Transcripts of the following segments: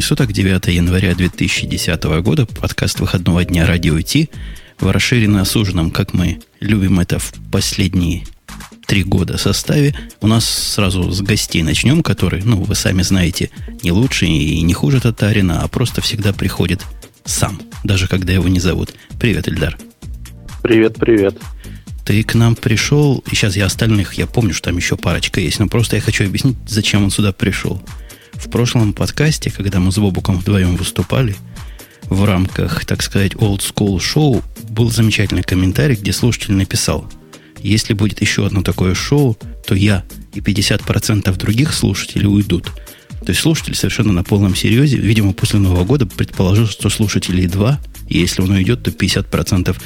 времени суток, 9 января 2010 года, подкаст выходного дня «Радио Ти» в расширенно осуженном, как мы любим это в последние три года составе. У нас сразу с гостей начнем, которые, ну, вы сами знаете, не лучше и не хуже Татарина, а просто всегда приходит сам, даже когда его не зовут. Привет, Эльдар. Привет, привет. Ты к нам пришел, и сейчас я остальных, я помню, что там еще парочка есть, но просто я хочу объяснить, зачем он сюда пришел. В прошлом подкасте, когда мы с Бобуком вдвоем выступали, в рамках, так сказать, old school шоу, был замечательный комментарий, где слушатель написал, если будет еще одно такое шоу, то я и 50% других слушателей уйдут. То есть слушатель совершенно на полном серьезе, видимо, после Нового года предположил, что слушателей два, и если он уйдет, то 50%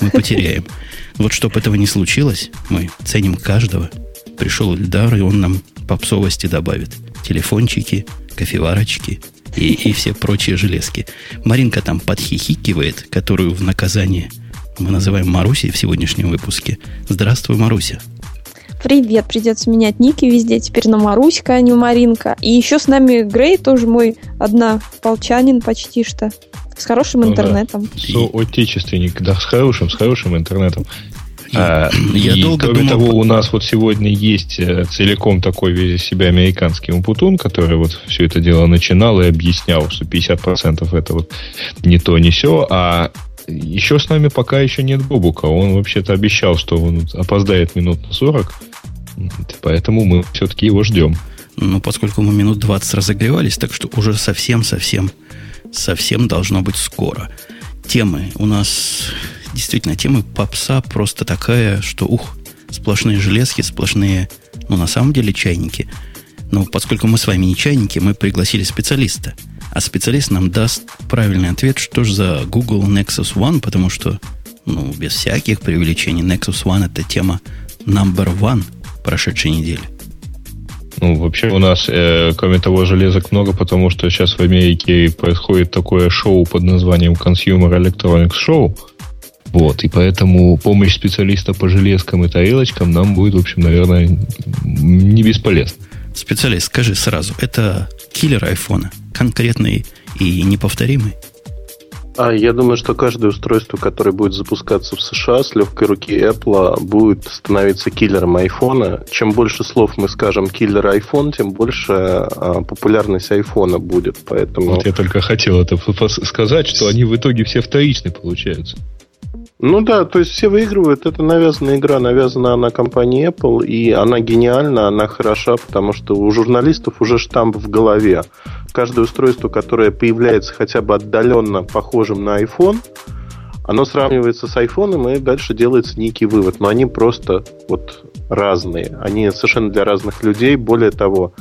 мы потеряем. Вот чтобы этого не случилось, мы ценим каждого. Пришел Ильдар, и он нам попсовости добавит телефончики, кофеварочки и, и все прочие железки. Маринка там подхихикивает, которую в наказание мы называем Марусей в сегодняшнем выпуске. Здравствуй, Маруся. Привет, придется менять ники везде. Теперь на Маруська, а не Маринка. И еще с нами Грей, тоже мой однополчанин почти что. С хорошим ну, интернетом. Да. Соотечественник, да, с хорошим, с хорошим интернетом. А, я и, долго кроме думал... того, у нас вот сегодня есть э, целиком такой весь из себя американский Умпутун, который вот все это дело начинал и объяснял, что 50% это вот не то, не все, а еще с нами пока еще нет Бобука. Он вообще-то обещал, что он опоздает минут на 40, поэтому мы все-таки его ждем. Ну, поскольку мы минут 20 разогревались, так что уже совсем-совсем совсем должно быть скоро. Темы у нас действительно темы попса просто такая, что ух, сплошные железки, сплошные, ну, на самом деле, чайники. Но поскольку мы с вами не чайники, мы пригласили специалиста. А специалист нам даст правильный ответ, что же за Google Nexus One, потому что, ну, без всяких преувеличений, Nexus One это тема number one прошедшей недели. Ну, вообще у нас, э, кроме того, железок много, потому что сейчас в Америке происходит такое шоу под названием Consumer Electronics Show – вот, и поэтому помощь специалиста по железкам и тарелочкам нам будет, в общем, наверное, не бесполезна. Специалист, скажи сразу, это киллер айфона, конкретный и неповторимый? А я думаю, что каждое устройство, которое будет запускаться в США с легкой руки Apple, будет становиться киллером айфона. Чем больше слов мы скажем киллер iPhone, тем больше а, популярность айфона будет. Поэтому... Вот я только хотел это сказать, что они в итоге все вторичные получаются. Ну да, то есть все выигрывают. Это навязанная игра, навязана на компании Apple, и она гениальна, она хороша, потому что у журналистов уже штамп в голове. Каждое устройство, которое появляется хотя бы отдаленно похожим на iPhone, оно сравнивается с iPhone, и дальше делается некий вывод. Но они просто вот разные. Они совершенно для разных людей. Более того,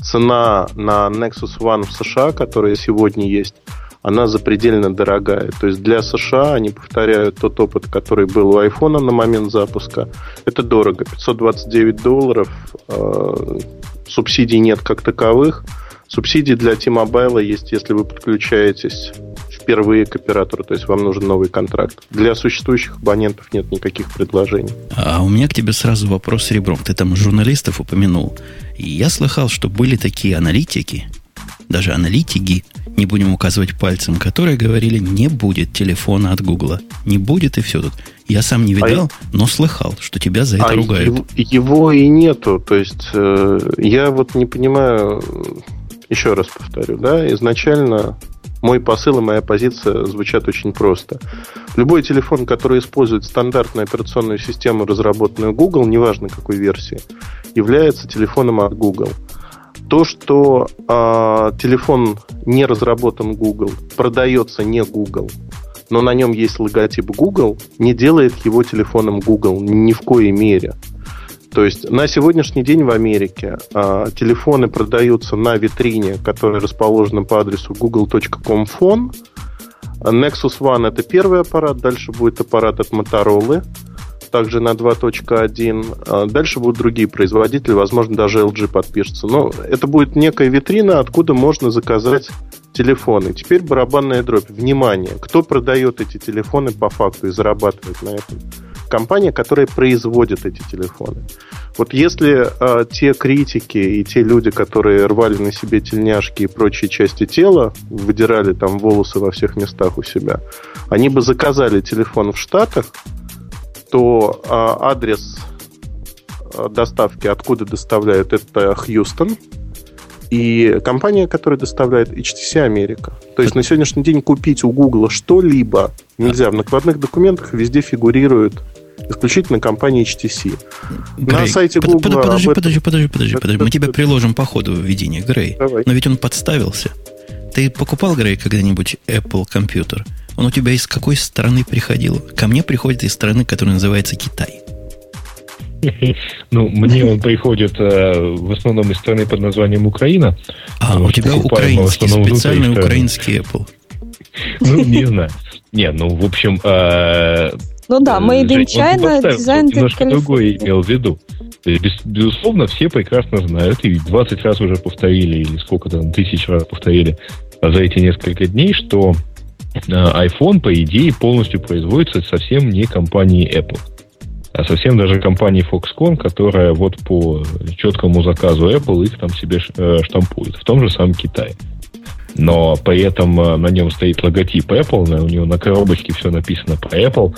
цена на Nexus One в США, которая сегодня есть, она запредельно дорогая. То есть для США они повторяют тот опыт, который был у iPhone на момент запуска. Это дорого. 529 долларов. Э, субсидий нет как таковых. Субсидии для T-Mobile есть, если вы подключаетесь впервые к оператору, то есть вам нужен новый контракт. Для существующих абонентов нет никаких предложений. А у меня к тебе сразу вопрос с ребром. Ты там журналистов упомянул. Я слыхал, что были такие аналитики, даже аналитики, не будем указывать пальцем, которые говорили, не будет телефона от Гугла. Не будет и все тут. Я сам не видел, а но слыхал, что тебя за это а ругают. Его, его и нету. То есть э, я вот не понимаю, еще раз повторю, да, изначально мой посыл и моя позиция звучат очень просто. Любой телефон, который использует стандартную операционную систему, разработанную Google, неважно какой версии, является телефоном от Google. То, что э, телефон не разработан Google, продается не Google, но на нем есть логотип Google, не делает его телефоном Google ни в коей мере. То есть на сегодняшний день в Америке э, телефоны продаются на витрине, которая расположена по адресу google.com phone. Nexus One это первый аппарат, дальше будет аппарат от Motorola, также на 2.1. А дальше будут другие производители, возможно, даже LG подпишется. Но это будет некая витрина, откуда можно заказать телефоны. Теперь барабанная дробь. Внимание! Кто продает эти телефоны по факту и зарабатывает на этом? компания, которая производит эти телефоны. Вот если э, те критики и те люди, которые рвали на себе тельняшки и прочие части тела, выдирали там волосы во всех местах у себя, они бы заказали телефон в Штатах, то э, адрес доставки, откуда доставляют, это Хьюстон, и компания, которая доставляет HTC Америка. То есть на сегодняшний день купить у Google что-либо нельзя. В накладных документах везде фигурирует исключительно компания HTC. Грей, на сайте Google... Под, подожди, подожди, подожди, подожди, подожди. Мы тебя приложим по ходу введения, Грей. Давай. Но ведь он подставился. Ты покупал, Грей, когда-нибудь Apple компьютер? Он у тебя из какой страны приходил? Ко мне приходит из страны, которая называется Китай. Ну, мне он приходит э, в основном из страны под названием Украина. А, у тебя украинский, специальный украинский Apple. Ну, не знаю. Не, ну, в общем... Э, ну да, Made in China, дизайн Немножко другое имел в виду. Безусловно, все прекрасно знают, и 20 раз уже повторили, или сколько там, тысяч раз повторили за эти несколько дней, что э, iPhone, по идее, полностью производится совсем не компанией Apple а совсем даже компании Foxconn, которая вот по четкому заказу Apple их там себе э, штампует, в том же самом Китае. Но при этом э, на нем стоит логотип Apple, у него на коробочке все написано по Apple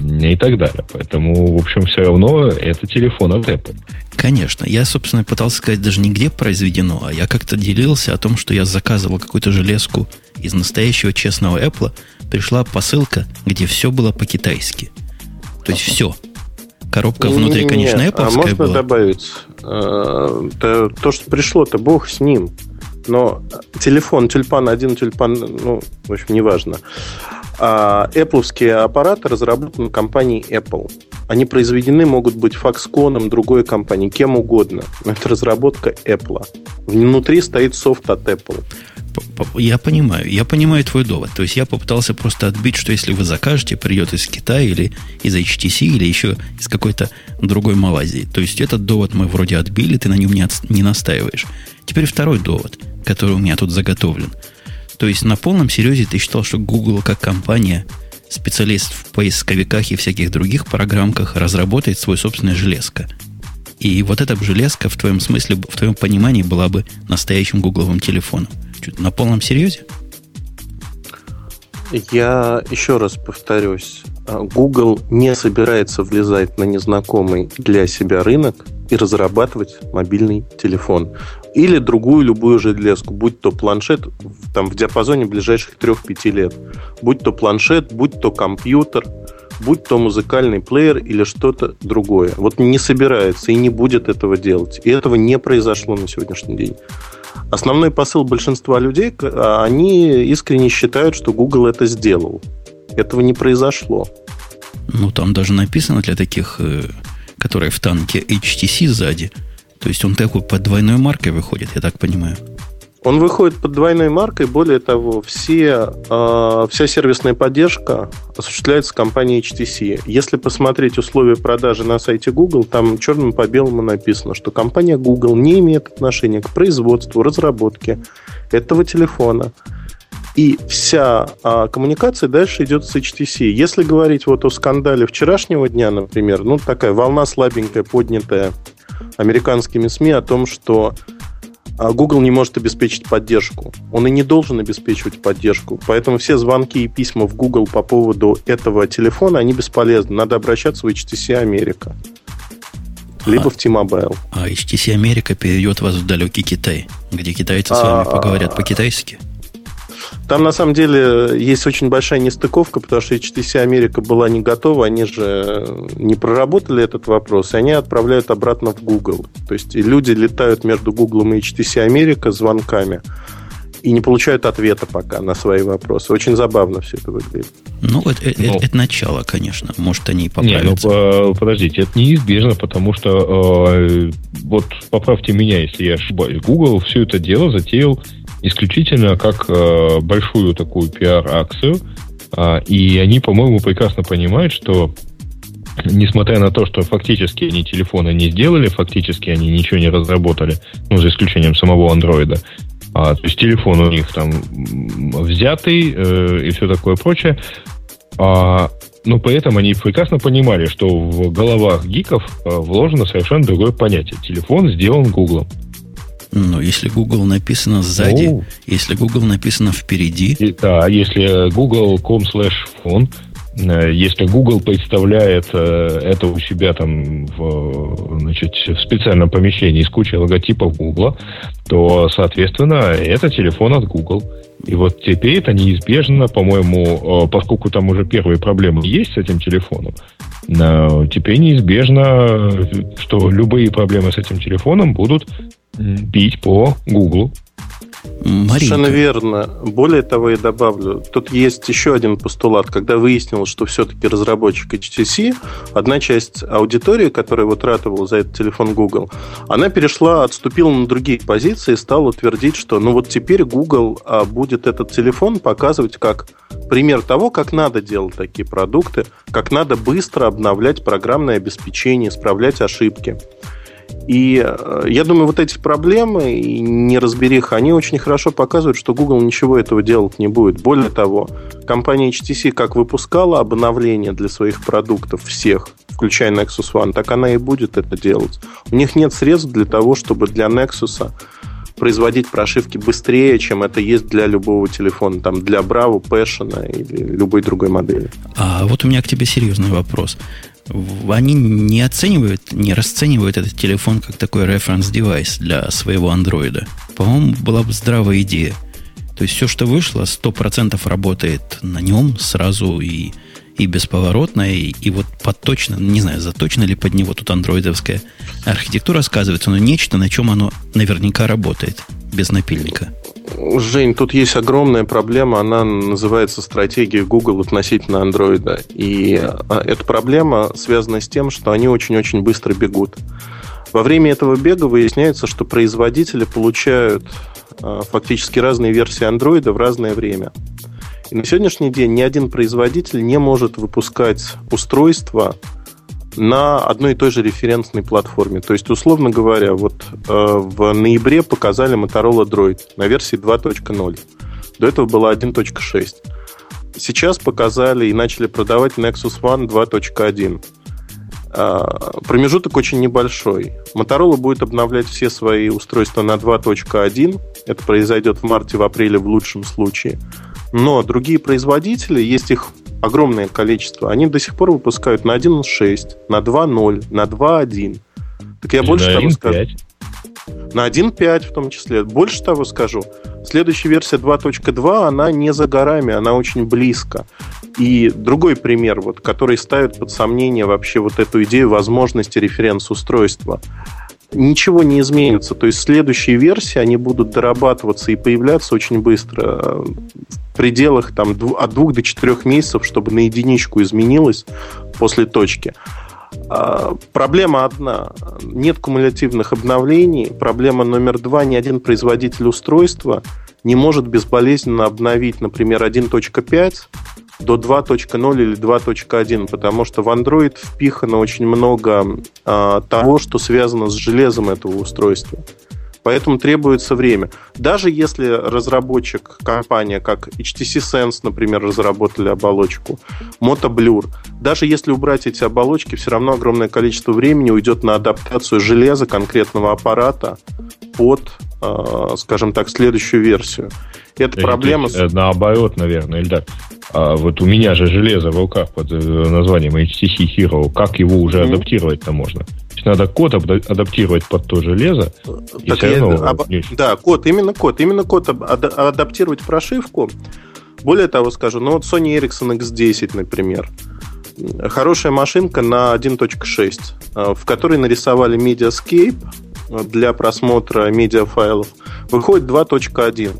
и так далее. Поэтому, в общем, все равно это телефон от Apple. Конечно. Я, собственно, пытался сказать даже не где произведено, а я как-то делился о том, что я заказывал какую-то железку из настоящего честного Apple. Пришла посылка, где все было по-китайски. То есть все. Коробка не, внутри, не, не, конечно, Apple. А можно была. добавить? Э, то, то, что пришло-то, бог с ним. Но телефон, тюльпан один, тюльпан, ну, в общем, неважно. А Apple аппараты разработаны компанией Apple. Они произведены могут быть Foxconn, другой компанией, кем угодно. Но это разработка Apple. Внутри стоит софт от Apple. Я понимаю, я понимаю твой довод. То есть я попытался просто отбить, что если вы закажете, придет из Китая или из HTC, или еще из какой-то другой Малайзии. То есть этот довод мы вроде отбили, ты на нем не, от, не настаиваешь. Теперь второй довод, который у меня тут заготовлен. То есть на полном серьезе ты считал, что Google как компания, специалист в поисковиках и всяких других программках разработает свой собственное железко. И вот эта железка в твоем смысле, в твоем понимании была бы настоящим гугловым телефоном. На полном серьезе? Я еще раз повторюсь. А, Google не собирается влезать на незнакомый для себя рынок и разрабатывать мобильный телефон. Или другую любую железку, будь то планшет там, в диапазоне ближайших 3-5 лет, будь то планшет, будь то компьютер, будь то музыкальный плеер или что-то другое. Вот не собирается и не будет этого делать. И этого не произошло на сегодняшний день. Основной посыл большинства людей, а, они искренне считают, что Google это сделал. Этого не произошло. Ну, там даже написано для таких, которые в танке HTC сзади. То есть он такой под двойной маркой выходит, я так понимаю. Он выходит под двойной маркой. Более того, все, э, вся сервисная поддержка осуществляется компанией HTC. Если посмотреть условия продажи на сайте Google, там черным по белому написано, что компания Google не имеет отношения к производству, разработке этого телефона. И вся а, коммуникация дальше идет с HTC. Если говорить вот о скандале вчерашнего дня, например, ну такая волна слабенькая, поднятая американскими СМИ о том, что а Google не может обеспечить поддержку. Он и не должен обеспечивать поддержку. Поэтому все звонки и письма в Google по поводу этого телефона, они бесполезны. Надо обращаться в HTC Америка. Либо а, в T-Mobile. А HTC Америка перейдет вас в далекий Китай, где китайцы с вами а, поговорят по-китайски? Там, на самом деле, есть очень большая нестыковка, потому что HTC Америка была не готова, они же не проработали этот вопрос, и они отправляют обратно в Google. То есть люди летают между Google и HTC Америка звонками и не получают ответа пока на свои вопросы. Очень забавно все это выглядит. Ну, это, это, ну, это начало, конечно. Может, они и поправятся. Не, ну, подождите, это неизбежно, потому что э, вот поправьте меня, если я ошибаюсь. Google все это дело затеял исключительно как э, большую такую пиар-акцию. Э, и они, по-моему, прекрасно понимают, что несмотря на то, что фактически они телефоны не сделали, фактически они ничего не разработали, ну, за исключением самого андроида, а, то есть телефон у них там взятый э, и все такое прочее, а, но при этом они прекрасно понимали, что в головах гиков э, вложено совершенно другое понятие. Телефон сделан Гуглом. Но если Google написано сзади, О. если Google написано впереди. И, да, если google.com slash phone, если Google представляет э, это у себя там в, значит, в специальном помещении с кучей логотипов Google, то, соответственно, это телефон от Google. И вот теперь это неизбежно, по-моему, э, поскольку там уже первые проблемы есть с этим телефоном, теперь неизбежно, что любые проблемы с этим телефоном будут бить по Гуглу. Маринка. Совершенно верно. Более того, я добавлю, тут есть еще один постулат. Когда выяснилось, что все-таки разработчик HTC, одна часть аудитории, которая вот ратовала за этот телефон Google, она перешла, отступила на другие позиции и стала утвердить, что ну вот теперь Google а, будет этот телефон показывать как пример того, как надо делать такие продукты, как надо быстро обновлять программное обеспечение, исправлять ошибки. И э, я думаю, вот эти проблемы и неразбериха, они очень хорошо показывают, что Google ничего этого делать не будет. Более того, компания HTC как выпускала обновления для своих продуктов всех, включая Nexus One, так она и будет это делать. У них нет средств для того, чтобы для Nexus производить прошивки быстрее, чем это есть для любого телефона, там для Bravo, Passion или любой другой модели. А вот у меня к тебе серьезный вопрос они не оценивают, не расценивают этот телефон как такой референс-девайс для своего андроида. По-моему, была бы здравая идея. То есть все, что вышло, 100% работает на нем сразу и, и бесповоротно, и, и вот под точно, не знаю, заточено ли под него тут андроидовская архитектура сказывается, но нечто, на чем оно наверняка работает без напильника. Жень, тут есть огромная проблема, она называется стратегия Google относительно Android. И а, эта проблема связана с тем, что они очень-очень быстро бегут. Во время этого бега выясняется, что производители получают а, фактически разные версии Android в разное время. И на сегодняшний день ни один производитель не может выпускать устройство, на одной и той же референсной платформе. То есть, условно говоря, вот э, в ноябре показали Motorola Droid на версии 2.0. До этого была 1.6. Сейчас показали и начали продавать Nexus One 2.1. Э, промежуток очень небольшой. Motorola будет обновлять все свои устройства на 2.1. Это произойдет в марте, в в лучшем случае. Но другие производители, есть их огромное количество, они до сих пор выпускают на 1.6, на 2.0, на 2.1. Так я Или больше того скажу. На 1.5 в том числе. Больше того скажу. Следующая версия 2.2, она не за горами, она очень близко. И другой пример, вот, который ставит под сомнение вообще вот эту идею возможности референс-устройства ничего не изменится. То есть следующие версии, они будут дорабатываться и появляться очень быстро. В пределах там, от двух до четырех месяцев, чтобы на единичку изменилось после точки. А, проблема одна. Нет кумулятивных обновлений. Проблема номер два. Ни один производитель устройства не может безболезненно обновить, например, 1.5 до 2.0 или 2.1, потому что в Android впихано очень много а, того, что связано с железом этого устройства. Поэтому требуется время. Даже если разработчик, компания, как HTC Sense, например, разработали оболочку, MotoBlur, даже если убрать эти оболочки, все равно огромное количество времени уйдет на адаптацию железа конкретного аппарата под, а, скажем так, следующую версию. Это да проблема... Э, наоборот, наверное, Ильдар. А вот у меня же железо в руках под э, названием HTC Hero. Как его уже mm-hmm. адаптировать-то можно? Есть надо код адаптировать под то железо. Так и я, об... Да, код, именно код. Именно код ад- адаптировать прошивку. Более того скажу, ну вот Sony Ericsson X10, например. Хорошая машинка на 1.6, э, в которой нарисовали Mediascape для просмотра медиафайлов. Выходит 2.1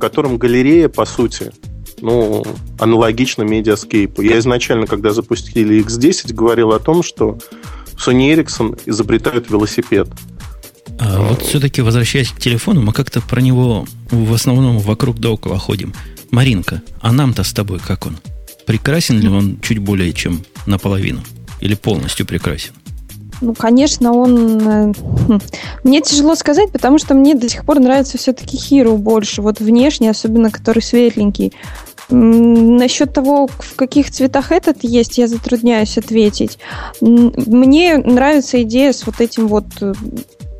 котором галерея, по сути, ну, аналогично Mediascape. Я изначально, когда запустили X10, говорил о том, что Sony Ericsson изобретают велосипед. А вот все-таки, возвращаясь к телефону, мы как-то про него в основном вокруг да около ходим. Маринка, а нам-то с тобой как он? Прекрасен ли он чуть более чем наполовину? Или полностью прекрасен? Ну, конечно, он... Э, хм, мне тяжело сказать, потому что мне до сих пор нравится все-таки Hero больше. Вот внешне, особенно который светленький. Насчет того, в каких цветах этот есть, я затрудняюсь ответить. Мне нравится идея с вот этим вот э,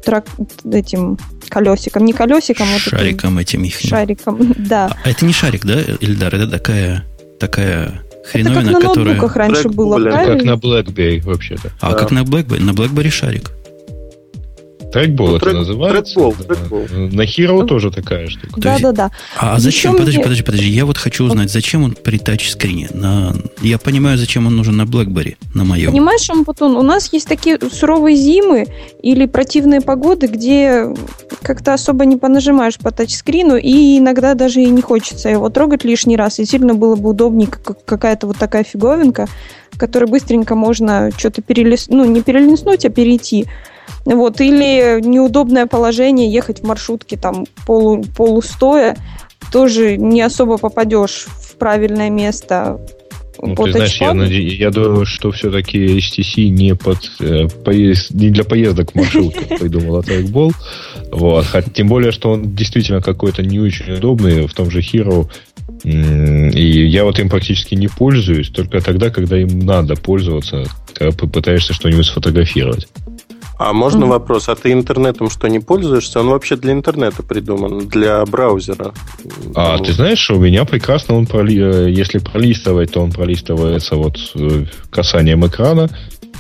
трак, этим колесиком. Не колесиком, а вот шариком этим, их. Шариком, да. А это не шарик, да, Ильдар? Это такая, такая хреновина, это как на которая... ноутбуках раньше Black было, правильно? Как на BlackBerry, вообще-то. А, да. как на BlackBerry? На BlackBerry шарик. Трекбол ну, это трек, называется. Трекбол, да. трекбол. На Hero ну, тоже такая штука. Да, да, да. А Еще зачем? Подожди, мне... подожди, подожди. Я вот хочу узнать, зачем он при тачскрине? На... Я понимаю, зачем он нужен на BlackBerry, на моем. Понимаешь, Ампутун, у нас есть такие суровые зимы или противные погоды, где как-то особо не понажимаешь по тачскрину, и иногда даже и не хочется его трогать лишний раз. И сильно было бы удобнее какая-то вот такая фиговинка, которой быстренько можно что-то перелистнуть, ну, не перелистнуть, а перейти. Вот, или неудобное положение, ехать в маршрутке там полу, полустоя, тоже не особо попадешь в правильное место. Ну, ты знаешь, я, я думаю, что все-таки HTC не, под, э, поезд, не для поездок в маршрутке придумал а трекбол. Вот. Тем более, что он действительно какой-то не очень удобный в том же Hero. И я вот им практически не пользуюсь, только тогда, когда им надо пользоваться, когда пытаешься что-нибудь сфотографировать. А можно mm-hmm. вопрос? А ты интернетом что, не пользуешься? Он вообще для интернета придуман, для браузера. А ну... ты знаешь, что у меня прекрасно он проли... Э, если пролистывать, то он пролистывается вот э, касанием экрана.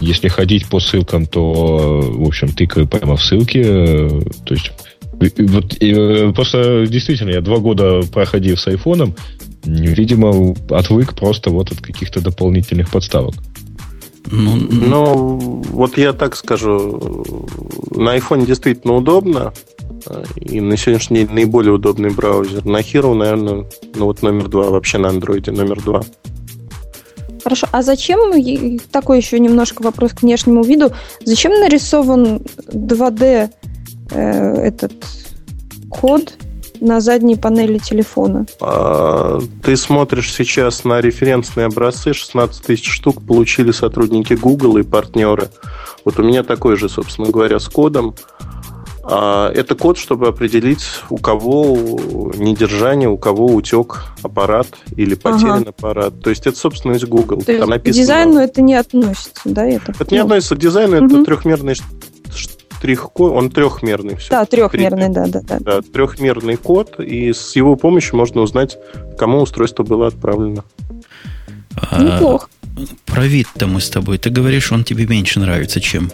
Если ходить по ссылкам, то, в общем, тыкаю прямо в ссылки. Э, то есть вот, и, просто действительно, я два года проходил с айфоном, видимо, отвык просто вот от каких-то дополнительных подставок. Ну, ну, вот я так скажу, на iPhone действительно удобно, и на сегодняшний день наиболее удобный браузер. На Hero, наверное, ну вот номер два, вообще на Android номер два. Хорошо, а зачем, такой еще немножко вопрос к внешнему виду, зачем нарисован 2D э, этот код на задней панели телефона? А, ты смотришь сейчас на референсные образцы, 16 тысяч штук получили сотрудники Google и партнеры. Вот у меня такой же, собственно говоря, с кодом. А, это код, чтобы определить, у кого недержание, у кого утек аппарат или потерян ага. аппарат. То есть это собственность Google. То есть Там написано, к дизайну это не относится, да? Это, это не относится к дизайну, угу. это трехмерный штрих-код, он трехмерный. Все. Да, трехмерный, да, да, да. Да, трехмерный код, и с его помощью можно узнать, кому устройство было отправлено. А, Неплохо. Про вид-то мы с тобой. Ты говоришь, он тебе меньше нравится, чем,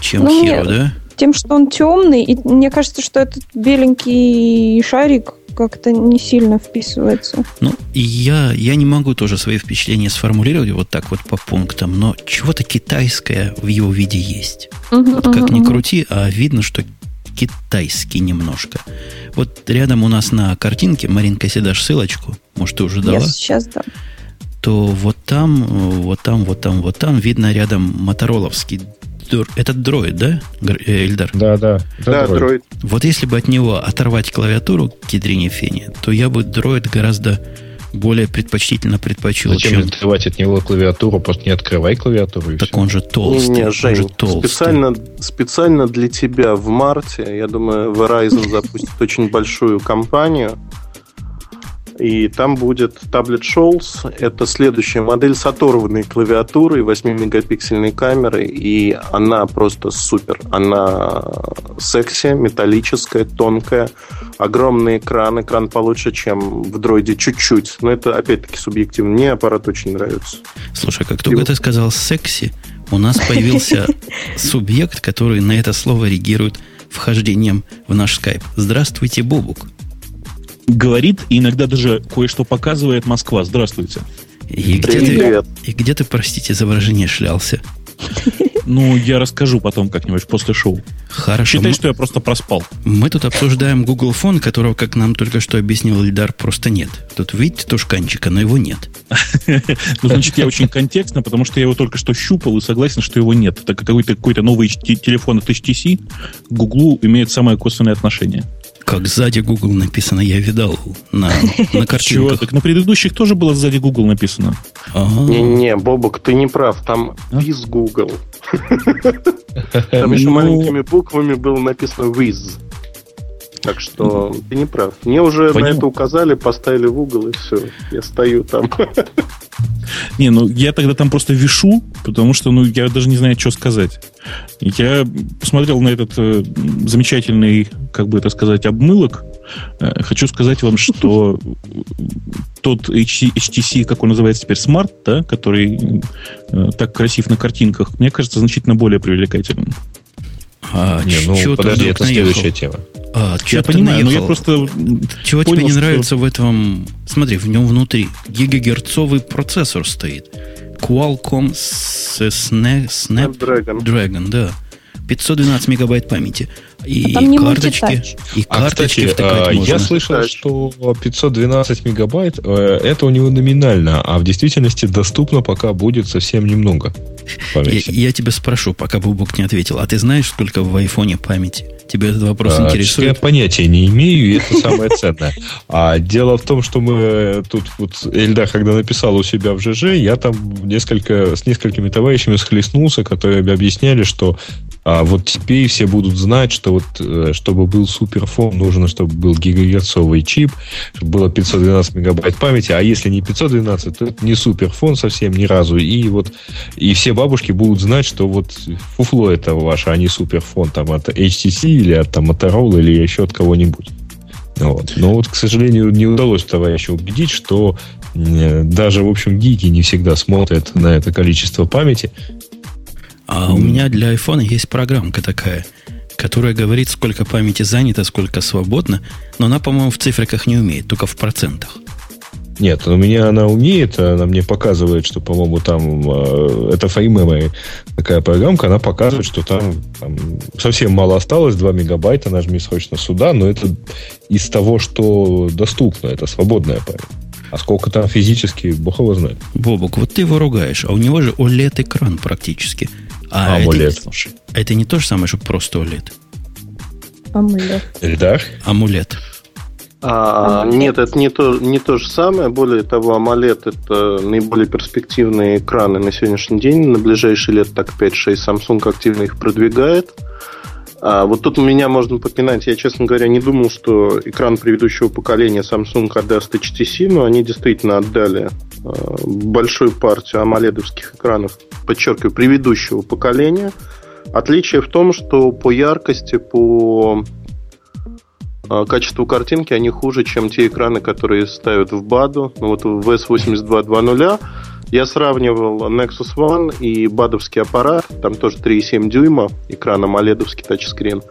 чем ну, Hero, нет. да? Тем, что он темный, и мне кажется, что этот беленький шарик как-то не сильно вписывается. Ну, я, я не могу тоже свои впечатления сформулировать вот так вот по пунктам, но чего-то китайское в его виде есть. Uh-huh, вот как uh-huh, ни крути, а видно, что китайский немножко. Вот рядом у нас на картинке, Маринка, если дашь ссылочку, может, ты уже дала? Я сейчас дам. То вот там, вот там, вот там, вот там видно рядом мотороловский этот дроид, да, Эльдар? Да, да. Да, дроид. дроид. Вот если бы от него оторвать клавиатуру кедрине фене, то я бы дроид гораздо более предпочтительно предпочел. Зачем чем... отрывать от него клавиатуру? Просто не открывай клавиатуру. так все. он же толстый. Не, не, Жень, он же толстый. Специально, специально для тебя в марте, я думаю, Verizon запустит очень большую кампанию и там будет Tablet Shoals. Это следующая модель с оторванной клавиатурой, 8-мегапиксельной камерой, и она просто супер. Она секси, металлическая, тонкая, огромный экран, экран получше, чем в дроиде чуть-чуть. Но это, опять-таки, субъективно. Мне аппарат очень нравится. Слушай, как только ты сказал секси, у нас появился субъект, который на это слово реагирует вхождением в наш скайп. Здравствуйте, Бобук говорит и иногда даже кое-что показывает Москва. Здравствуйте. И где, ты, и где ты, простите за выражение, шлялся? Ну, я расскажу потом как-нибудь после шоу. Хорошо. Считай, мы, что я просто проспал. Мы тут обсуждаем Google Phone, которого, как нам только что объяснил Ильдар, просто нет. Тут видите тушканчика, но его нет. Ну, значит, я очень контекстно, потому что я его только что щупал и согласен, что его нет. Так как какой-то какой новый телефон от HTC к Google имеет самое косвенное отношение. Как сзади Google написано, я видал на, на картинках. Чего? Так на предыдущих тоже было сзади Google написано. Не-не, Бобок, ты не прав. Там из а? Google. Там еще ну. маленькими буквами было написано with. Так что ты не прав. Мне уже Понял. на это указали, поставили в угол, и все. Я стою там. Не, ну я тогда там просто вишу, потому что, ну, я даже не знаю, что сказать. Я посмотрел на этот э, замечательный, как бы это сказать, обмылок. Э, хочу сказать вам, что тот HTC, как он называется теперь, Smart, да, который э, так красив на картинках, мне кажется, значительно более привлекательным. А, не, ну подожди, это следующая тема. А, я понимаю, наехал? но я просто Чего понял, тебе не что... нравится в этом? Смотри, в нем внутри гигагерцовый процессор стоит. Qualcomm Snap, Snapdragon. Dragon, да. 512 мегабайт памяти. И а карточки, и а, кстати, а, я слышал, что 512 мегабайт э, это у него номинально, а в действительности доступно пока будет совсем немного памяти. Я, я тебя спрошу, пока Бубук не ответил, а ты знаешь, сколько в айфоне памяти? Тебе этот вопрос а, интересует? Я понятия не имею, и это самое ценное. А дело в том, что мы э, тут вот Эльда, когда написал у себя в ЖЖ, я там несколько, с несколькими товарищами схлестнулся, которые объясняли, что а вот теперь все будут знать, что вот э, чтобы был суперфон, нужно, чтобы был гигагерцовый чип, чтобы было 512 мегабайт памяти, а если не 512, то это не суперфон совсем ни разу. И вот и все бабушки будут знать, что вот фуфло это ваше, а не суперфон там от HTC или от там, Motorola или еще от кого-нибудь. Вот. Но вот, к сожалению, не удалось товарища убедить, что э, даже, в общем, гики не всегда смотрят на это количество памяти, а у меня для iPhone есть программка такая, которая говорит, сколько памяти занято, сколько свободно, но она, по-моему, в цифриках не умеет, только в процентах. Нет, у меня она умеет, она мне показывает, что, по-моему, там э, это FimeMemory такая программка, она показывает, что там, там совсем мало осталось, 2 мегабайта, нажми срочно сюда, но это из того, что доступно, это свободная память. А сколько там физически, бог его знает. Бобок, вот ты его ругаешь, а у него же OLED-экран практически – а Амулет. Это, это не то же самое, что просто OLED. Амулет. Эльдар? Амулет. А, нет, это не то, не то же самое. Более того, AMOLED это наиболее перспективные экраны на сегодняшний день. На ближайшие лет так 5-6 Samsung активно их продвигает. А вот тут у меня можно попинать. Я, честно говоря, не думал, что экран предыдущего поколения Samsung отдаст HTC, но они действительно отдали а, большую партию амоледовских экранов, подчеркиваю, предыдущего поколения. Отличие в том, что по яркости, по а, качеству картинки они хуже, чем те экраны, которые ставят в БАДу. Ну, вот в S8220 я сравнивал Nexus One и бадовский аппарат. Там тоже 3,7 дюйма, экран AMOLED тачскрин.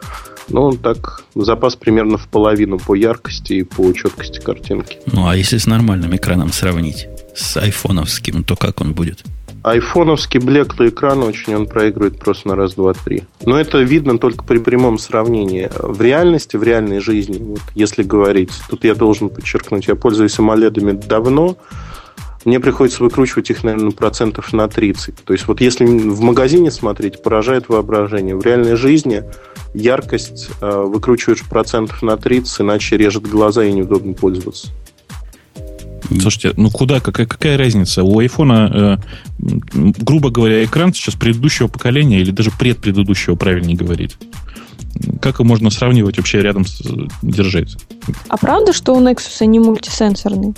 Ну, так, запас примерно в половину по яркости и по четкости картинки. Ну, а если с нормальным экраном сравнить, с айфоновским, то как он будет? Айфоновский блеклый экран очень он проигрывает просто на раз, два, три. Но это видно только при прямом сравнении. В реальности, в реальной жизни, вот, если говорить, тут я должен подчеркнуть, я пользуюсь AMOLED давно, мне приходится выкручивать их, наверное, процентов на 30. То есть вот если в магазине смотреть, поражает воображение. В реальной жизни яркость э, выкручиваешь процентов на 30, иначе режет глаза и неудобно пользоваться. Слушайте, ну куда, какая, какая разница? У айфона, э, грубо говоря, экран сейчас предыдущего поколения или даже предпредыдущего, правильнее говорить. Как его можно сравнивать вообще рядом с, держать? А правда, что у Nexus не мультисенсорный?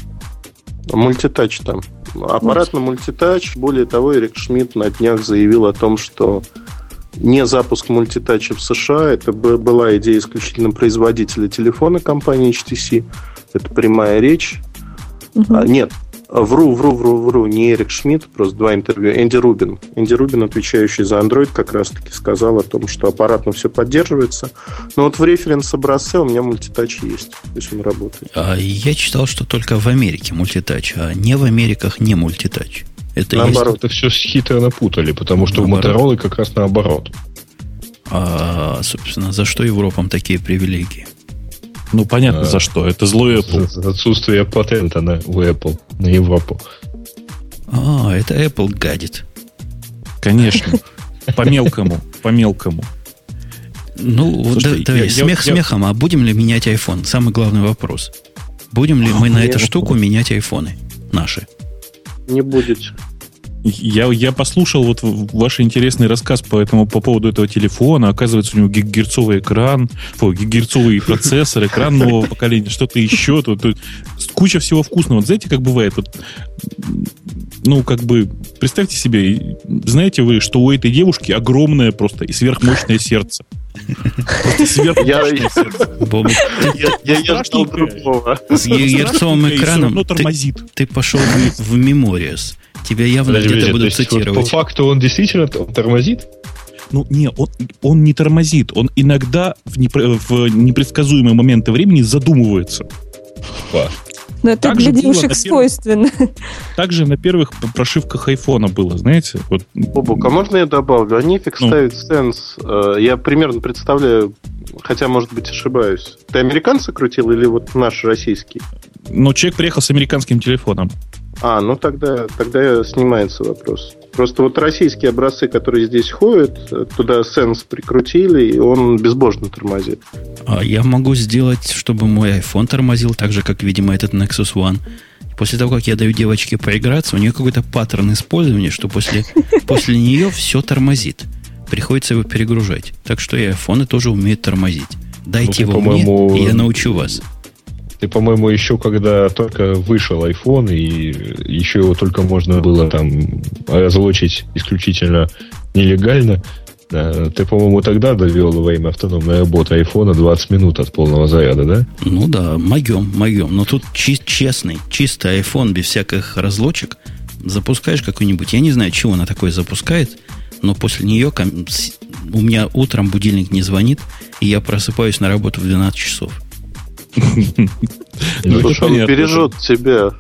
Мультитач там. Аппарат на мультитач. Более того, Эрик Шмидт на днях заявил о том, что не запуск мультитача в США, это была идея исключительно производителя телефона компании HTC. Это прямая речь. Угу. А, нет, Вру, вру, вру, вру. Не Эрик Шмидт, просто два интервью. Энди Рубин. Энди Рубин, отвечающий за Android, как раз-таки сказал о том, что аппаратно все поддерживается. Но вот в референс-образце у меня мультитач есть. То есть он работает. А я читал, что только в Америке мультитач, а не в Америках не мультитач. Это наоборот. Есть... Это все хитро напутали, потому что наоборот. у Motorola как раз наоборот. А, собственно, за что Европам такие привилегии? Ну, понятно, а, за что. Это злой Apple. За, за отсутствие патента на, у Apple, на Европу. А, это Apple гадит. Конечно. По мелкому. По мелкому. Ну, Слушайте, да, я, смех я, смехом, а будем ли менять iPhone? Самый главный вопрос. Будем ли а, мы на эту штуку менять айфоны наши? Не будете. Я, я послушал вот ваш интересный рассказ по этому по поводу этого телефона. Оказывается, у него гигагерцовый экран, о, гигагерцовый процессор, экран нового поколения, что-то еще. Тут, тут куча всего вкусного. Вот знаете, как бывает? Вот, ну, как бы, представьте себе, знаете вы, что у этой девушки огромное просто и сверхмощное сердце. Я ждал другого. С гигагерцовым экраном ты пошел в мемориас. Тебя явно где-то будут цитировать. по факту он действительно тормозит? Ну, не, он, он не тормозит. Он иногда в, непre, в непредсказуемые моменты времени задумывается. Класс. Но это так для девушек свойственно. Также на первых прошивках айфона было, знаете. Вот. Бобук, а можно я добавлю? Они фиг ну. ставят сенс. Э, я примерно представляю, хотя, может быть, ошибаюсь. Ты американца крутил или вот наш российский? Ну, человек приехал с американским телефоном. А, ну тогда, тогда снимается вопрос. Просто вот российские образцы, которые здесь ходят, туда сенс прикрутили, и он безбожно тормозит. А я могу сделать, чтобы мой iPhone тормозил так же, как, видимо, этот Nexus One. После того, как я даю девочке поиграться, у нее какой-то паттерн использования, что после, после нее все тормозит. Приходится его перегружать. Так что и айфоны тоже умеют тормозить. Дайте ну, его мне, и я научу вас. Ты, по-моему, еще когда только вышел iPhone, и еще его только можно было там разлочить исключительно нелегально, ты, по-моему, тогда довел во имя автономной работы айфона 20 минут от полного заряда, да? Ну да, моем, моем. Но тут чист, честный, чистый iPhone без всяких разлочек. Запускаешь какой-нибудь, я не знаю, чего она такое запускает, но после нее у меня утром будильник не звонит, и я просыпаюсь на работу в 12 часов. Ну, он бережет тебя.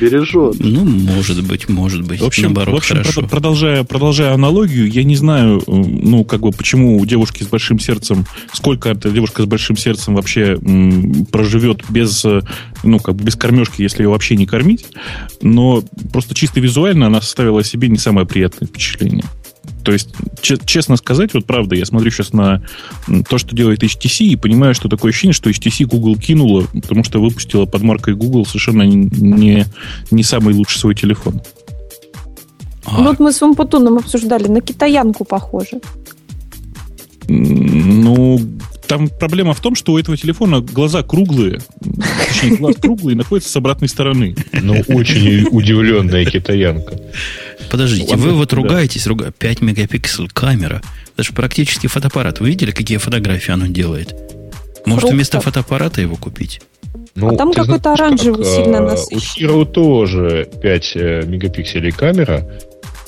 Бережет. Ну, может быть, может быть. В общем, наоборот, в общем хорошо. Продолжая, продолжая аналогию, я не знаю, ну, как бы, почему у девушки с большим сердцем, сколько эта девушка с большим сердцем вообще м, проживет без, э, ну, как бы без кормежки, если ее вообще не кормить. Но просто чисто визуально она составила себе не самое приятное впечатление. То есть, честно сказать, вот правда, я смотрю сейчас на то, что делает HTC, и понимаю, что такое ощущение, что HTC Google кинула, потому что выпустила под маркой Google совершенно не, не самый лучший свой телефон. А. Ну, вот мы с Умпутуном обсуждали, на китаянку похоже. Ну, там проблема в том, что у этого телефона глаза круглые. Точнее, глаз круглый и находится с обратной стороны. Ну, очень удивленная китаянка. Подождите, Ладно, вы вот да. ругаетесь, руга... 5 мегапиксель камера. Это же практически фотоаппарат. Вы видели, какие фотографии оно делает? Может, Фруктов. вместо фотоаппарата его купить? Ну, а там какой-то оранжевый как, сильно насыщенный. У Hero тоже 5 э, мегапикселей камера,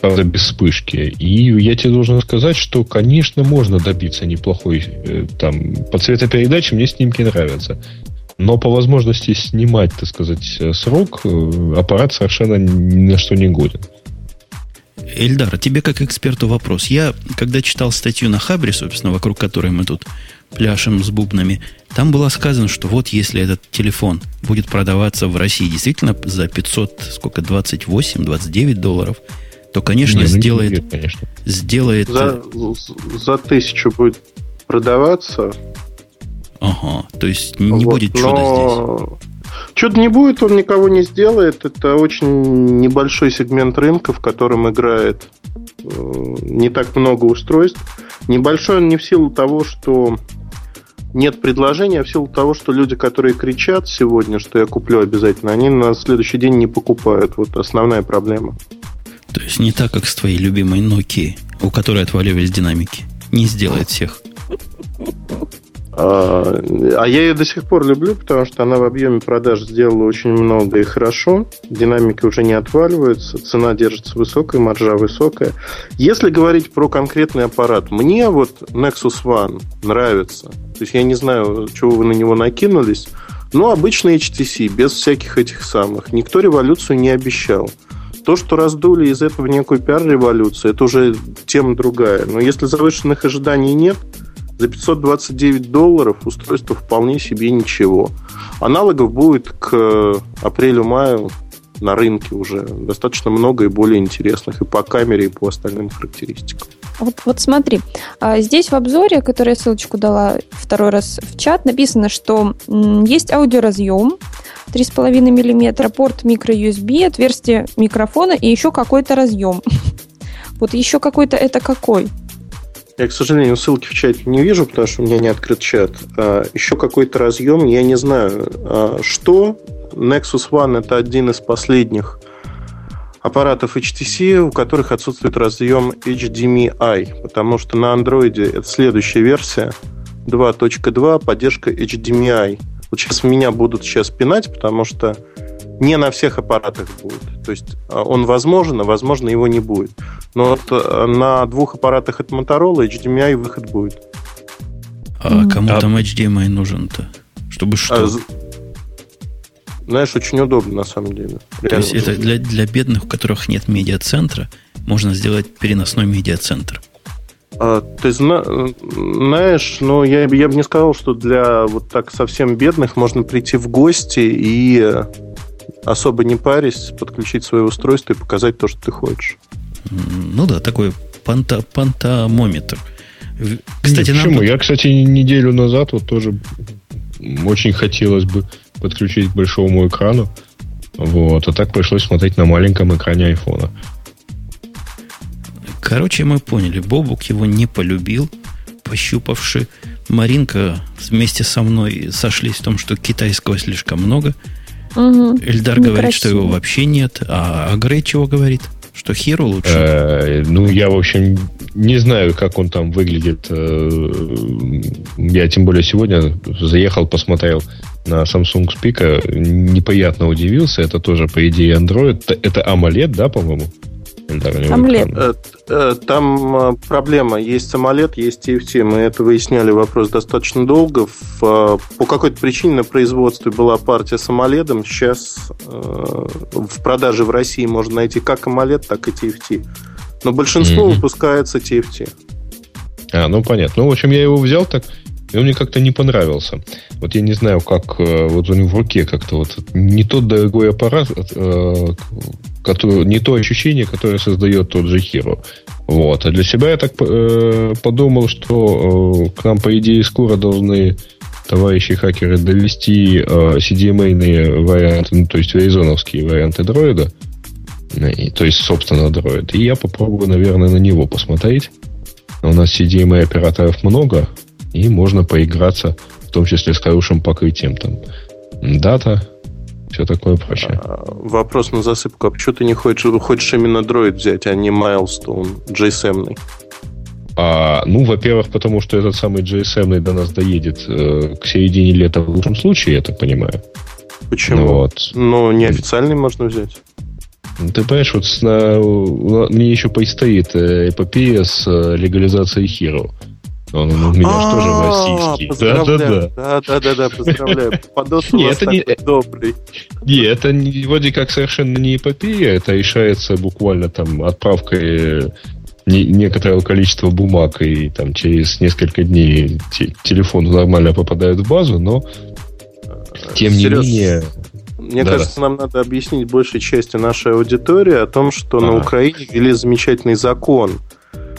правда, без вспышки. И я тебе должен сказать, что, конечно, можно добиться неплохой э, там по цветопередаче, мне снимки нравятся. Но по возможности снимать, так сказать, э, срок, аппарат совершенно ни на что не годен. Эльдар, тебе как эксперту вопрос. Я, когда читал статью на Хабре, собственно, вокруг которой мы тут пляшем с бубнами, там было сказано, что вот если этот телефон будет продаваться в России действительно за 500, сколько, 28, 29 долларов, то, конечно, не, ну, сделает... Нет, конечно. сделает... За, за тысячу будет продаваться. Ага, то есть не вот, будет чуда но... здесь. Чудо не будет, он никого не сделает. Это очень небольшой сегмент рынка, в котором играет э, не так много устройств. Небольшой он не в силу того, что нет предложения, а в силу того, что люди, которые кричат сегодня, что я куплю обязательно, они на следующий день не покупают. Вот основная проблема. То есть не так, как с твоей любимой Nokia, у которой отваливались динамики. Не сделает всех. А, а я ее до сих пор люблю, потому что она в объеме продаж сделала очень много и хорошо. Динамика уже не отваливается, цена держится высокая, маржа высокая. Если говорить про конкретный аппарат, мне вот Nexus One нравится. То есть я не знаю, чего вы на него накинулись, но обычный HTC, без всяких этих самых. Никто революцию не обещал. То, что раздули из этого некую пиар-революцию, это уже тема другая. Но если завышенных ожиданий нет, за 529 долларов устройство вполне себе ничего. Аналогов будет к апрелю-маю на рынке уже достаточно много и более интересных и по камере, и по остальным характеристикам. Вот, вот смотри, а, здесь в обзоре, который я ссылочку дала второй раз в чат, написано, что есть аудиоразъем, 3,5 мм, порт microUSB, отверстие микрофона и еще какой-то разъем. Вот еще какой-то это какой? Я, к сожалению, ссылки в чате не вижу, потому что у меня не открыт чат. А, еще какой-то разъем, я не знаю, а, что. Nexus One это один из последних аппаратов HTC, у которых отсутствует разъем HDMI, потому что на Android это следующая версия 2.2, поддержка HDMI. Вот сейчас меня будут сейчас пинать, потому что не на всех аппаратах будет. То есть а, он возможен, а возможно его не будет. Но вот э, на двух аппаратах от Motorola HDMI выход будет. А кому а... там HDMI нужен-то? Чтобы что? А, знаешь, очень удобно на самом деле. Реально То есть удобно. это для, для бедных, у которых нет медиацентра, можно сделать переносной медиацентр. А, ты знаешь, ну я, я бы не сказал, что для вот так совсем бедных можно прийти в гости и особо не парясь, подключить свое устройство и показать то, что ты хочешь. Ну да, такой панта, пантомометр. Кстати, Почему? Нам... Я, кстати, неделю назад вот тоже очень хотелось бы подключить к большому экрану. Вот, а так пришлось смотреть на маленьком экране айфона. Короче, мы поняли, Бобук его не полюбил, пощупавши. Маринка вместе со мной сошлись в том, что китайского слишком много – Угу. Эльдар говорит, что его вообще нет. А, а Грей чего говорит? Что Хиру лучше? Э, ну, я, в общем, не знаю, как он там выглядит. Э, я тем более сегодня заехал, посмотрел на Samsung Speak, неприятно удивился. Это тоже, по идее, Android. Это AMOLED, да, по-моему? Омлет. Э, э, там э, проблема. Есть самолет, есть TFT. Мы это выясняли вопрос достаточно долго. По какой-то причине на производстве была партия с AMOLED. Сейчас в продаже в России можно найти как AMOLED, так и TFT. Но большинство mm-hmm. выпускается TFT. А, ну понятно. Ну, в общем, я его взял так, и он мне как-то не понравился. Вот я не знаю, как вот у него в руке как-то вот не тот дорогой аппарат, который, не то ощущение, которое создает тот же Hero. Вот. А для себя я так э, подумал, что э, к нам, по идее, скоро должны товарищи хакеры довести э, CDMA варианты, ну, то есть веризоновские варианты дроида, и, то есть, собственно, дроид. И я попробую, наверное, на него посмотреть. У нас CDMA операторов много, и можно поиграться, в том числе с хорошим покрытием там дата, все такое прочее. А, вопрос на засыпку. А почему ты не хочешь, хочешь именно Droid взять, а не Milestone GSM? А, ну, во-первых, потому что этот самый GSM до нас доедет э, к середине лета в лучшем случае, я так понимаю. Почему? Ну, вот. Ну, неофициальный можно взять. Ты понимаешь, вот на, мне еще предстоит э, эпопея с э, легализацией Hero. Он у меня же тоже а, российский. Да, да, да. Да, да, да, да, поздравляю. Подос у вас не добрый. Не, это вроде как совершенно не эпопея, это решается буквально там отправкой некоторого количества бумаг, и там через несколько дней телефон нормально попадает в базу, но тем не менее... Мне да. кажется, нам надо объяснить большей части нашей аудитории о том, что а. на Украине ввели замечательный закон –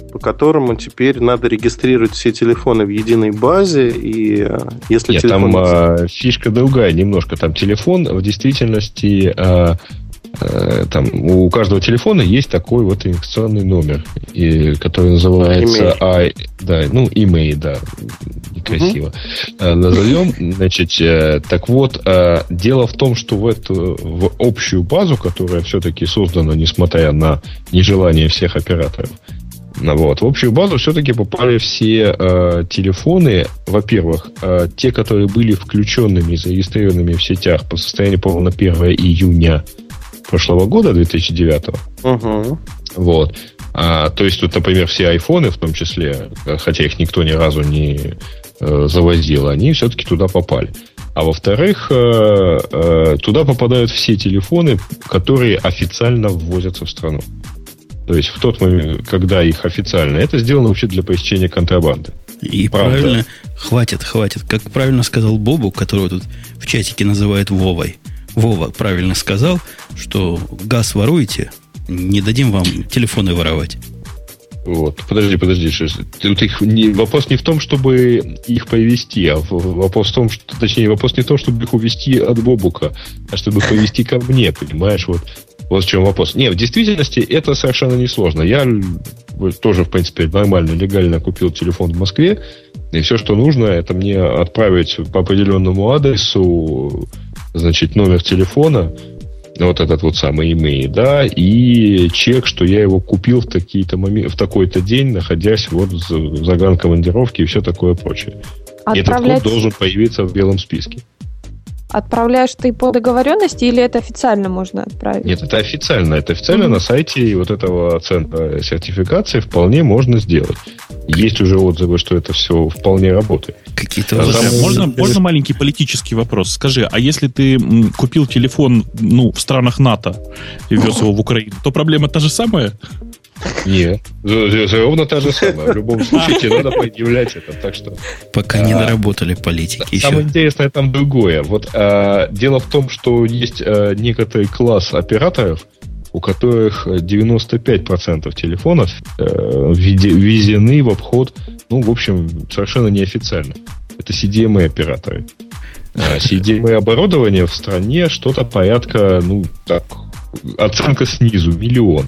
по которому теперь надо регистрировать все телефоны в единой базе, и э, если Нет, телефон... там э, фишка другая немножко. Там телефон в действительности... Э, э, там у каждого телефона есть такой вот инвестиционный номер, и, который называется I, да, ну, email, да, некрасиво. Угу. Назовем, значит, э, так вот, дело в том, что в эту в общую базу, которая все-таки создана, несмотря на нежелание всех операторов, вот. В общую базу все-таки попали все э, телефоны, во-первых, э, те, которые были включенными и зарегистрированными в сетях по состоянию, по на 1 июня прошлого года, 2009. Угу. Вот. А, то есть тут, например, все айфоны, в том числе, хотя их никто ни разу не э, завозил, они все-таки туда попали. А во-вторых, э, э, туда попадают все телефоны, которые официально ввозятся в страну. То есть в тот момент, когда их официально. Это сделано вообще для посещения контрабанды. И Правда. правильно, хватит, хватит. Как правильно сказал Бобу, которого тут в чатике называют Вовой. Вова правильно сказал, что газ воруете, не дадим вам телефоны воровать. Вот. Подожди, подожди. Тут их не, вопрос не в том, чтобы их повести, а вопрос в том, что, точнее, вопрос не в том, чтобы их увести от Бобука, а чтобы повести ко мне, понимаешь? Вот, вот в чем вопрос. Не, в действительности это совершенно несложно. Я тоже, в принципе, нормально, легально купил телефон в Москве, и все, что нужно, это мне отправить по определенному адресу, значит, номер телефона, вот этот вот самый имей, да, и чек, что я его купил в, такие-то в такой-то день, находясь вот в загранкомандировке и все такое прочее. Отправлять... Этот код должен появиться в белом списке. Отправляешь ты по договоренности или это официально можно отправить? Нет, это официально. Это официально mm-hmm. на сайте вот этого центра сертификации вполне можно сделать. Есть уже отзывы, что это все вполне работает. Какие-то а там... можно, можно маленький политический вопрос? Скажи, а если ты купил телефон ну, в странах НАТО и вез его в Украину, то проблема та же самая? Нет, ровно та же самая. В любом случае тебе надо предъявлять это. Так что, Пока не доработали политики еще. Самое интересное там другое. Вот а, дело в том, что есть а, некоторый класс операторов, у которых 95% телефонов э, введены в обход, ну, в общем, совершенно неофициально. Это CDMA-операторы. А CDMA-оборудование в стране что-то порядка, ну, так, оценка снизу, миллион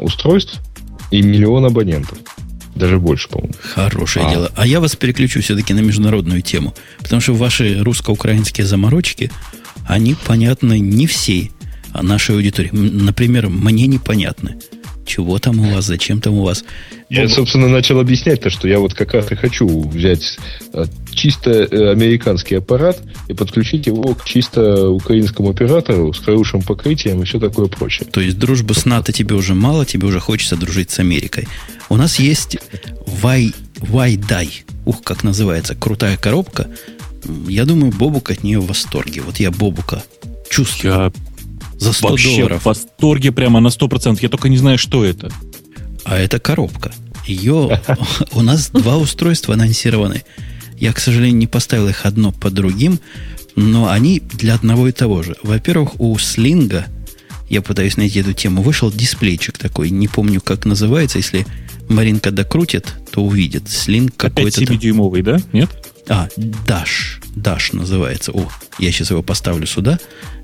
устройств и миллион абонентов. Даже больше, по-моему. Хорошее а. дело. А я вас переключу все-таки на международную тему. Потому что ваши русско-украинские заморочки, они понятны не всей нашей аудитории. Например, мне непонятны. Чего там у вас, зачем там у вас. Я, собственно, начал объяснять то, что я вот как раз и хочу взять э, чисто э, американский аппарат и подключить его к чисто украинскому оператору с хорошим покрытием и все такое прочее. То есть дружбы с НАТО тебе уже мало, тебе уже хочется дружить с Америкой. У нас есть Вай, Вайдай. Ух, как называется, крутая коробка. Я думаю, Бобук от нее в восторге. Вот я Бобука чувствую. Я за 100 вообще долларов. в восторге прямо на 100%. Я только не знаю, что это. А это коробка. Ее... У нас два устройства анонсированы. Я, к сожалению, не поставил их одно по другим, но они для одного и того же. Во-первых, у слинга, я пытаюсь найти эту тему, вышел дисплейчик такой, не помню, как называется, если Маринка докрутит, то увидит. Слинг какой-то... 7-дюймовый, да? Нет? А, Dash. Dash называется. О, я сейчас его поставлю сюда,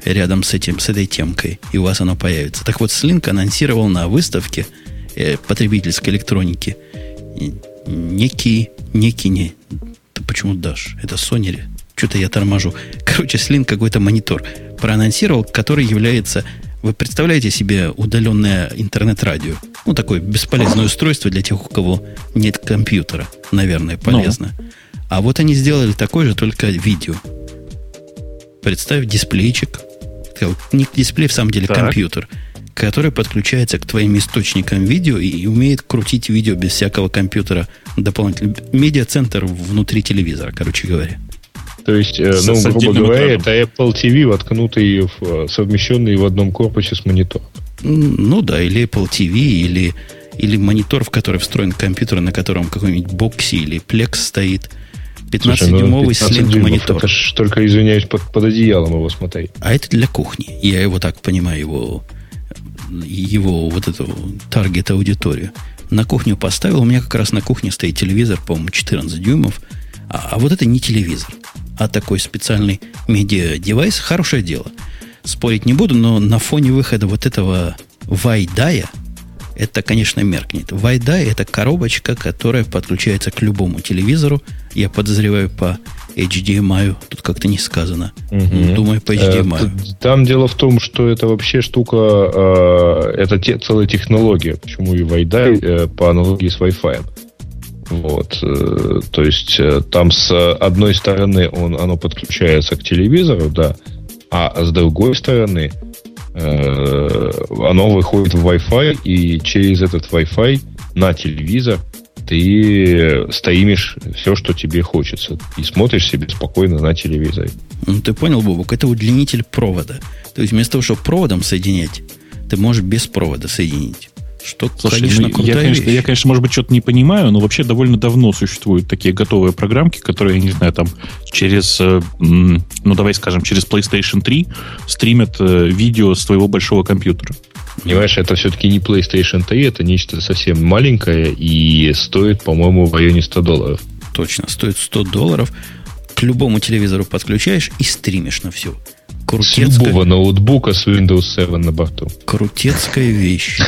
рядом с, этим, с этой темкой, и у вас оно появится. Так вот, Slink анонсировал на выставке – э, потребительской электроники некий, некий, не, ты почему дашь? Это Sony ли? Что-то я торможу. Короче, Слин какой-то монитор проанонсировал, который является... Вы представляете себе удаленное интернет-радио? Ну, такое бесполезное устройство для тех, у кого нет компьютера. Наверное, ну. полезно. Ну. А вот они сделали такой же, только видео. Представь дисплейчик. Не дисплей, в самом деле, так. компьютер который подключается к твоим источникам видео и умеет крутить видео без всякого компьютера дополнительно. Медиацентр внутри телевизора, короче говоря. То есть, э, ну, с грубо говоря, это Apple TV, воткнутый, в, э, совмещенный в одном корпусе с монитором. Ну да, или Apple TV, или, или монитор, в который встроен компьютер, на котором какой-нибудь бокси или Plex стоит. 15-дюймовый ну, слинг монитор. Это ж только, извиняюсь, под, под одеялом его смотреть. А это для кухни. Я его так понимаю, его его вот эту таргет-аудиторию. На кухню поставил. У меня как раз на кухне стоит телевизор, по-моему, 14 дюймов. А, а вот это не телевизор, а такой специальный медиа-девайс. Хорошее дело. Спорить не буду, но на фоне выхода вот этого Вайдая, это, конечно, меркнет. Вайдай – это коробочка, которая подключается к любому телевизору. Я подозреваю по HDMI тут как-то не сказано. Угу. Думаю, по HDMI. Э, там дело в том, что это вообще штука, э, это те, целая технология. Почему и Wi-Fi э, по аналогии с Wi-Fi. Вот, то есть там с одной стороны он, оно подключается к телевизору, да, а с другой стороны оно выходит в Wi-Fi, и через этот Wi-Fi на телевизор ты стримишь все, что тебе хочется. И смотришь себе спокойно на телевизоре. Ну, ты понял, Бобок, это удлинитель провода. То есть вместо того, чтобы проводом соединять, ты можешь без провода соединить. Что, Слушай, конечно, ну, крутая я, конечно, вещь. я, конечно, может быть, что-то не понимаю, но вообще довольно давно существуют такие готовые программки, которые, я не знаю, там через, э, ну, давай скажем, через PlayStation 3 стримят э, видео с твоего большого компьютера. Понимаешь, это все-таки не PlayStation 3, это нечто совсем маленькое и стоит, по-моему, в районе 100 долларов. Точно, стоит 100 долларов. К любому телевизору подключаешь и стримишь на всю. Крутецкая... С любого ноутбука с Windows 7 на борту. Крутецкая вещь.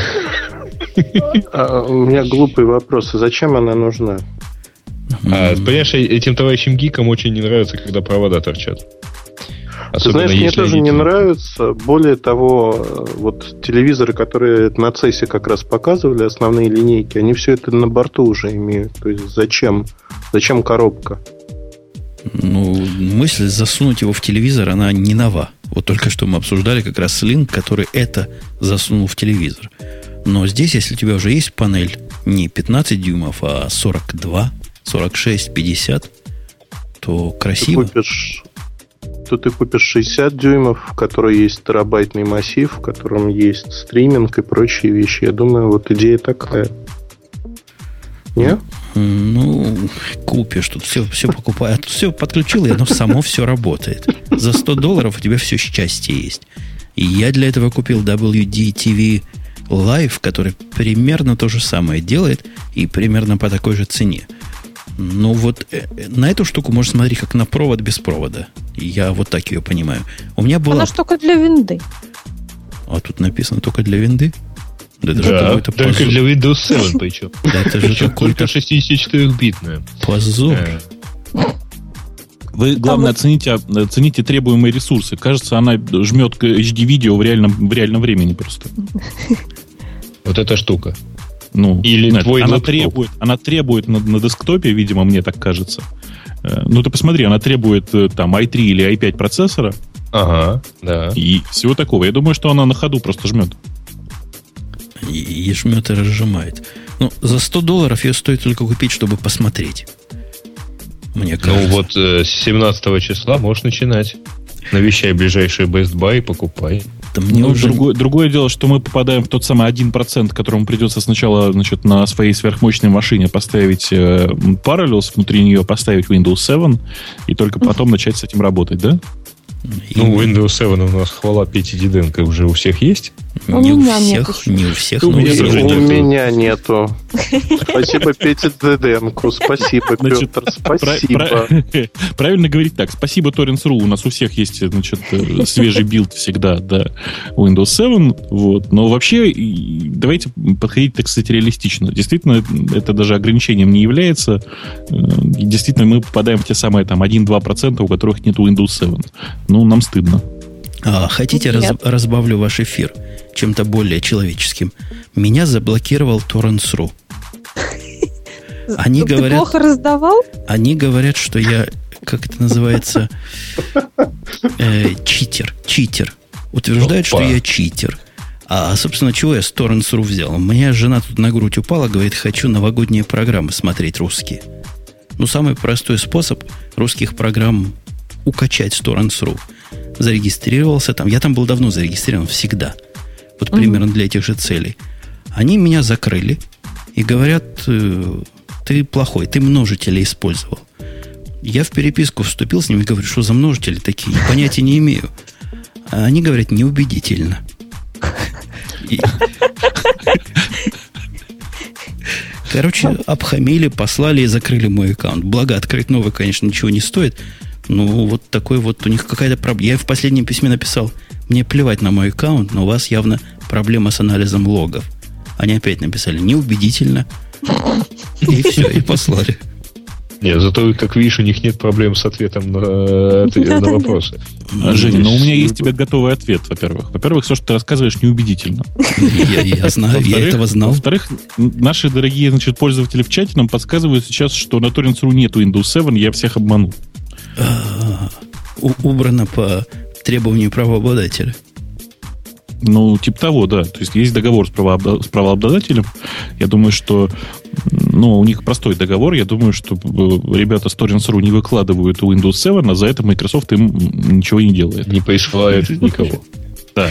А, у меня глупый вопрос. А зачем она нужна? А, понимаешь, этим товарищам гикам очень не нравится, когда провода торчат. Особенно, Ты знаешь, мне тоже не нравится. Более того, вот телевизоры, которые на CES как раз показывали, основные линейки, они все это на борту уже имеют. То есть зачем? Зачем коробка? Ну, мысль засунуть его в телевизор, она не нова. Вот только что мы обсуждали как раз линк, который это засунул в телевизор. Но здесь, если у тебя уже есть панель не 15 дюймов, а 42, 46, 50, то красиво. Ты купишь, то ты купишь 60 дюймов, в которой есть терабайтный массив, в котором есть стриминг и прочие вещи. Я думаю, вот идея такая. Нет? Ну, купишь, тут все, все покупаю. Тут все подключил, и оно само все работает. За 100 долларов у тебя все счастье есть. И я для этого купил WDTV Live, который примерно то же самое делает и примерно по такой же цене. Ну вот э, на эту штуку можно смотреть как на провод без провода. Я вот так ее понимаю. У меня была... Она только для винды. А тут написано только для винды? Да, это да, же только позор. для Windows 7 причем. Да, это же какой-то 64-битная. Позор. Вы, главное, оцените, оцените требуемые ресурсы. Кажется, она жмет HD-видео в реальном, в реальном времени просто. Вот эта штука. Ну, Или нет, твой она требует, она требует на, на десктопе, видимо, мне так кажется. Э, ну, ты посмотри, она требует э, там i3 или i5 процессора. Ага, да. И всего такого. Я думаю, что она на ходу просто жмет. И, и жмет и разжимает. Ну, за 100 долларов ее стоит только купить, чтобы посмотреть. Мне ну, кажется. Ну вот э, с 17 числа можешь начинать. Навещай ближайший Best Buy и покупай. Да мне ну, уже... другое, другое дело, что мы попадаем в тот самый 1%, которому придется сначала значит, на своей сверхмощной машине поставить э, Parallels, внутри нее поставить Windows 7, и только потом начать с этим работать, да? Ну, Windows 7 у нас хвала Пети Диденко уже у всех есть? У не у всех, не у всех. У, меня, у меня нету. Спасибо Пете Диденко, спасибо, значит, Петр, спасибо. Правильно говорить так, спасибо Torrents.ru, у нас у всех есть значит, э, свежий build всегда, да, Windows 7, вот. но вообще давайте подходить, так сказать, реалистично. Действительно, это даже ограничением не является. Э, действительно, мы попадаем в те самые там 1-2%, у которых нет Windows 7 ну, нам стыдно. А, хотите, раз, разбавлю ваш эфир чем-то более человеческим? Меня заблокировал Torrents.ru. Они Ты говорят, плохо раздавал? Они говорят, что я, как это называется, э, читер. Читер. Утверждают, Опа. что я читер. А, собственно, чего я с Torrents.ru взял? Моя жена тут на грудь упала, говорит, хочу новогодние программы смотреть русские. Ну, самый простой способ русских программ укачать Torrents.ru. Зарегистрировался там. Я там был давно зарегистрирован, всегда. Вот угу. примерно для этих же целей. Они меня закрыли и говорят, э, ты плохой, ты множители использовал. Я в переписку вступил с ними и говорю, что за множители такие, понятия не имею. А они говорят, неубедительно. Короче, обхамили, послали и закрыли мой аккаунт. Благо, открыть новый, конечно, ничего не стоит. Ну, вот такой вот у них какая-то проблема. Я в последнем письме написал, мне плевать на мой аккаунт, но у вас явно проблема с анализом логов. Они опять написали, неубедительно. И все, и послали. Нет, зато, как видишь, у них нет проблем с ответом на, на вопросы. А, Женя, но ну, у меня есть тебе готовый ответ, во-первых. Во-первых, все, что ты рассказываешь, неубедительно. Я, я знаю, я этого знал. Во-вторых, наши дорогие значит, пользователи в чате нам подсказывают сейчас, что на Torrents.ru нету Windows 7, я всех обманул. Убрано по требованию правообладателя. Ну, типа того, да. То есть есть договор с, правообла- с правообладателем. Я думаю, что ну, у них простой договор. Я думаю, что э, ребята с Torrents.ru не выкладывают Windows 7, а за это Microsoft им ничего не делает. Не присылает никого. Да.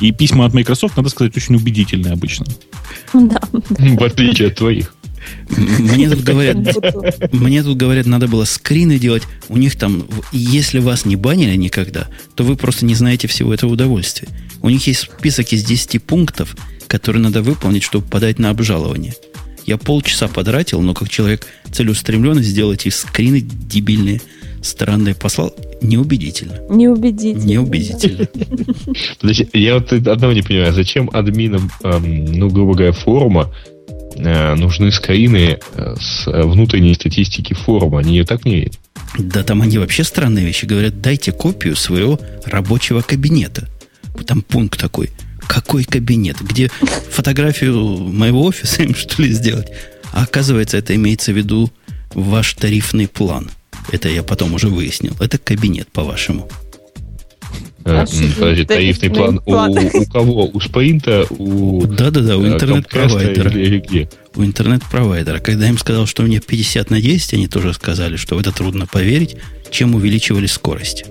И письма от Microsoft, надо сказать, очень убедительные обычно. Да. В отличие от твоих. Мне тут говорят, мне тут говорят, надо было скрины делать. У них там, если вас не банили никогда, то вы просто не знаете всего этого удовольствия. У них есть список из 10 пунктов, которые надо выполнить, чтобы подать на обжалование. Я полчаса потратил, но как человек целеустремленный сделать эти скрины дебильные, странные послал, неубедительно. Неубедительно. Неубедительно. Я вот одного не понимаю. Зачем админам, эм, ну, грубо говоря, форума нужны скрины э, с внутренней статистики форума? Они ее так не видят. Да там они вообще странные вещи говорят. Дайте копию своего рабочего кабинета. Там пункт такой. Какой кабинет? Где фотографию моего офиса им что ли сделать? А оказывается, это имеется в виду ваш тарифный план. Это я потом уже выяснил. Это кабинет, по-вашему. А, подожди, тарифный план, план. У, у кого? У Спринта? У Да-да-да, у э, интернет-провайдера. Или, или где? У интернет-провайдера. Когда я им сказал, что у меня 50 на 10, они тоже сказали, что в это трудно поверить, чем увеличивали скорость.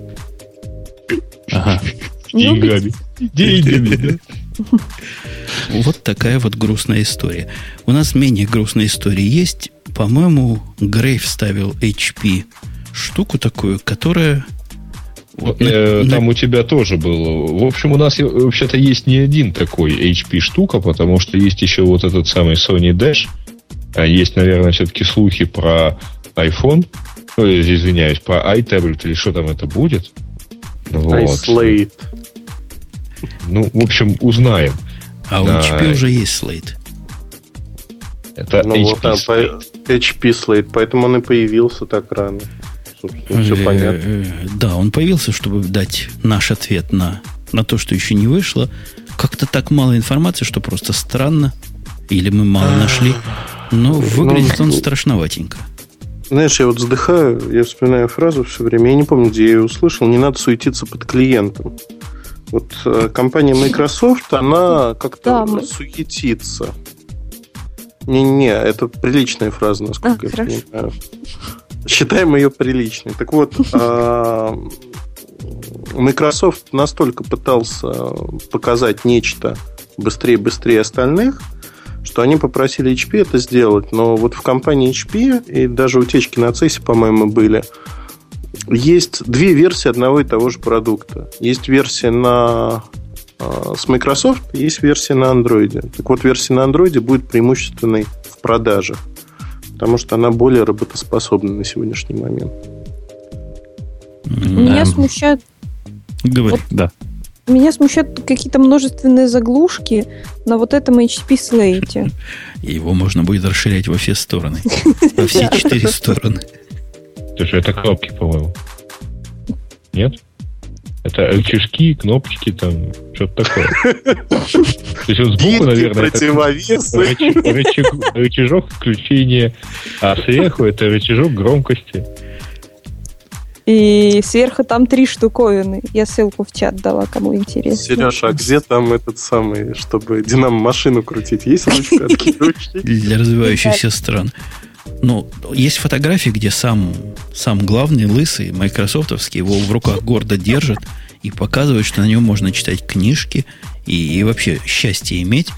Ага. Деньгами. Деньгами, да? Вот такая вот грустная история. У нас менее грустная история есть. По-моему, Грей вставил HP штуку такую, которая... Вот, э, на... Там у тебя тоже было. В общем, у нас вообще-то есть не один такой HP штука, потому что есть еще вот этот самый Sony Dash. А есть, наверное, все-таки слухи про iPhone. Ой, извиняюсь, про iTablet или что там это будет. Вот. iSlate. Ну, в общем, узнаем. А у HP уже есть Slate. Это ну, HP вот, Slate. HP Slate, поэтому он и появился так рано. Собственно, все э, понятно. Да, он появился, чтобы дать наш ответ на, на то, что еще не вышло. Как-то так мало информации, что просто странно. Или мы мало нашли. Но ну, выглядит он страшноватенько. Знаешь, я вот вздыхаю, я вспоминаю фразу все время, я не помню, где я ее услышал, не надо суетиться под клиентом. Вот э, компания Microsoft, она как-то да, суетится. Не-не, это приличная фраза, насколько а, я хорошо. понимаю. Считаем ее приличной. Так вот, а, Microsoft настолько пытался показать нечто быстрее-быстрее остальных, что они попросили HP это сделать. Но вот в компании HP, и даже утечки на CES, по-моему, были, есть две версии одного и того же продукта. Есть версия на а, с Microsoft, есть версия на Android. Так вот, версия на Android будет преимущественной в продажах, потому что она более работоспособна на сегодняшний момент. Меня смущает... Говори, вот да. Меня смущают какие-то множественные заглушки на вот этом HP Slate. Его можно будет расширять во все стороны. Во все четыре стороны. Слушай, это кнопки, по-моему. Нет? Это рычажки, кнопочки, там, что-то такое. То есть он сбоку, наверное, это рычажок включения, а сверху это рычажок громкости. И сверху там три штуковины. Я ссылку в чат дала, кому интересно. Сережа, а где там этот самый, чтобы динамо-машину крутить? Есть ручка Для развивающихся стран. Ну, есть фотографии, где сам, сам главный, лысый, майкрософтовский, его в руках гордо держит и показывает, что на нем можно читать книжки и, и вообще счастье иметь.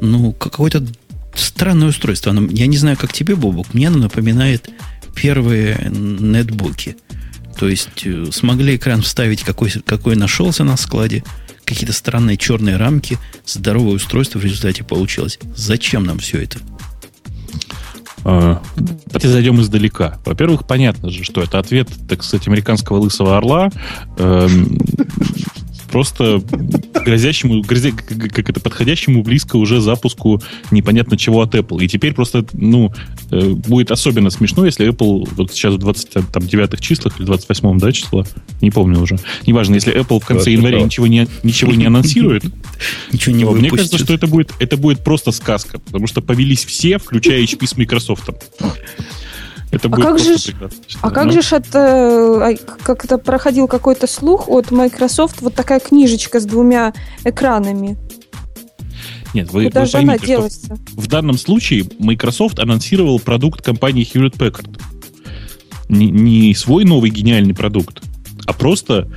Ну, какое-то странное устройство. Оно, я не знаю, как тебе, Бобук, мне оно напоминает первые нетбуки. То есть э, смогли экран вставить, какой, какой нашелся на складе, какие-то странные черные рамки, здоровое устройство в результате получилось. Зачем нам все это? Давайте зайдем издалека. Во-первых, понятно же, что это ответ, так сказать, американского лысого орла. Просто грозящему, грозя, как это, подходящему близко уже запуску непонятно чего от Apple. И теперь просто, ну, э, будет особенно смешно, если Apple вот сейчас в 29 числах или 28 да, числа, не помню уже, неважно, если Apple в конце января ничего не, ничего не анонсирует, ничего не Мне кажется, что это будет, это будет просто сказка, потому что повелись все, включая HP с Microsoft. Это а как же, а как же это, как это проходил какой-то слух от Microsoft, вот такая книжечка с двумя экранами? Нет, вы, Куда вы поймите, что в данном случае Microsoft анонсировал продукт компании Hewlett Packard. Не, не свой новый гениальный продукт, а просто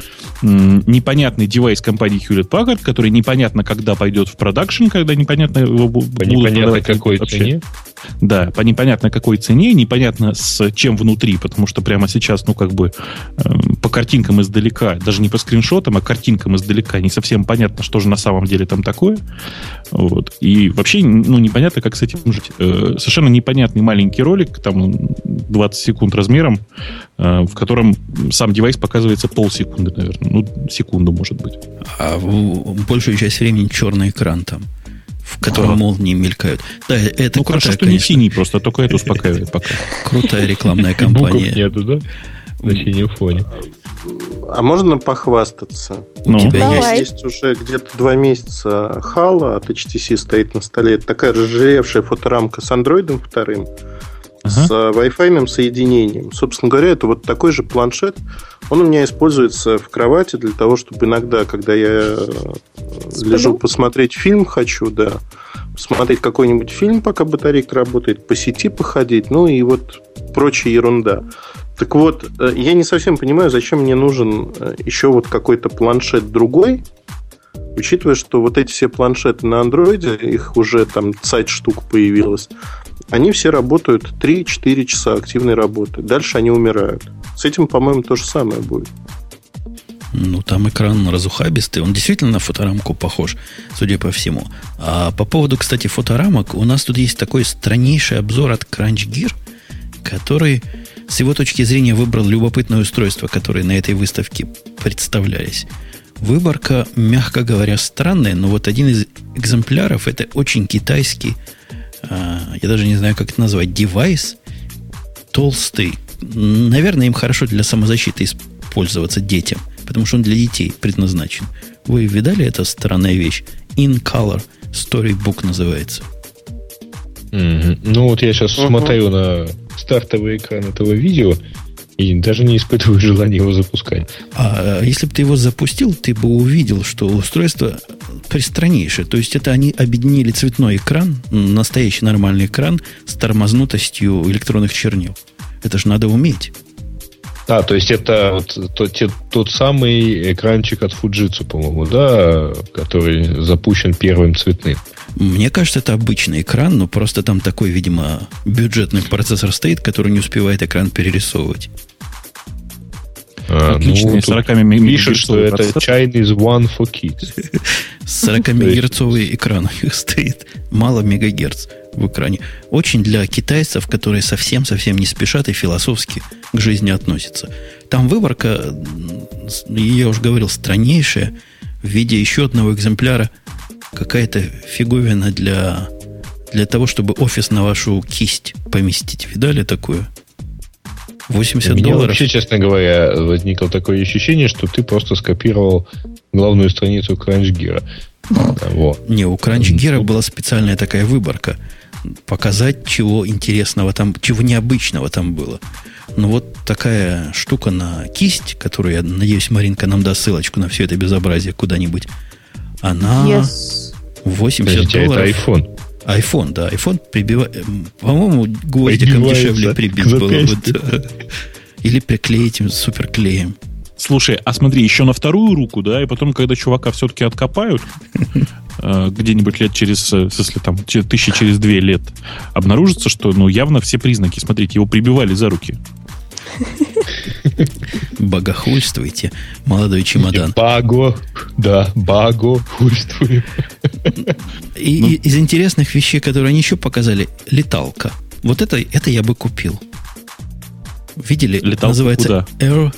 непонятный девайс компании Hewlett Packard, который непонятно когда пойдет в продакшн, когда непонятно его будут Непонятно какой вообще. цене. Да, по непонятно какой цене, непонятно с чем внутри, потому что прямо сейчас, ну, как бы э, по картинкам издалека, даже не по скриншотам, а картинкам издалека не совсем понятно, что же на самом деле там такое. Вот. И вообще, ну, непонятно, как с этим жить. Э, совершенно непонятный маленький ролик, там 20 секунд размером, э, в котором сам девайс показывается полсекунды, наверное. Ну, секунду, может быть. А большую часть времени черный экран там в котором а. молнии мелькают. Да, это ну, хорошо, что конечно. не синий просто, только это успокаивает пока. Крутая рекламная кампания. нету, да? На синем фоне. А можно похвастаться? Ну. У тебя Давай. есть, есть уже где-то два месяца хала от HTC стоит на столе. Это такая разжиревшая фоторамка с андроидом вторым, ага. с Wi-Fi соединением. Собственно говоря, это вот такой же планшет. Он у меня используется в кровати для того, чтобы иногда, когда я Сплю? лежу посмотреть фильм, хочу, да, посмотреть какой-нибудь фильм, пока батарейка работает, по сети походить, ну и вот прочая ерунда. Так вот, э, я не совсем понимаю, зачем мне нужен э, еще вот какой-то планшет другой, учитывая, что вот эти все планшеты на андроиде, их уже там сайт штук появилось, они все работают 3-4 часа активной работы. Дальше они умирают. С этим, по-моему, то же самое будет. Ну, там экран разухабистый. Он действительно на фоторамку похож, судя по всему. А по поводу, кстати, фоторамок, у нас тут есть такой страннейший обзор от Crunch Gear, который с его точки зрения выбрал любопытное устройство, которое на этой выставке представлялись. Выборка, мягко говоря, странная, но вот один из экземпляров это очень китайский, э, я даже не знаю, как это назвать, девайс, толстый. Наверное, им хорошо для самозащиты использоваться детям, потому что он для детей предназначен. Вы видали эту странная вещь? In Color Storybook называется. Mm-hmm. Ну вот я сейчас uh-huh. смотрю на стартовый экран этого видео и даже не испытываю желания его запускать. А если бы ты его запустил, ты бы увидел, что устройство пристраннейшее. То есть это они объединили цветной экран, настоящий нормальный экран с тормознутостью электронных чернил. Это же надо уметь. А, то есть это вот тот, тот самый экранчик от Fujitsu, по-моему, да, который запущен первым цветным. Мне кажется, это обычный экран, но просто там такой, видимо, бюджетный процессор стоит, который не успевает экран перерисовывать. А, Отличный ну, 40 пишет, что это Chinese One for Kids. 40-мегагерцовый экран у них стоит. Мало мегагерц в экране. Очень для китайцев, которые совсем-совсем не спешат и философски к жизни относятся. Там выборка, я уже говорил, страннейшая в виде еще одного экземпляра какая-то фиговина для, для того, чтобы офис на вашу кисть поместить. Видали такую? 80 У меня долларов. вообще, честно говоря, возникло такое ощущение, что ты просто скопировал главную страницу CrunchGear. Вот. Не, у CrunchGear была специальная такая выборка. Показать, чего интересного там, чего необычного там было. Но вот такая штука на кисть, которую, я надеюсь, Маринка нам даст ссылочку на все это безобразие куда-нибудь, она yes. 80 Подождите, долларов. это iPhone. iPhone, да. iPhone прибивает... По-моему, гвоздиком дешевле прибить было бы. Или приклеить им суперклеем. Слушай, а смотри, еще на вторую руку, да, и потом, когда чувака все-таки откопают, э, где-нибудь лет через, э, если там, тысячи через две лет, обнаружится, что, ну, явно все признаки, смотрите, его прибивали за руки. Богохульствуйте, молодой чемодан. Баго, да, багохульствуем. И ну. из интересных вещей, которые они еще показали, леталка. Вот это, это я бы купил. Видели? Леталка Называется куда? Air,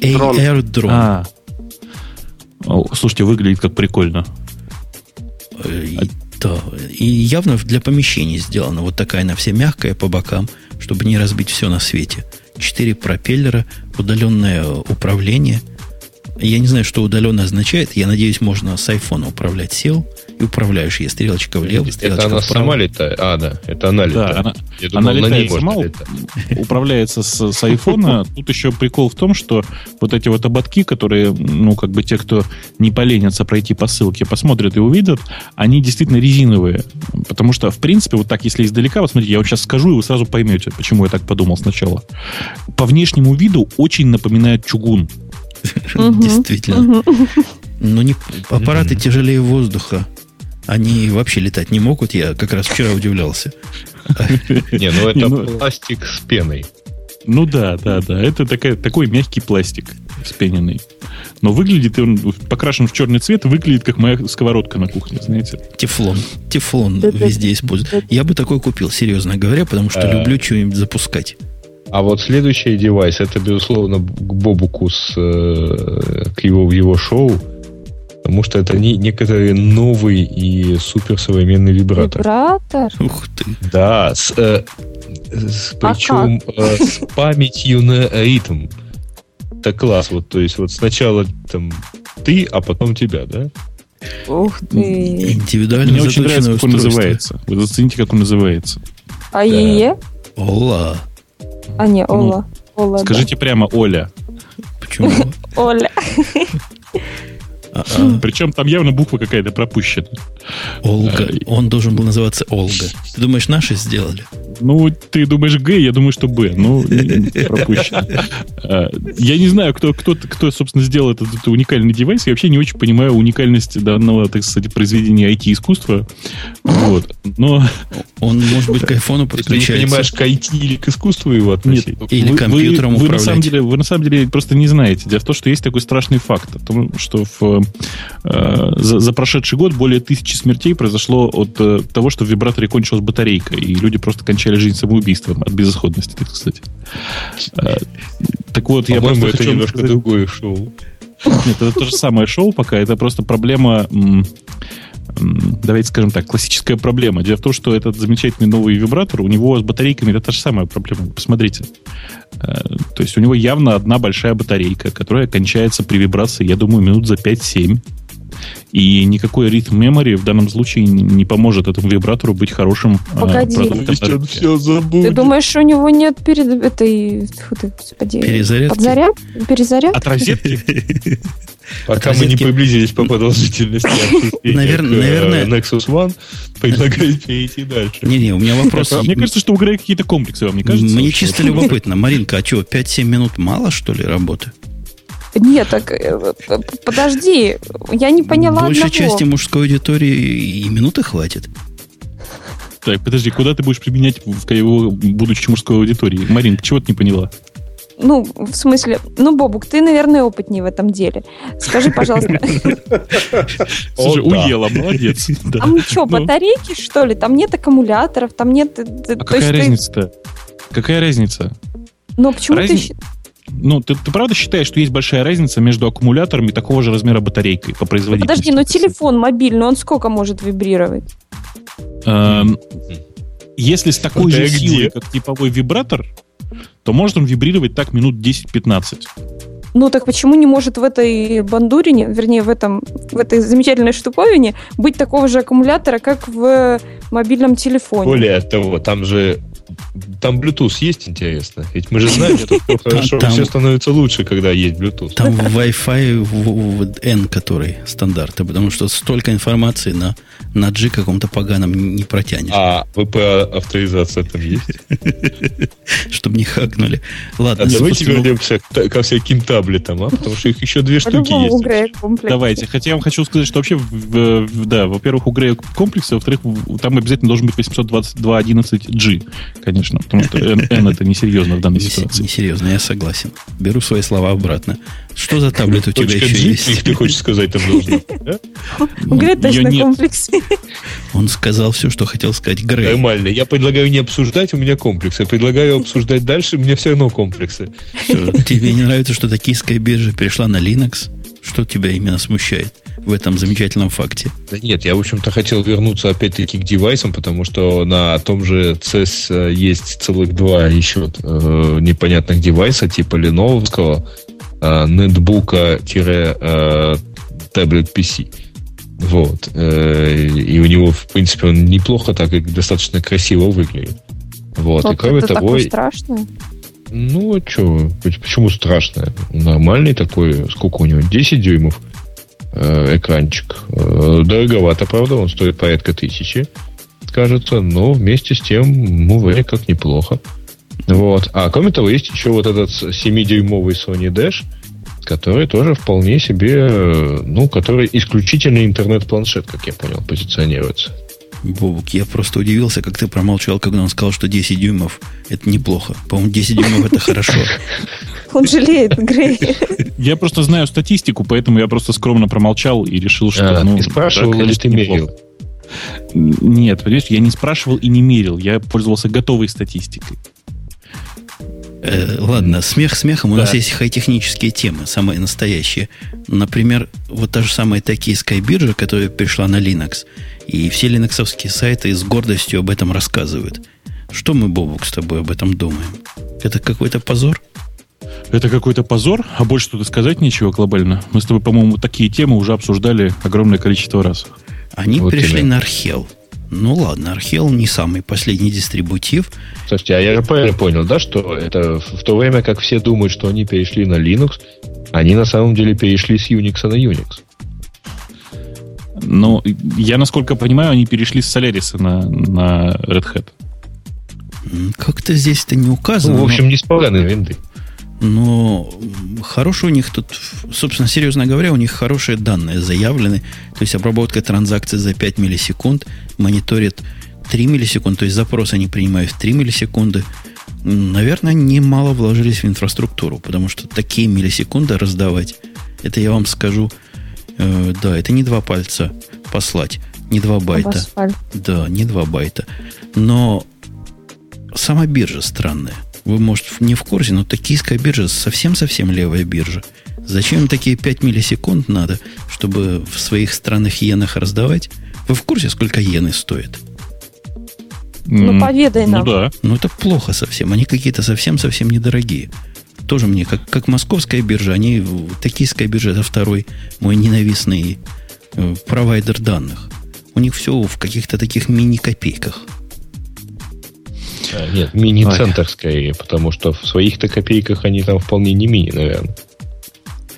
Air Drone. А. Слушайте, выглядит как прикольно. И, да, и явно для помещений сделано. Вот такая она вся мягкая по бокам, чтобы не разбить все на свете. Четыре пропеллера, удаленное управление. Я не знаю, что удаленно означает. Я надеюсь, можно с айфона управлять. Сел и управляешь ей. Стрелочка влево, стрелочка это она вправо. сама летает? А, да, это она летает. Да, она, Я думал, она летает сама, управляется с, с айфона. Тут еще прикол в том, что вот эти вот ободки, которые, ну, как бы те, кто не поленятся пройти по ссылке, посмотрят и увидят, они действительно резиновые. Потому что, в принципе, вот так, если издалека, вот смотрите, я вот сейчас скажу, и вы сразу поймете, почему я так подумал сначала. По внешнему виду очень напоминает чугун. Действительно. Но не, аппараты тяжелее воздуха Они вообще летать не могут, я как раз вчера удивлялся. Не, ну это ну пластик с пеной. Ну да, да, да. Это такая, такой мягкий пластик спененный. Но выглядит он покрашен в черный цвет, выглядит как моя сковородка на кухне, знаете. Тефлон. Тефлон везде используют. Я бы такой купил, серьезно говоря, потому что а. люблю что-нибудь запускать. А вот следующий девайс, это, безусловно, к Бобуку с, э, к его, в его шоу, потому что это не, некоторый новый и суперсовременный вибратор. Вибратор? Ух ты. Да, с, э, с, причем а э, с памятью на ритм. Это класс, вот, то есть вот сначала там ты, а потом тебя, да? Ух ты. Индивидуально Мне очень нравится, как он называется. Вы зацените, как он называется. АЕЕ? Да. Ола. А, не, Ола. Ну, Ола скажите да. прямо Оля. Почему? Оля. А-а. Причем там явно буква какая-то пропущена. Олга. А, Он должен был называться Олга. Ты думаешь, наши сделали? Ну, ты думаешь Г, я думаю, что Б. Ну, пропущено. А, я не знаю, кто, кто, кто собственно, сделал этот, этот уникальный девайс. Я вообще не очень понимаю уникальность данного, так сказать, произведения IT-искусства. Вот. Но... Он, может быть, к айфону подключается. Ты не понимаешь, к IT или к искусству его относить? Нет, или вы, компьютером вы, управлять. Вы на, самом деле, вы на самом деле просто не знаете. Дело в том, что есть такой страшный факт. О том, что в, э, за, за прошедший год более тысячи смертей произошло от э, того, что в вибраторе кончилась батарейка, и люди просто кончали жизнь самоубийством от безысходности, так сказать. Э, так вот, я просто это немножко сказать... другое шоу. Нет, это то же самое шоу пока. Это просто проблема давайте скажем так, классическая проблема. Дело в том, что этот замечательный новый вибратор, у него с батарейками это та же самая проблема. Посмотрите. Э, то есть у него явно одна большая батарейка, которая кончается при вибрации, я думаю, минут за 5-7. И никакой ритм memory в данном случае не поможет этому вибратору быть хорошим э, Погоди. продуктом. все забудет. Ты думаешь, у него нет перед этой фу ты, господи, Перезарядки? Подзаряд? Перезарядки? От розетки? Пока мы не приблизились по продолжительности наверное, наверное, Nexus One, предлагаю перейти дальше. Не-не, у меня вопрос. Мне кажется, что у Грея какие-то комплексы, вам не кажется? Мне чисто любопытно. Маринка, а что, 5-7 минут мало, что ли, работы? Нет, так э, подожди, я не поняла Большей одного. части мужской аудитории и минуты хватит. Так, подожди, куда ты будешь применять в его будущей мужской аудитории? Марин, чего ты не поняла? Ну, в смысле, ну, Бобук, ты, наверное, опытнее в этом деле. Скажи, пожалуйста. Слушай, уела, молодец. Там что, ну. батарейки, что ли? Там нет аккумуляторов, там нет... А какая разница-то? Какая разница? Ну, почему ты... Ну, ты, ты правда считаешь, что есть большая разница между аккумулятором и такого же размера батарейкой по производительности? Подожди, но телефон мобильный, он сколько может вибрировать? Эм, если с такой же силой, как типовой вибратор, то может он вибрировать так минут 10-15. Ну так почему не может в этой бандурине, вернее в этом в этой замечательной штуковине быть такого же аккумулятора, как в мобильном телефоне? Более того, там же там Bluetooth есть, интересно? Ведь мы же знаем, что хорошо, все становится лучше, когда есть Bluetooth. Там Wi-Fi N, который стандарты, потому что столько информации на, на G каком-то поганом не протянешь. А VP-авторизация там есть? Чтобы не хакнули. Ладно. А давайте вернемся ко всяким таблетам, а? Потому что их еще две штуки есть. Давайте. Хотя я вам хочу сказать, что вообще, да, во-первых, у Грея комплексы, во-вторых, там обязательно должен быть 822.11G конечно, потому что N, N это несерьезно в данной ситуации. Несерьезно, я согласен. Беру свои слова обратно. Что за таблет у тебя еще есть? Ты хочешь сказать, там нужно? Говорит, точно комплекс. Он сказал все, что хотел сказать Грей. Нормально. Я предлагаю не обсуждать, у меня комплексы. Предлагаю обсуждать дальше, у меня все равно комплексы. Тебе не нравится, что токийская биржа перешла на Linux? Что тебя именно смущает? В этом замечательном факте? Да нет, я, в общем-то, хотел вернуться опять-таки к девайсам, потому что на том же CES э, есть целых два еще э, непонятных девайса, типа Lenovo, э, нетбука-таблет э, PC. Вот. Э, и у него, в принципе, он неплохо так и достаточно красиво выглядит. Вот. вот и кроме это того... страшно? Ну, а что? Почему страшно? Нормальный такой, сколько у него? 10 дюймов? Э, экранчик. Э, дороговато, правда, он стоит порядка тысячи, кажется, но вместе с тем, ну, вроде как неплохо. Вот. А кроме того, есть еще вот этот 7-дюймовый Sony Dash, который тоже вполне себе, ну, который исключительно интернет-планшет, как я понял, позиционируется. Бобук, я просто удивился, как ты промолчал, когда он сказал, что 10 дюймов это неплохо. По-моему, 10 дюймов это хорошо. Он жалеет, Грей. Я просто знаю статистику, поэтому я просто скромно промолчал и решил, что... А, ну, ты спрашивал или ты мерил? Нет, понимаешь, я не спрашивал и не мерил. Я пользовался готовой статистикой. Э, ладно, смех смехом. У да. нас есть хай-технические темы, самые настоящие. Например, вот та же самая токийская биржа, которая пришла на Linux. И все линоксовские сайты с гордостью об этом рассказывают. Что мы, Бобук, с тобой об этом думаем? Это какой-то позор? Это какой-то позор, а больше тут и сказать нечего глобально. Мы с тобой, по-моему, такие темы уже обсуждали огромное количество раз. Они вот пришли именно. на Архел. Ну ладно, Архел не самый последний дистрибутив. Слушайте, а я правильно понял, да, что это в то время, как все думают, что они перешли на Linux, они на самом деле перешли с Unix на Unix. Ну, я, насколько понимаю, они перешли с Solaris на, на Red Hat. Как-то здесь это не указано. Ну, в общем, но... не с поганой винды. Но хорошие у них тут, собственно, серьезно говоря, у них хорошие данные заявлены. То есть обработка транзакций за 5 миллисекунд мониторит 3 миллисекунды, то есть запрос они принимают в 3 миллисекунды. Наверное, немало вложились в инфраструктуру, потому что такие миллисекунды раздавать, это я вам скажу, э, да, это не два пальца послать, не два байта. Да, не два байта. Но сама биржа странная. Вы, может, не в курсе, но токийская биржа совсем-совсем левая биржа. Зачем такие 5 миллисекунд надо, чтобы в своих странных иенах раздавать? Вы в курсе, сколько иены стоит? Ну, поведай нам. Ну, да. Ну, это плохо совсем. Они какие-то совсем-совсем недорогие. Тоже мне, как, как московская биржа, они, токийская биржа, это второй мой ненавистный э, провайдер данных. У них все в каких-то таких мини-копейках. А, нет, мини-центр скорее, потому что в своих-то копейках они там вполне не мини, наверное.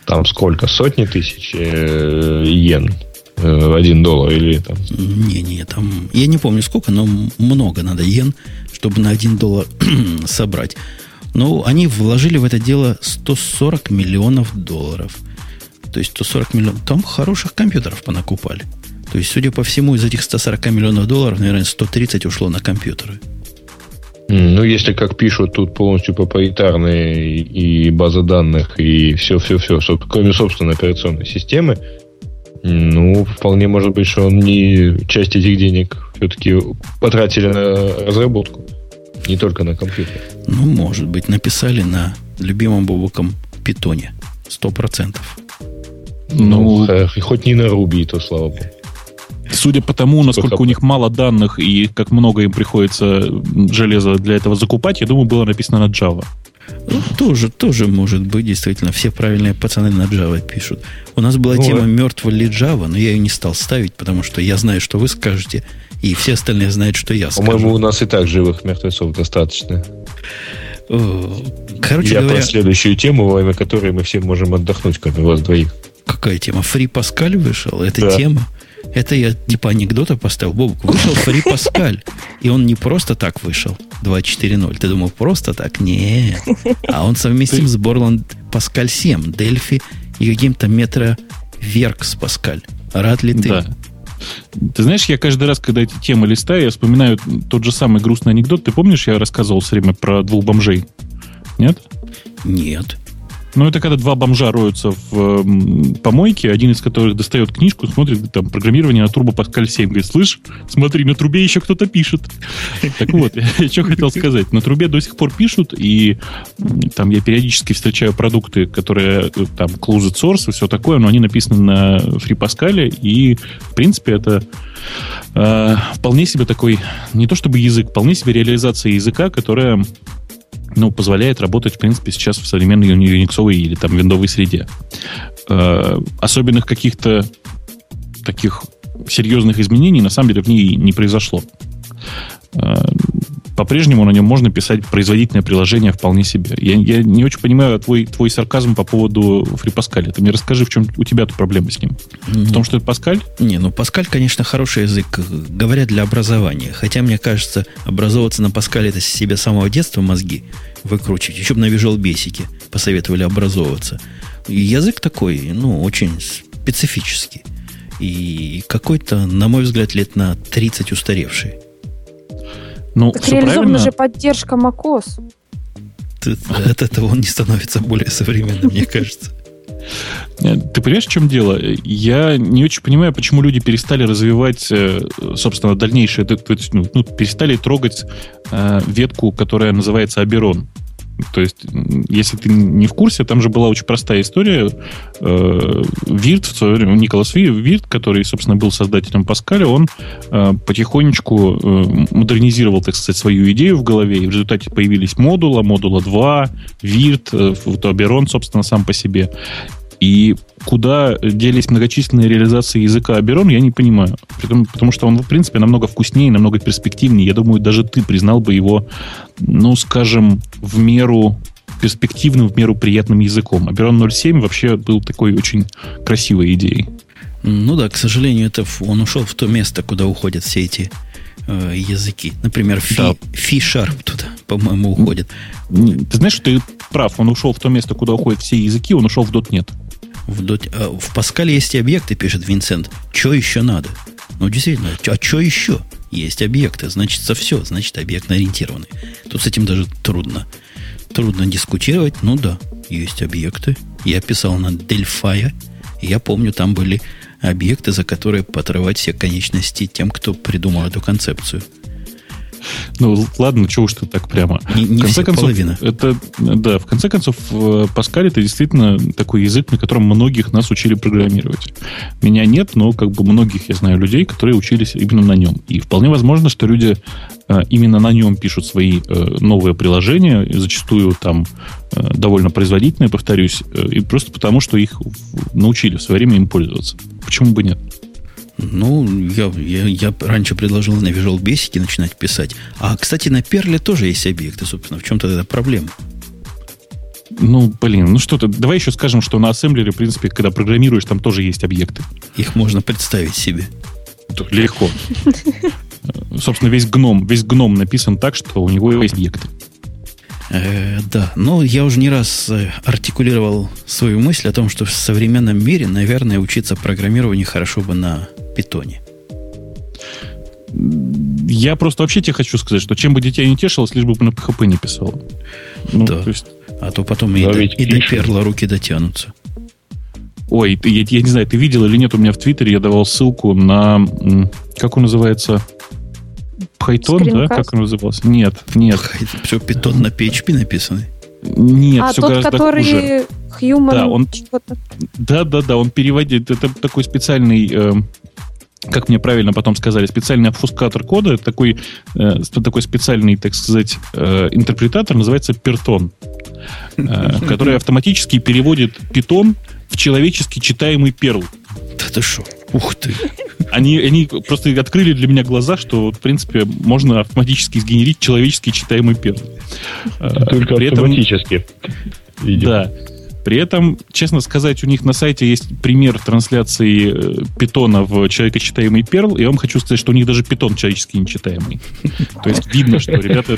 Там сколько? Сотни тысяч э, йен? Э, один доллар или там? Не-не, там... Я не помню сколько, но много надо йен, чтобы на один доллар собрать. Ну, они вложили в это дело 140 миллионов долларов. То есть 140 миллионов... Там хороших компьютеров понакупали. То есть, судя по всему, из этих 140 миллионов долларов, наверное, 130 ушло на компьютеры. Ну, если, как пишут, тут полностью проприетарные и база данных, и все-все-все, кроме собственной операционной системы, ну, вполне может быть, что он не часть этих денег все-таки потратили на разработку, не только на компьютер. Ну, может быть, написали на любимом бобуком питоне. Сто процентов. Ну, ну, хоть не на Руби, то слава богу. Судя по тому, насколько у них мало данных и как много им приходится железа для этого закупать, я думаю, было написано на Java. Ну, тоже, тоже может быть, действительно. Все правильные пацаны на Java пишут. У нас была ну, тема мертва ли Java, но я ее не стал ставить, потому что я знаю, что вы скажете, и все остальные знают, что я скажу. По-моему, у нас и так живых мертвецов достаточно. Короче я говоря... про следующую тему, во время которой мы все можем отдохнуть, кроме вас двоих. Какая тема? Фри Паскаль вышел? Это да. тема? Это я типа анекдота поставил. Бобук, вышел Фри Паскаль. И он не просто так вышел. 2.4.0. Ты думал, просто так? Нет. А он совместим с Borland Паскаль 7, Дельфи и каким-то метро Веркс Паскаль. Рад ли ты? Да. Ты знаешь, я каждый раз, когда эти темы листаю, я вспоминаю тот же самый грустный анекдот. Ты помнишь, я рассказывал все время про двух бомжей? Нет? Нет. Ну, это когда два бомжа роются в помойке, один из которых достает книжку, смотрит там программирование на Turbo Pascal 7. Говорит, слышь, смотри, на трубе еще кто-то пишет. Так вот, я что хотел сказать. На трубе до сих пор пишут, и там я периодически встречаю продукты, которые э, там closed source и все такое, но они написаны на FreePascal, и, в принципе, это э, вполне себе такой, не то чтобы язык, вполне себе реализация языка, которая ну, позволяет работать, в принципе, сейчас в современной юниксовой или там виндовой среде. Э, особенных каких-то таких серьезных изменений на самом деле в ней не произошло. Э, по-прежнему на нем можно писать производительное приложение вполне себе. Я, я не очень понимаю твой, твой сарказм по поводу FreePascal. Ты мне расскажи, в чем у тебя тут проблема с ним? Ну, в том, что это Паскаль? Не, ну Паскаль, конечно, хороший язык, говорят, для образования. Хотя, мне кажется, образовываться на Паскале это себе с самого детства мозги выкручивать. Еще бы на Visual Basic посоветовали образовываться. Язык такой, ну, очень специфический. И какой-то, на мой взгляд, лет на 30 устаревший. Ну, так реализована правильно. же поддержка macOS. От этого он не становится более современным, мне кажется. Э, ты понимаешь, в чем дело? Я не очень понимаю, почему люди перестали развивать, э, собственно, дальнейшее, то есть, ну, ну, перестали трогать э, ветку, которая называется Аберон. То есть, если ты не в курсе, там же была очень простая история. Э, Вирт, в свое время, Николас Вирт, который, собственно, был создателем Паскаля, он э, потихонечку э, модернизировал, так сказать, свою идею в голове, и в результате появились модула, модула 2, Вирт, Аберон, собственно, сам по себе. И куда делись многочисленные реализации языка Аберон, я не понимаю. Потому, потому что он, в принципе, намного вкуснее, намного перспективнее. Я думаю, даже ты признал бы его, ну, скажем, в меру перспективным, в меру приятным языком. Аберон 0.7 вообще был такой очень красивой идеей. Ну да, к сожалению, это он ушел в то место, куда уходят все эти э, языки. Например, фи, да. фи-шарп туда, по-моему, уходит. Ты знаешь, ты прав, он ушел в то место, куда уходят все языки, он ушел в .NET. В, дот... А, в Паскале есть и объекты, пишет Винсент. Что еще надо? Ну, действительно, а что еще? Есть объекты, значит, со все, значит, объектно ориентированный. Тут с этим даже трудно. Трудно дискутировать. Ну да, есть объекты. Я писал на Дельфая. Я помню, там были объекты, за которые потрывать все конечности тем, кто придумал эту концепцию. Ну, ладно, чего уж ты так прямо. Не, не в конце концов, половина. Это, да, в конце концов, Паскаль это действительно такой язык, на котором многих нас учили программировать. Меня нет, но как бы многих я знаю людей, которые учились именно на нем. И вполне возможно, что люди э, именно на нем пишут свои э, новые приложения, зачастую там э, довольно производительные, повторюсь, и просто потому, что их научили в свое время им пользоваться. Почему бы нет? Ну, я, я, я раньше предложил на Visual Basic начинать писать. А, кстати, на Перле тоже есть объекты, собственно. В чем тогда проблема? Ну, блин, ну что-то. Давай еще скажем, что на ассемблере, в принципе, когда программируешь, там тоже есть объекты. Их можно представить себе. Легко. Собственно, весь гном, весь гном написан так, что у него есть объекты. Э, да, но я уже не раз э, артикулировал свою мысль о том, что в современном мире, наверное, учиться программированию хорошо бы на питоне. Я просто вообще тебе хочу сказать, что чем бы дитя не тешилось, лишь бы на PHP не писало. Ну, да. То есть... А то потом и, до, и до перла руки дотянутся. Ой, ты, я, я не знаю, ты видел или нет, у меня в Твиттере я давал ссылку на, как он называется, Python, да? Как он назывался? Нет, нет. Все, Python на PHP написанный. Нет, а все тот, который хуже. Human... Да, он, да, да, да, он переводит. Это такой специальный... Э, как мне правильно потом сказали, специальный обфускатор кода, такой, э, такой специальный, так сказать, э, интерпретатор называется Python, э, который автоматически переводит Python в человечески читаемый перл. Да ты что? Ух ты! Они, они просто открыли для меня глаза, что, в принципе, можно автоматически сгенерить человеческий читаемый перл. Только При автоматически. Этом, да. При этом, честно сказать, у них на сайте есть пример трансляции э, питона в человекочитаемый перл, и я вам хочу сказать, что у них даже питон человечески нечитаемый. То есть видно, что ребята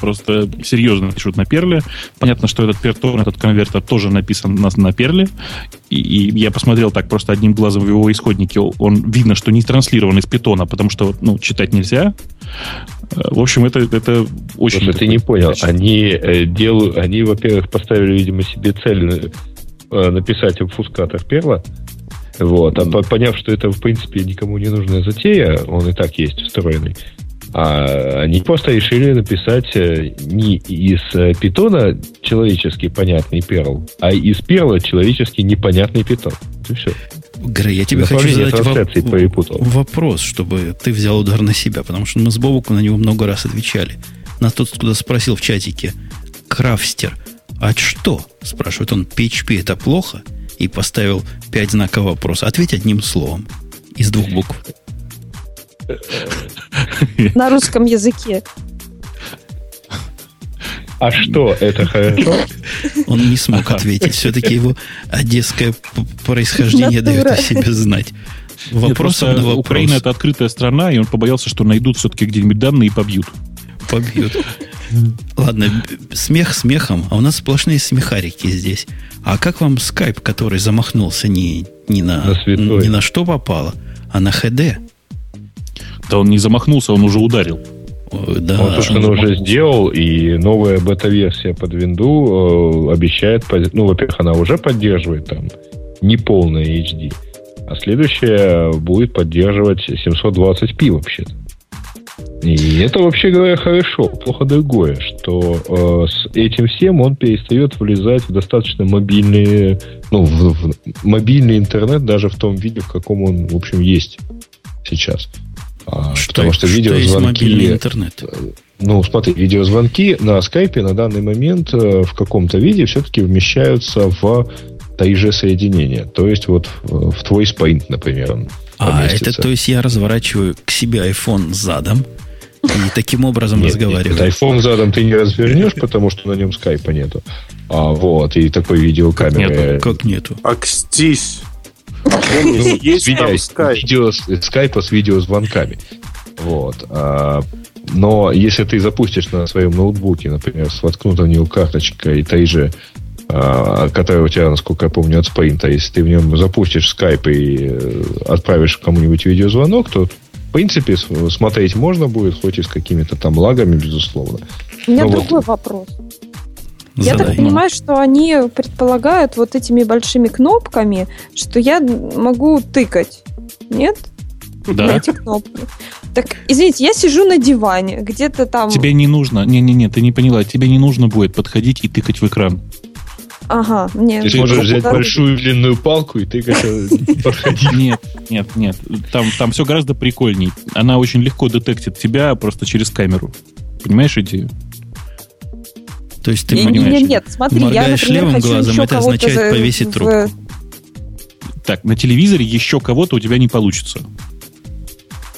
просто серьезно пишут на перле. Понятно, что этот пертон, этот конвертер тоже написан на, на перле. И, и я посмотрел так просто одним глазом в его исходнике. Он видно, что не транслирован из питона, потому что ну, читать нельзя. В общем, это, это очень... Слушай, ты не понял. Они, э, делают, они, во-первых, поставили, видимо, себе цель э, написать обфускатор перла. Вот. А поняв, что это, в принципе, никому не нужная затея, он и так есть встроенный, а они просто решили написать э, не из питона человеческий понятный перл, а из перла человеческий непонятный питон. И все. Грей, я тебе хочу задать воп- вопрос, чтобы ты взял удар на себя, потому что мы с Бобуку на него много раз отвечали. На тот, кто спросил в чатике, Крафстер, а что? Спрашивает он, PHP это плохо? И поставил пять знаков вопроса. Ответь одним словом. Из двух букв. На русском языке. А что, это хорошо? Он не смог ответить. Все-таки его одесское происхождение дает о себе знать. Вопрос Нет, вопрос. Украина это открытая страна, и он побоялся, что найдут все-таки где-нибудь данные и побьют. Побьют. Ладно, смех смехом, а у нас сплошные смехарики здесь. А как вам скайп, который замахнулся не, не, на, на не на что попало, а на ХД? Да он не замахнулся, он уже ударил. Да, он то, что он уже сделал, и новая бета-версия под винду э, обещает, ну, во-первых, она уже поддерживает там неполное HD, а следующая будет поддерживать 720p вообще-то. И это, вообще говоря, хорошо. Плохо другое, что э, с этим всем он перестает влезать в достаточно мобильные, ну, в, в мобильный интернет даже в том виде, в каком он, в общем, есть сейчас. А, что, потому что, что видеозвонки... интернет? Э, ну, смотри, видеозвонки на скайпе на данный момент э, в каком-то виде все-таки вмещаются в 3G соединение. То есть вот в, в твой спайнт, например. А, это то есть я разворачиваю к себе iPhone задом, и таким образом нет, разговариваю. Нет, iPhone задом ты не развернешь, потому что на нем скайпа нету. А, вот, и такой видеокамеры. Как нету? Как нету? Акстись. Ну, есть видео, скайпа с видеозвонками. Вот. А, но если ты запустишь на своем ноутбуке, например, с воткнутой в него карточкой той же, а, которая у тебя, насколько я помню, от спринта, если ты в нем запустишь скайп и э, отправишь кому-нибудь видеозвонок, то принципе смотреть можно будет, хоть и с какими-то там лагами, безусловно. У меня Но другой вот... вопрос. Я так понимаю, что они предполагают вот этими большими кнопками, что я могу тыкать. Нет? Да. На эти кнопки. Так, извините, я сижу на диване, где-то там... Тебе не нужно, не-не-не, ты не поняла, тебе не нужно будет подходить и тыкать в экран. Ага, нет. Ты можешь взять большую длинную палку и тыкать, подходить. Нет, нет, нет. Там, там все гораздо прикольней. Она очень легко детектит тебя просто через камеру. Понимаешь идею? То есть ты понимаешь, нет, нет, смотри, моргаешь я, например, левым глазом, это означает за, повесить в... трубку. Так, на телевизоре еще кого-то у тебя не получится.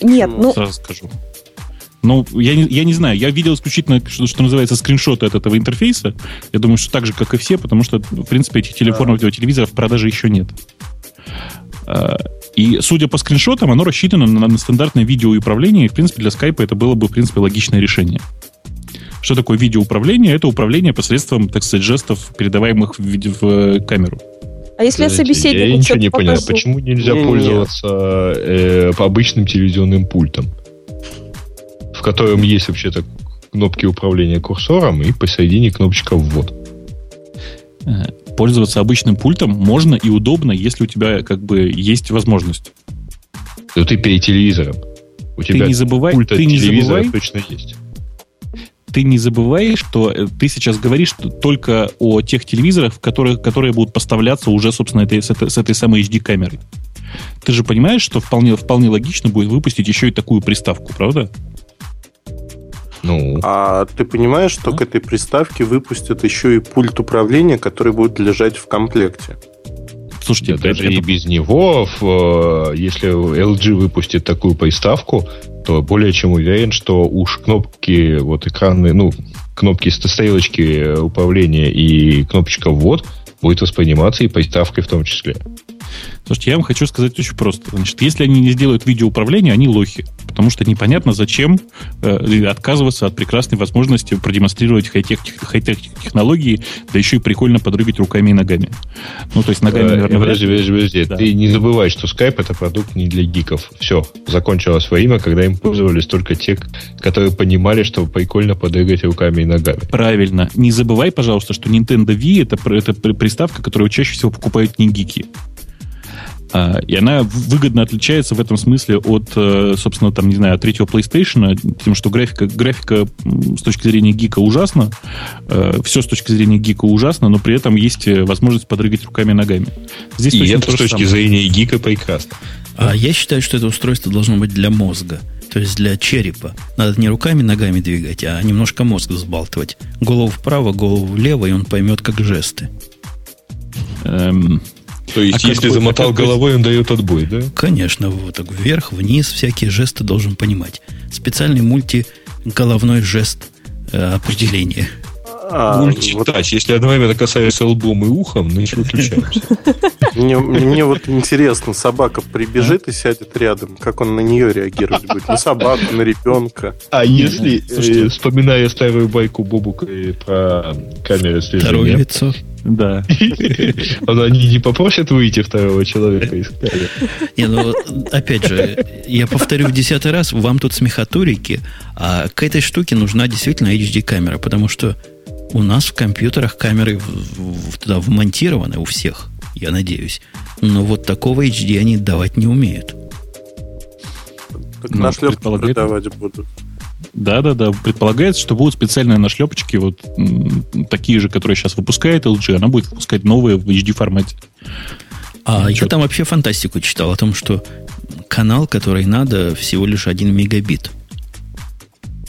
Нет, ну... Сразу скажу. Ну, я не, я не знаю, я видел исключительно, что, что называется, скриншоты от этого интерфейса. Я думаю, что так же, как и все, потому что, в принципе, этих телефонов, да. телевизоров в продаже еще нет. А, и, судя по скриншотам, оно рассчитано на, на стандартное видеоуправление, и, в принципе, для скайпа это было бы, в принципе, логичное решение. Что такое видеоуправление? Это управление посредством, так сказать, жестов, передаваемых в, в э, камеру. А если я собеседнику Я ничего не понял. Почему нельзя не, пользоваться э, по обычным телевизионным пультом? В котором есть вообще-то кнопки управления курсором и посередине кнопочка «ввод». Э, пользоваться обычным пультом можно и удобно, если у тебя как бы есть возможность. Но ты перед телевизором. У ты тебя не забывай, пульт ты не забывай, точно есть ты не забывай, что э, ты сейчас говоришь только о тех телевизорах, которые, которые будут поставляться уже, собственно, этой, с, этой, с этой самой HD-камерой. Ты же понимаешь, что вполне, вполне логично будет выпустить еще и такую приставку, правда? Ну. А ты понимаешь, что к этой приставке выпустят еще и пульт управления, который будет лежать в комплекте? Слушайте, да, даже это... и без него, в, э, если LG выпустит такую приставку, то более чем уверен, что уж кнопки вот экранные, ну, кнопки стрелочки управления и кнопочка ввод будет восприниматься и приставкой в том числе. Слушайте, я вам хочу сказать очень просто. Значит, если они не сделают видеоуправление, они лохи. Потому что непонятно, зачем э, отказываться от прекрасной возможности продемонстрировать хай-тех, хай-тех технологии, да еще и прикольно подрыгать руками и ногами. Ну, то есть ногами, э, наверное, подожди, подожди, подожди. Да. Ты не забывай, что Skype это продукт не для гиков. Все, закончилось свое имя, когда им пользовались только те, которые понимали, что прикольно подрыгать руками и ногами. Правильно. Не забывай, пожалуйста, что Nintendo Wii это, это приставка, которую чаще всего покупают не гики. А, и она выгодно отличается в этом смысле от, э, собственно, там, не знаю, от третьего PlayStation, тем, что графика, графика с точки зрения гика ужасна, э, все с точки зрения гика ужасно, но при этом есть э, возможность подрыгать руками и ногами. Здесь и это с точки самое. зрения гика прекрасно. А я считаю, что это устройство должно быть для мозга. То есть для черепа. Надо не руками, ногами двигать, а немножко мозг взбалтывать. Голову вправо, голову влево, и он поймет, как жесты. Эм, то есть, а если замотал какой... головой, он дает отбой, да? Конечно, вот так вверх, вниз, всякие жесты должен понимать. Специальный мультиголовной жест э, определения. А, Мультитач. Вот... Если одновременно касаешься лбом и ухом, значит выключаемся. Мне, вот интересно, собака прибежит и сядет рядом, как он на нее реагировать будет? На собаку, на ребенка. А если, э, вспоминая старую байку Бобука про камеры слежения... Второе лицо. Да. Они не попросят выйти второго человека из Не, ну, опять же, я повторю в десятый раз, вам тут смехотурики, а к этой штуке нужна действительно HD-камера, потому что у нас в компьютерах камеры туда вмонтированы у всех, я надеюсь. Но вот такого HD они давать не умеют. Так ну, нашлепки продавать будут. Да, да, да. Предполагается, что будут специальные нашлепочки, вот такие же, которые сейчас выпускает LG, она будет выпускать новые в HD формате. А Что? я там вообще фантастику читал о том, что канал, который надо, всего лишь 1 мегабит.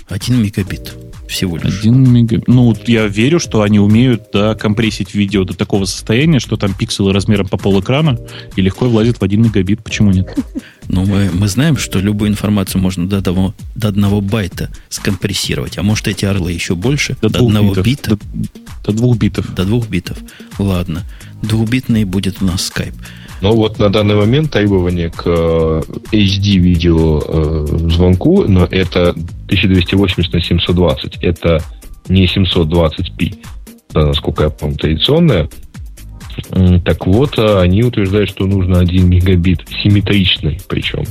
1 мегабит всего лишь. 1 мегабит. Ну, я верю, что они умеют да, компрессить видео до такого состояния, что там пикселы размером по пол экрана и легко влазит в 1 мегабит. Почему нет? Ну, мы, мы знаем, что любую информацию можно до, того, до одного байта скомпрессировать. А может, эти орлы еще больше? До, до одного битов. бита? До, до двух битов. До двух битов. Ладно. Двухбитный будет у нас скайп. Но вот на данный момент требование к HD видео э, звонку, но это 1280 на 720. Это не 720p, насколько я помню, традиционная. Так вот, а они утверждают, что нужно 1 мегабит симметричный причем.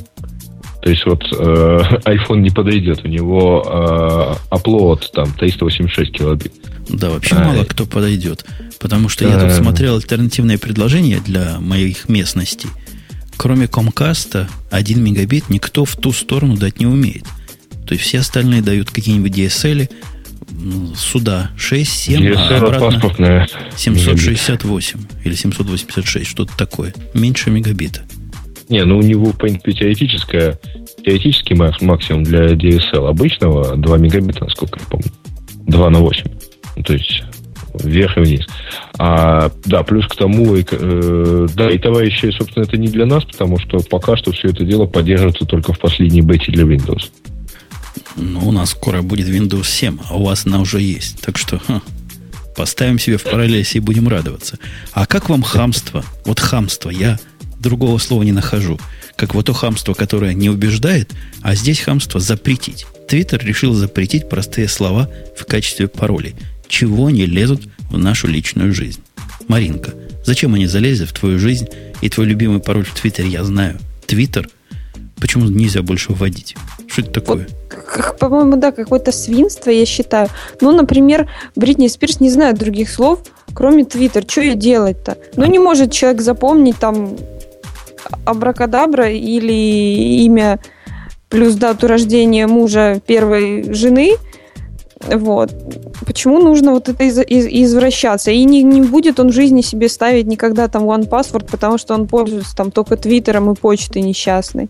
То есть вот э, iPhone не подойдет, у него э, upload там 386 килобит. Да, вообще а, мало кто подойдет. Потому что я тут смотрел альтернативные предложения для моих местностей. Кроме Comcast, 1 мегабит никто в ту сторону дать не умеет. То есть все остальные дают какие-нибудь DSL, ну, сюда 6, 7, DSL а обратно 768 мегабит. или 786, что-то такое. Меньше мегабита. Не, ну у него, в принципе, теоретическая, теоретический максимум для DSL обычного 2 мегабита, насколько я помню. 2 на 8. Ну, то есть вверх и вниз. А, да, плюс к тому, э, да, и товарищи, собственно, это не для нас, потому что пока что все это дело поддерживается только в последней бете для Windows. Ну, у нас скоро будет Windows 7, а у вас она уже есть. Так что ха, поставим себе в параллеле и будем радоваться. А как вам хамство? Вот хамство, я другого слова не нахожу. Как вот то хамство, которое не убеждает, а здесь хамство запретить. Твиттер решил запретить простые слова в качестве паролей чего они лезут в нашу личную жизнь. Маринка, зачем они залезли в твою жизнь и твой любимый пароль в Твиттере, я знаю. Твиттер. Почему нельзя больше вводить? Что это такое? Вот, по-моему, да, какое-то свинство, я считаю. Ну, например, Бритни Спирс не знает других слов, кроме Твиттер. Что ей делать-то? Ну, не может человек запомнить там абракадабра или имя плюс дату рождения мужа первой жены – вот. Почему нужно вот это из- из- извращаться? И не, не будет он в жизни себе ставить никогда там One Password, потому что он пользуется там только Твиттером и почтой несчастной.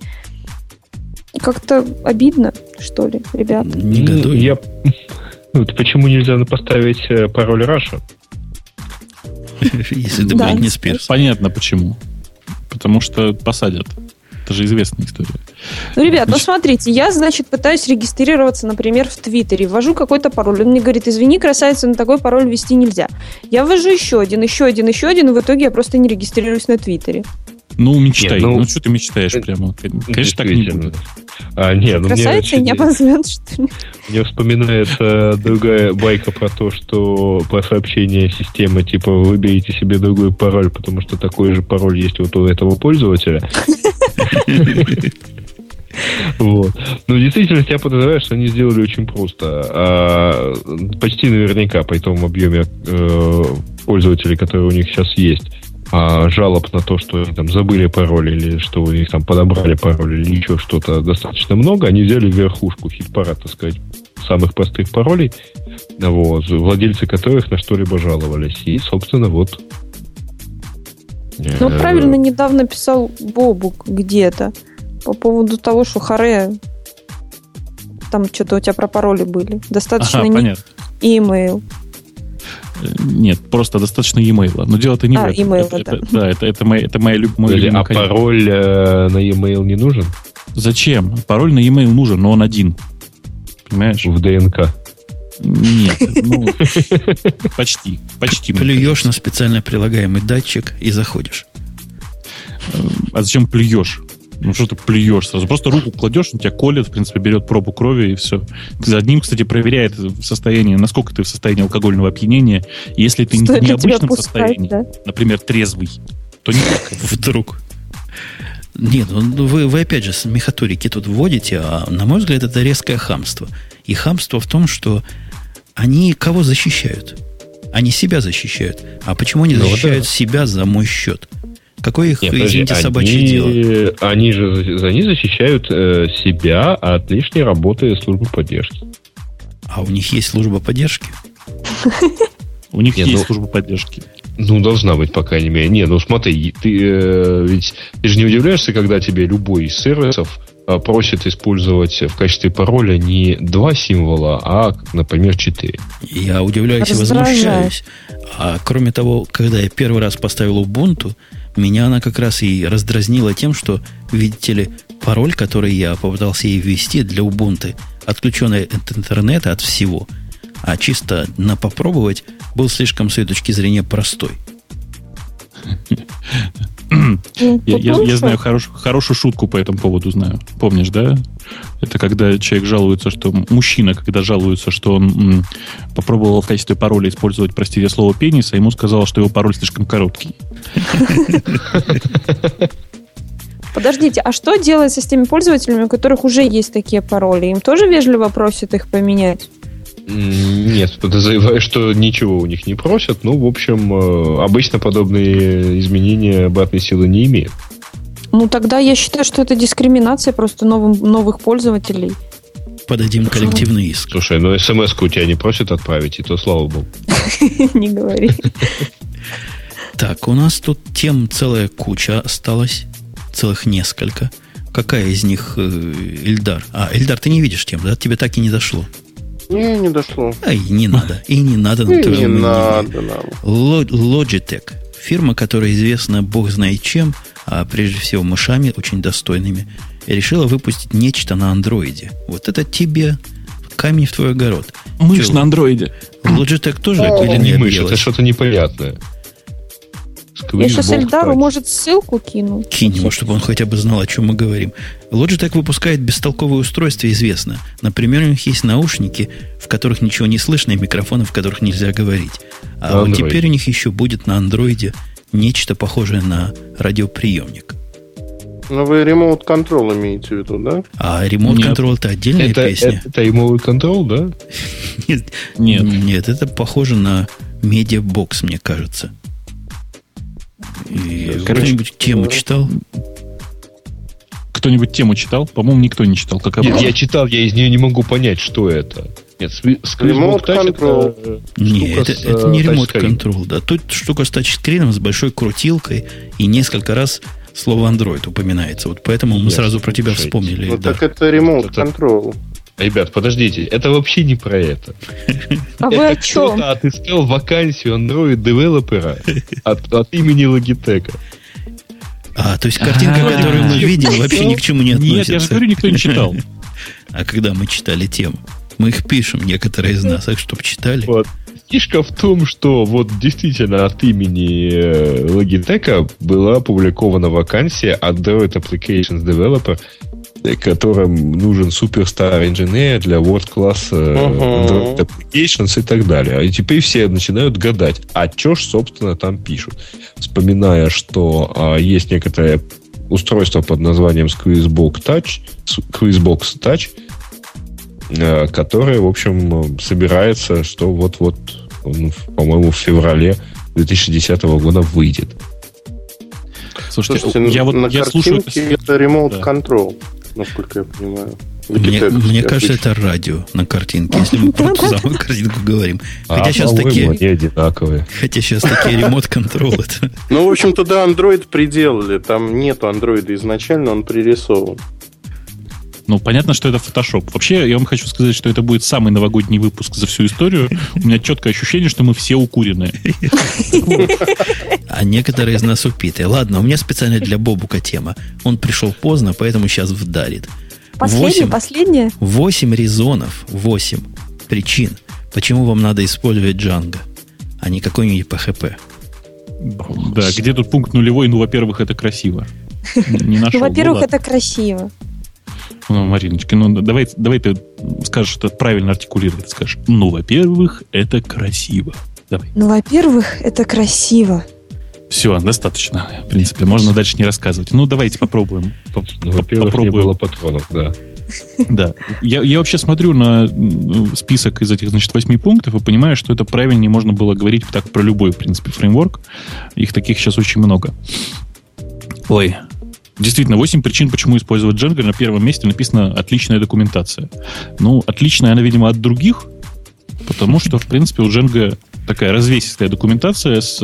Как-то обидно, что ли, ребята? Не году. Я... Ну, почему нельзя поставить э, пароль Раша? Если ты да. не спишь. Понятно почему. Потому что посадят. Это же известная история. Ну, ребят, ну, значит... ну смотрите, я, значит, пытаюсь регистрироваться, например, в Твиттере, ввожу какой-то пароль. Он мне говорит, извини, красавица, на такой пароль ввести нельзя. Я ввожу еще один, еще один, еще один, и в итоге я просто не регистрируюсь на Твиттере. Ну, мечтай. Нет, ну, ну, что ты мечтаешь прямо? Конечно, так не будет. А, нет, ну, Красавица мне, не обозвен, что ли? Мне вспоминается другая байка про то, что по сообщению системы, типа, выберите себе другой пароль, потому что такой же пароль есть вот у этого пользователя. Вот. Но в действительности я подозреваю, что они сделали очень просто. А, почти наверняка по тому объеме э, пользователей, которые у них сейчас есть, а жалоб на то, что они там забыли пароль или что у них там подобрали пароль или еще что-то достаточно много, они взяли верхушку хит-парад, так сказать, самых простых паролей, вот, владельцы которых на что-либо жаловались. И, собственно, вот. Ну, правильно недавно писал Бобук где-то по поводу того, что Харе там что-то у тебя про пароли были. Достаточно ага, не email. Нет, просто достаточно e-mail. Но дело-то не а, в этом. Email, это, да. Это, да, это, это, моя, это моя, любимая А пароль э, на e-mail не нужен? Зачем? Пароль на e-mail нужен, но он один. Понимаешь? В ДНК. Нет, ну, почти, почти. Плюешь на специально прилагаемый датчик и заходишь. А зачем плюешь? Ну что ты плюешь сразу? Просто руку кладешь, он тебя колет, в принципе, берет пробу крови и все. За одним, кстати, проверяет состояние, насколько ты в состоянии алкогольного опьянения. Если ты Стоит в необычном пускать, состоянии, да? например, трезвый, то не Вдруг. Нет, ну вы, вы опять же мехаторики тут вводите, а на мой взгляд это резкое хамство. И хамство в том, что они кого защищают? Они себя защищают. А почему они ну, защищают да. себя за мой счет? Какое их, Нет, извините, подожди, собачье они, дело? Они же они защищают э, себя от лишней работы службы поддержки. А у них есть служба поддержки? У них есть ну, служба поддержки. Ну, должна быть, по крайней мере. Не, ну смотри, ты э, ведь ты же не удивляешься, когда тебе любой из сервисов э, просит использовать в качестве пароля не два символа, а, например, четыре. Я удивляюсь и возмущаюсь. А кроме того, когда я первый раз поставил Ubuntu, меня она как раз и раздразнила тем, что, видите ли, пароль, который я попытался ей ввести для Ubuntu, отключенный от интернета, от всего, а чисто на попробовать, был слишком с ее точки зрения простой. Я, я, я знаю хорош, хорошую шутку по этому поводу знаю. Помнишь, да? Это когда человек жалуется, что мужчина, когда жалуется, что он м, попробовал в качестве пароля использовать, простите слово, пенис, а ему сказал, что его пароль слишком короткий. Подождите, а что делается с теми пользователями, у которых уже есть такие пароли? Им тоже вежливо просят их поменять? Нет, подозреваю, что ничего у них не просят. Ну, в общем, э, обычно подобные изменения обратной силы не имеют. Ну, тогда я считаю, что это дискриминация просто новым, новых пользователей. Подадим коллективный иск. Слушай, ну смс у тебя не просят отправить, и то слава богу. Не говори. Так, у нас тут тем целая куча осталась. Целых несколько. Какая из них э, Эльдар? А, Эльдар, ты не видишь тем, да? Тебе так и не дошло. Не, не дошло. А и не надо. И не надо на Не надо нам. Logitech. Фирма, которая известна бог знает чем, а прежде всего мышами очень достойными, решила выпустить нечто на андроиде. Вот это тебе камень в твой огород. Мышь Че, на андроиде. Logitech тоже О, или не мышь, это что-то непонятное. Я сейчас Эльдару, может, ссылку кину. Кинь ему, чтобы он хотя бы знал, о чем мы говорим. Logitech выпускает бестолковые устройства, известно. Например, у них есть наушники, в которых ничего не слышно, и микрофоны, в которых нельзя говорить. А вот теперь у них еще будет на андроиде нечто похожее на радиоприемник. Ну, вы Remote Control имеете в виду, да? А Control это отдельная это, песня. Это, Control, да? нет, нет, нет, это похоже на Media Box, мне кажется. Кто-нибудь тему читал? Кто-нибудь тему читал? По-моему, никто не читал. Как Нет, я читал, я из нее не могу понять, что это. Нет, Remote Control. Это, Нет, это, это не Remote Control, да. Тут штука с тачскрином, с большой крутилкой, и несколько раз слово Android упоминается. Вот поэтому мы Yes, сразу про тебя вспомнили. Ну, да. так это Remote Control. Ребят, подождите, это вообще не про это. А вы о чем? Кто-то отыскал вакансию Android девелопера от, от имени Logitech. А, то есть картинка, а, которую мы видим, вообще ни к чему не относится. Нет, я же говорю, никто не читал. А когда мы читали тему? Мы их пишем, некоторые из нас, так чтобы читали. Вот. Фишка в том, что вот действительно от имени э, Logitech была опубликована вакансия Android Applications Developer которым нужен суперстар инженер для World Class uh-huh. Applications и так далее. И теперь все начинают гадать, а что ж, собственно, там пишут. Вспоминая, что а, есть некоторое устройство под названием Squeezebox Touch, Squeezebox Touch, а, которое, в общем, собирается, что вот-вот, по-моему, в феврале 2010 года выйдет. Слушайте, Слушайте я вот на я слушаю... это Remote да. Control насколько я понимаю. Мне, мне кажется, это радио на картинке, если мы про ту самую картинку говорим. Хотя а, сейчас такие... одинаковые. Хотя сейчас такие ремонт-контрол. Ну, в общем, туда Android приделали. Там нету андроида изначально, он пририсован. Ну, понятно, что это фотошоп. Вообще, я вам хочу сказать, что это будет самый новогодний выпуск за всю историю. У меня четкое ощущение, что мы все укуренные. А некоторые из нас упитые. Ладно, у меня специально для Бобука тема. Он пришел поздно, поэтому сейчас вдарит. Последнее, последнее? Восемь резонов, восемь причин, Почему вам надо использовать Django, а не какой-нибудь PHP? Да, где тут пункт нулевой? Ну, во-первых, это красиво. Не нашел. Ну, во-первых, это красиво. Ну, Мариночка, ну давай, давай ты скажешь это правильно артикулировать. Скажешь, ну, во-первых, это красиво. Давай. Ну, во-первых, это красиво. Все, достаточно. В принципе, можно дальше не рассказывать. Ну, давайте попробуем. Ну, во-первых, попробуем. не было патронов, да. Да. Я, я вообще смотрю на список из этих, значит, восьми пунктов и понимаю, что это правильнее можно было говорить так про любой, в принципе, фреймворк. Их таких сейчас очень много. Ой, Действительно, 8 причин, почему использовать Django. На первом месте написано «отличная документация». Ну, отличная она, видимо, от других, потому что, в принципе, у Django такая развесистая документация с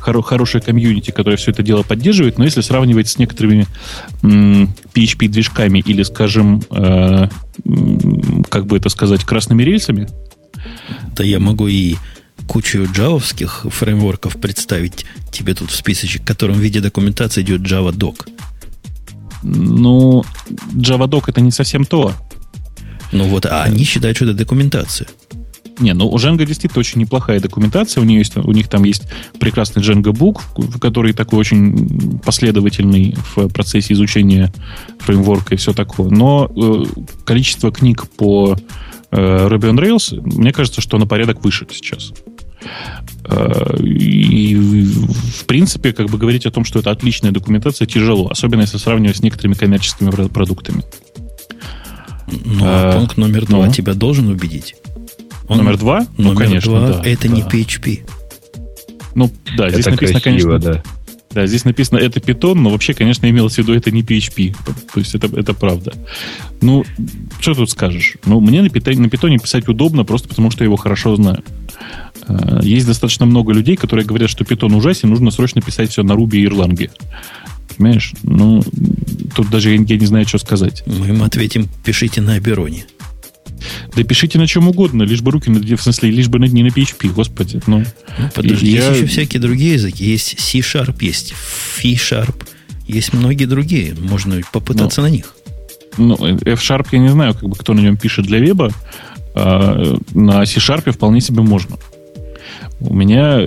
хоро- хорошей комьюнити, которая все это дело поддерживает, но если сравнивать с некоторыми м- PHP-движками или, скажем, э- как бы это сказать, красными рельсами... Да я могу и кучу джавовских фреймворков представить тебе тут в списочек, в котором в виде документации идет Java Doc. Ну, JavaDoc это не совсем то. Ну вот, а они считают, что это документация. Не, ну у Django действительно очень неплохая документация. У, нее есть, у них там есть прекрасный Django Book, который такой очень последовательный в процессе изучения фреймворка и все такое. Но э, количество книг по э, Ruby on Rails, мне кажется, что на порядок выше сейчас. Э, и, в принципе, как бы говорить о том, что это отличная документация, тяжело, особенно если сравнивать с некоторыми коммерческими продуктами. Ну, а, а пункт номер два ну? тебя должен убедить. Он, номер два? Ну, номер конечно, два да. это да. не PHP. Ну, да, здесь это написано, красиво, конечно, да. Да, здесь написано это Python, но вообще, конечно, имелось в виду это не PHP. То есть это, это правда. Ну, что тут скажешь? Ну, мне на Python, на Python писать удобно, просто потому что я его хорошо знаю. Э, есть достаточно много людей, которые говорят, что Python ужасен, нужно срочно писать все на Ruby и Erlang. Понимаешь? Ну, тут даже я, не знаю, что сказать. Мы им ответим, пишите на Абероне. Да пишите на чем угодно, лишь бы руки, в смысле, лишь бы не на PHP, господи. Ну, ну подожди, я... есть еще всякие другие языки. Есть C-Sharp, есть C-Sharp, есть многие другие. Можно попытаться ну, на них. Ну, F-Sharp я не знаю, как бы кто на нем пишет для веба, а на C-Sharp вполне себе можно. У меня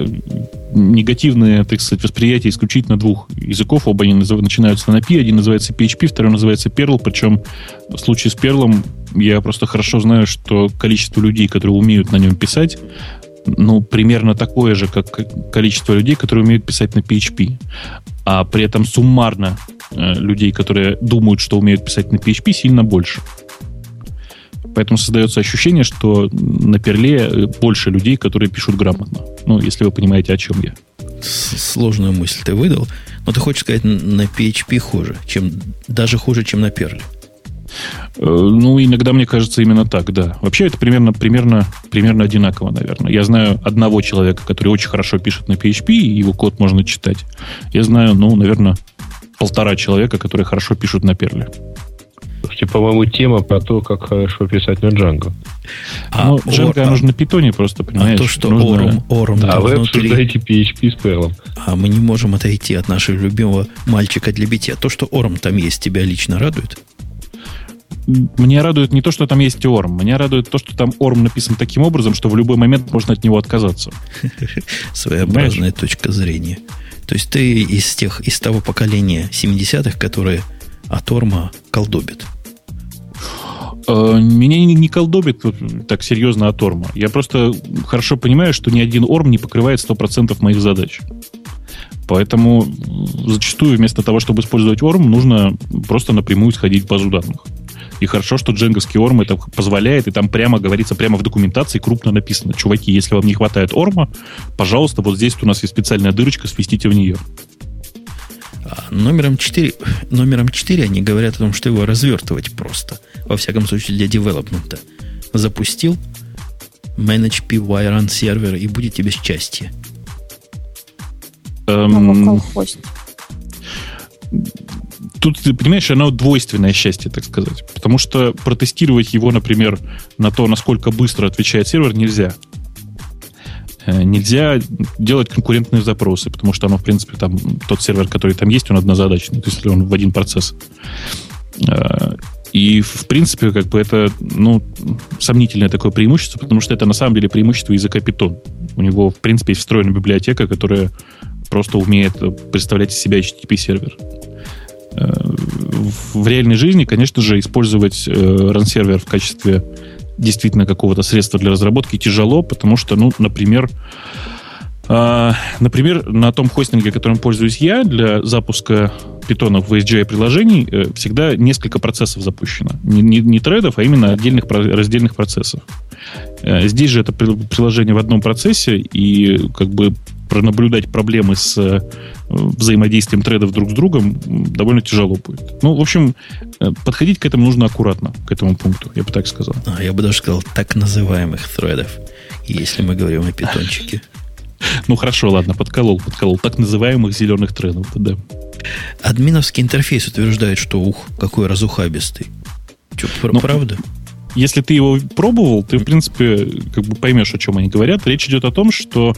негативное, так сказать, восприятие исключительно двух языков. Оба они назыв... начинаются на P. Один называется PHP, второй называется Perl. Причем в случае с Perl я просто хорошо знаю, что количество людей, которые умеют на нем писать, ну, примерно такое же, как количество людей, которые умеют писать на PHP. А при этом суммарно э, людей, которые думают, что умеют писать на PHP, сильно больше. Поэтому создается ощущение, что на перле э, больше людей, которые пишут грамотно. Ну, если вы понимаете, о чем я. Сложную мысль ты выдал. Но ты хочешь сказать, на PHP хуже, чем, даже хуже, чем на перле. Э, ну, иногда мне кажется именно так, да. Вообще это примерно, примерно, примерно одинаково, наверное. Я знаю одного человека, который очень хорошо пишет на PHP, и его код можно читать. Я знаю, ну, наверное, полтора человека, которые хорошо пишут на перле. Слушайте, по-моему, тема про то, как хорошо писать на Django. А, ну, Django а, нужно на питоне просто, понимаешь? А то, что нужно... Орум, Орум да, вы обсуждаете PHP с Perl. А мы не можем отойти от нашего любимого мальчика для битья. То, что Орум там есть, тебя лично радует? Мне радует не то, что там есть Орм. Меня радует то, что там Орм написан таким образом, что в любой момент можно от него отказаться. Своеобразная точка зрения. То есть ты из тех, из того поколения 70-х, которые от Орма колдобит. Э, меня не, не колдобит так серьезно от Орма. Я просто хорошо понимаю, что ни один Орм не покрывает 100% моих задач. Поэтому зачастую вместо того, чтобы использовать Орм, нужно просто напрямую сходить в базу данных. И хорошо, что дженговский Орм это позволяет, и там прямо говорится, прямо в документации крупно написано. Чуваки, если вам не хватает Орма, пожалуйста, вот здесь у нас есть специальная дырочка, свистите в нее. А номером 4, номером 4 они говорят о том, что его развертывать просто. Во всяком случае, для девелопмента. Запустил Manage PY Run сервер и будет тебе счастье. Эм, тут, ты понимаешь, оно двойственное счастье, так сказать. Потому что протестировать его, например, на то, насколько быстро отвечает сервер, нельзя. Э, нельзя делать конкурентные запросы, потому что оно, в принципе, там тот сервер, который там есть, он однозадачный, то есть он в один процесс. Э, И, в принципе, как бы это, ну, сомнительное такое преимущество, потому что это на самом деле преимущество языка Python. У него, в принципе, есть встроенная библиотека, которая просто умеет представлять из себя HTTP-сервер. Э, в реальной жизни, конечно же, использовать run-сервер в качестве действительно какого-то средства для разработки тяжело, потому что, ну, например, а, например, на том хостинге, которым пользуюсь я, для запуска питонов в SGI приложений э, всегда несколько процессов запущено. Не, не, не тредов, а именно отдельных раздельных процессов. Э, здесь же это приложение в одном процессе, и как бы пронаблюдать проблемы с э, взаимодействием тредов друг с другом довольно тяжело будет. Ну, в общем, подходить к этому нужно аккуратно, к этому пункту, я бы так сказал. А, я бы даже сказал, так называемых тредов, если мы говорим о питончике. Ну хорошо, ладно, подколол, подколол. Так называемых зеленых трендов, да. Админовский интерфейс утверждает, что ух, какой разухабистый. Че, ну, правда? Если ты его пробовал, ты, в принципе, как бы поймешь, о чем они говорят. Речь идет о том, что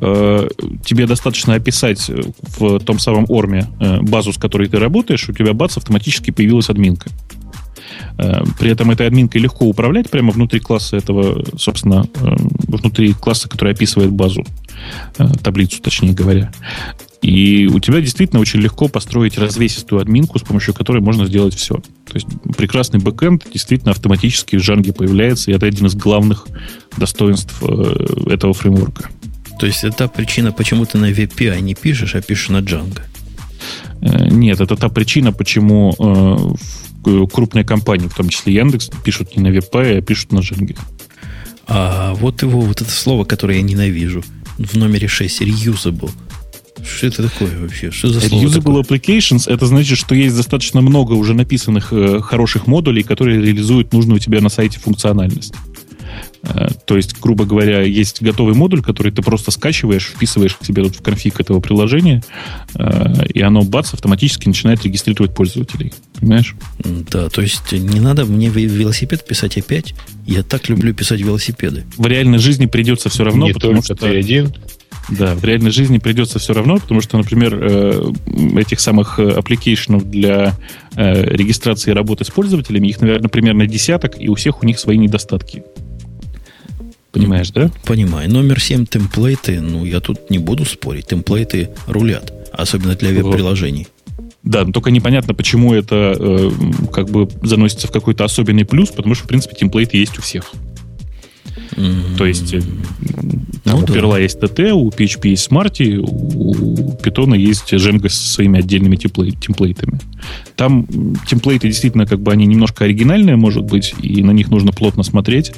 э, тебе достаточно описать в том самом орме э, базу, с которой ты работаешь, у тебя бац, автоматически появилась админка. Э, при этом этой админкой легко управлять прямо внутри класса этого, собственно, э, внутри класса, который описывает базу, э, таблицу, точнее говоря. И у тебя действительно очень легко построить развесистую админку, с помощью которой можно сделать все. То есть прекрасный бэкэнд действительно автоматически в Django появляется, и это один из главных достоинств этого фреймворка. То есть это та причина, почему ты на VPI не пишешь, а пишешь на Django? Нет, это та причина, почему крупные компании, в том числе Яндекс, пишут не на WebPy, а пишут на Дженге. А вот его, вот это слово, которое я ненавижу, в номере 6, reusable. Что это такое вообще? Что за слово Reusable такое? applications это значит, что есть достаточно много уже написанных э, хороших модулей, которые реализуют нужную тебе на сайте функциональность. Э, то есть, грубо говоря, есть готовый модуль, который ты просто скачиваешь, вписываешь к себе тут в конфиг этого приложения, э, и оно, бац, автоматически начинает регистрировать пользователей. Понимаешь? Да, то есть не надо мне велосипед писать опять. Я так люблю писать велосипеды. В реальной жизни придется все равно, не потому что... ты один. Да, в реальной жизни придется все равно, потому что, например, э, этих самых application ов для регистрации работы с пользователями, их, наверное, примерно десяток, и у всех у них свои недостатки. Понимаешь, да? Понимаю. Номер 7 темплейты, ну, я тут не буду спорить. Темплейты рулят, особенно для веб-приложений. Да, но только непонятно, почему это э, как бы заносится в какой-то особенный плюс, потому что, в принципе, темплейты есть у всех. Mm-hmm. То есть э, там ну, у да. Perla есть TT, у PHP есть Smarty, у Python есть Django со своими отдельными темплейтами. Там темплейты действительно как бы они немножко оригинальные, может быть, и на них нужно плотно смотреть,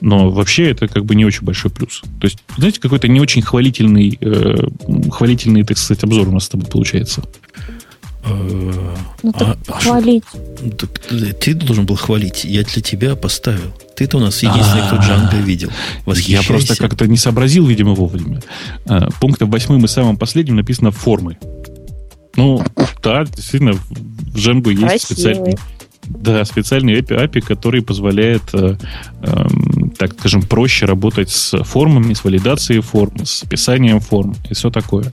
но вообще это как бы не очень большой плюс. То есть, знаете, какой-то не очень хвалительный, э, хвалительный, так сказать, обзор у нас с тобой получается. Ну, так а, хвалить. А ты должен был хвалить. Я для тебя поставил. Ты-то у нас единственный, кто Джанго видел. Я просто как-то не сообразил, видимо, вовремя. А, пунктом восьмым и самым последним написано формы. Ну, да, действительно, в Django есть специальный да, специальный API, API, который позволяет, э, э, так скажем, проще работать с формами, с валидацией форм, с описанием форм и все такое.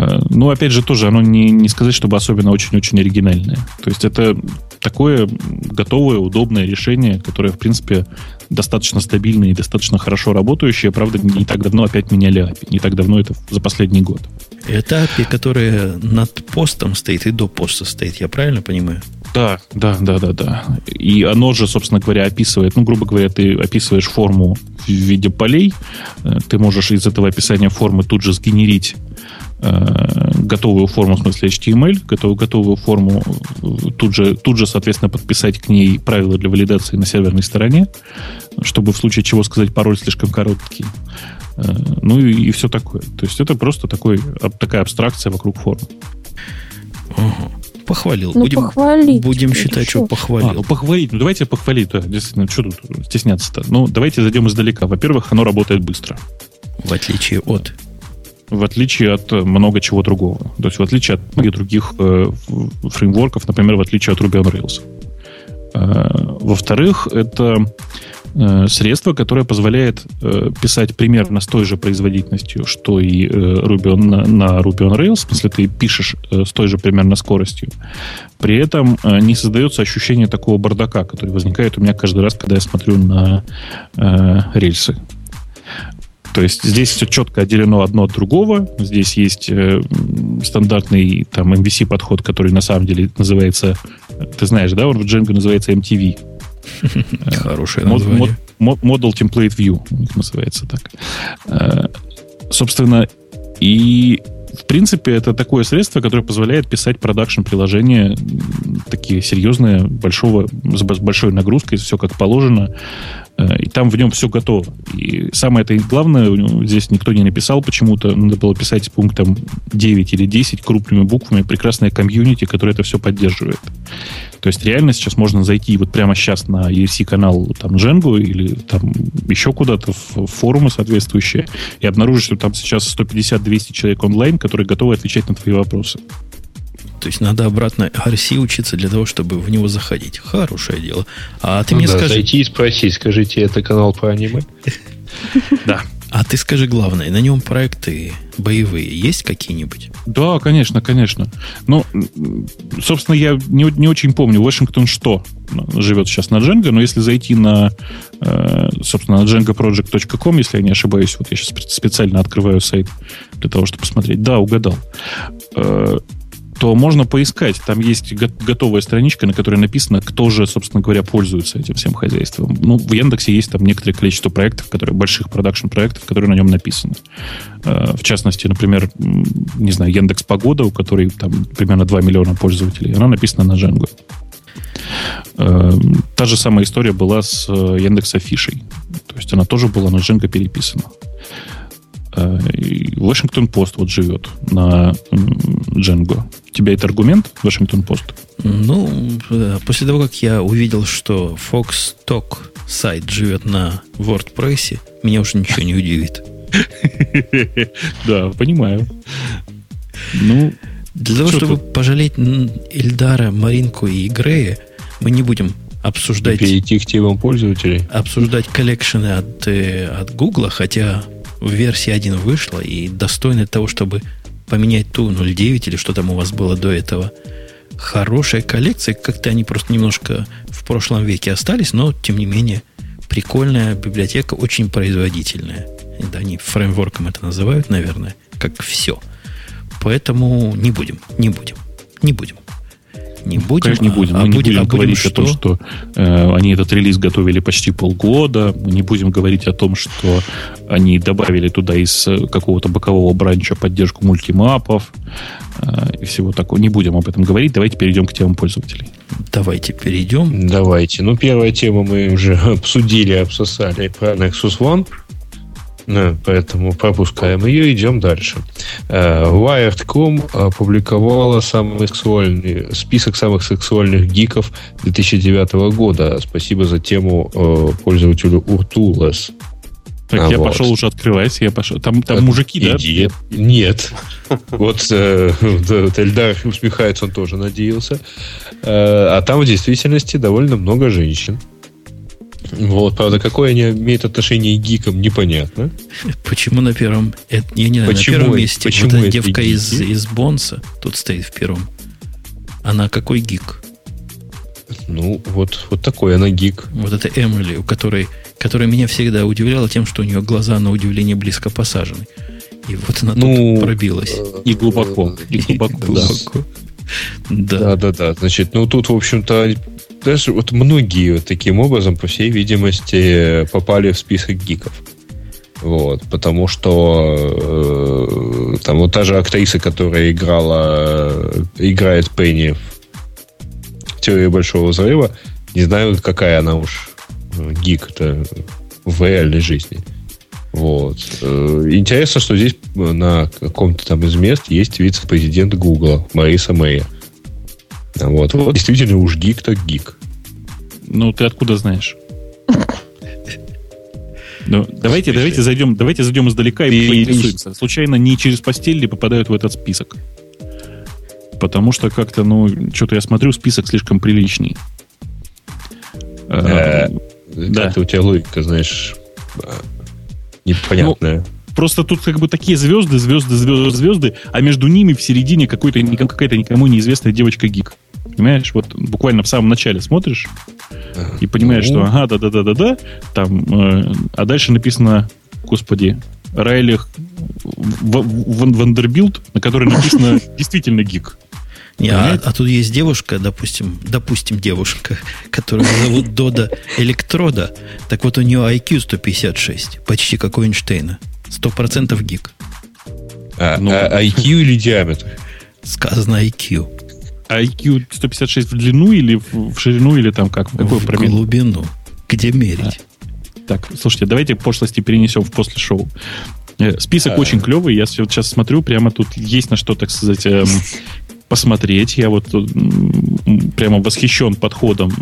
Э, ну, опять же, тоже оно не, не сказать, чтобы особенно очень-очень оригинальное. То есть это такое готовое, удобное решение, которое, в принципе, достаточно стабильное и достаточно хорошо работающее. Правда, не так давно опять меняли API. Не так давно, это за последний год. Это API, которое над постом стоит и до поста стоит, я правильно понимаю? Да, да, да, да, да. И оно же, собственно говоря, описывает, ну, грубо говоря, ты описываешь форму в виде полей, э, ты можешь из этого описания формы тут же сгенерить готовую форму, в смысле HTML, готовую, готовую форму, э, тут же, тут же, соответственно, подписать к ней правила для валидации на серверной стороне, чтобы в случае чего сказать пароль слишком короткий. Э, ну и, и все такое. То есть это просто такой, такая абстракция вокруг форм. Угу. Похвалил. Ну, будем похвалить. будем считать, что похвалил. А, ну, похвалить. Ну, давайте похвалить. Да, действительно, что тут стесняться-то? Ну, давайте зайдем издалека. Во-первых, оно работает быстро. В отличие от? В отличие от много чего другого. То есть, в отличие от многих других э, фреймворков, например, в отличие от Ruby on Rails. Э, во-вторых, это Э, средство, которое позволяет э, писать примерно с той же производительностью, что и э, Ruby on, на, на Ruby on Rails, в смысле ты пишешь э, с той же примерно скоростью. При этом э, не создается ощущение такого бардака, который возникает у меня каждый раз, когда я смотрю на э, рельсы. То есть здесь все четко отделено одно от другого. Здесь есть э, стандартный там MVC подход, который на самом деле называется, ты знаешь, да, он в Django называется MTV. Хорошее название. Model Template View называется так. Э, собственно, и в принципе, это такое средство, которое позволяет писать продакшн-приложения такие серьезные, большого, с большой нагрузкой, все как положено. Э, и там в нем все готово. И самое это главное, здесь никто не написал почему-то, надо было писать пунктом 9 или 10 крупными буквами, прекрасная комьюнити, которая это все поддерживает. То есть реально сейчас можно зайти вот прямо сейчас на ERC-канал там Django или там еще куда-то в форумы соответствующие и обнаружить, что там сейчас 150-200 человек онлайн, которые готовы отвечать на твои вопросы. То есть надо обратно RC учиться для того, чтобы в него заходить. Хорошее дело. А ты ну мне да, скажи... Зайти и спросить, скажите, это канал про аниме? Да. А ты скажи главное, на нем проекты боевые есть какие-нибудь? Да, конечно, конечно. Ну, собственно, я не, не очень помню, Вашингтон что живет сейчас на Django, но если зайти на, э, собственно, на djangoproject.com, если я не ошибаюсь, вот я сейчас специально открываю сайт для того, чтобы посмотреть. Да, угадал э, то можно поискать. Там есть готовая страничка, на которой написано, кто же, собственно говоря, пользуется этим всем хозяйством. Ну, в Яндексе есть там некоторое количество проектов, которые, больших продакшн-проектов, которые на нем написаны. Э, в частности, например, не знаю, Яндекс Погода, у которой там примерно 2 миллиона пользователей, она написана на Django. Э, та же самая история была с э, Яндекс Афишей. То есть она тоже была на Django переписана. Вашингтон Пост вот живет на Django. У тебя это аргумент, Вашингтон Пост? Ну, после того, как я увидел, что Fox Talk сайт живет на WordPress, меня уже ничего не удивит. Да, понимаю. Ну, для того, чтобы пожалеть Ильдара, Маринку и Грея, мы не будем обсуждать... Перейти к темам пользователей. Обсуждать коллекшены от, э, от Google, хотя версия 1 вышла и достойна того, чтобы поменять ту 0.9 или что там у вас было до этого. Хорошая коллекция, как-то они просто немножко в прошлом веке остались, но тем не менее прикольная библиотека, очень производительная. Да, они фреймворком это называют, наверное, как все. Поэтому не будем, не будем, не будем. Не будем. Конечно, не будем. А, мы не будем, будем а говорить будем, о том, что э, они этот релиз готовили почти полгода. Мы не будем говорить о том, что они добавили туда из э, какого-то бокового бранча поддержку мультимапов э, и всего такого. Не будем об этом говорить. Давайте перейдем к темам пользователей. Давайте перейдем. Давайте. Ну, первая тема мы уже обсудили, обсосали про Nexus One. Да, поэтому пропускаем ее, идем дальше. Э, Wired.com опубликовала самый сексуальный, список самых сексуальных гиков 2009 года. Спасибо за тему э, пользователю Уртулес. Так, а я вот. пошел уже открывать, я пошел. Там, там мужики, да? Нет. Вот э, Эльдар усмехается, он тоже надеялся. А там в действительности довольно много женщин. Вот, правда, какое они имеют отношение к гикам, непонятно. Почему на первом? Это, я не знаю, почему, на первом месте. Почему вот эта девка из, из Бонса тут стоит в первом. Она какой гик? Ну, вот, вот такой она гик. Вот это Эмили, у которой, которая меня всегда удивляла тем, что у нее глаза на удивление близко посажены. И вот она ну, тут пробилась. И глубоко. И глубоко. да, да, да. Значит, ну тут, в общем-то, даже вот многие таким образом, по всей видимости, попали в список гиков. Вот, потому что э, там вот та же актриса, которая играла, играет Пенни в теории большого взрыва, не знаю, какая она уж э, гик-то в реальной жизни. Вот. Э, интересно, что здесь на каком-то там из мест есть вице-президент Гугла Мариса Мэя. Вот. вот действительно уж гик так гик. Ну, ты откуда знаешь? Ну, давайте, давайте зайдем, давайте зайдем издалека и поинтересуемся. Случайно не через постель ли попадают в этот список? Потому что как-то, ну, что-то я смотрю, список слишком приличный. Э, Да. Как-то у тебя логика, знаешь, непонятная. Ну, Просто тут как бы такие звезды, звезды, звезды, звезды, а между ними в середине какой-то, какая-то никому неизвестная девочка-гик. Понимаешь, вот буквально в самом начале смотришь и понимаешь, что ага, да-да-да-да-да, там, э, а дальше написано, господи, Райлих Вандербилд, на которой написано действительно гик. Не, а, а тут есть девушка, допустим, допустим, девушка, которую зовут Дода Электрода. Так вот, у нее IQ 156, почти как у Эйнштейна. Сто процентов гик. А, ну, а IQ или диаметр? Сказано IQ. IQ 156 в длину или в, в ширину, или там как? В какой в промил? глубину. Где мерить? А. Так, слушайте, давайте пошлости перенесем в после шоу. Э, список а... очень клевый. Я сейчас смотрю, прямо тут есть на что, так сказать, эм, посмотреть. Я вот прямо восхищен подходом,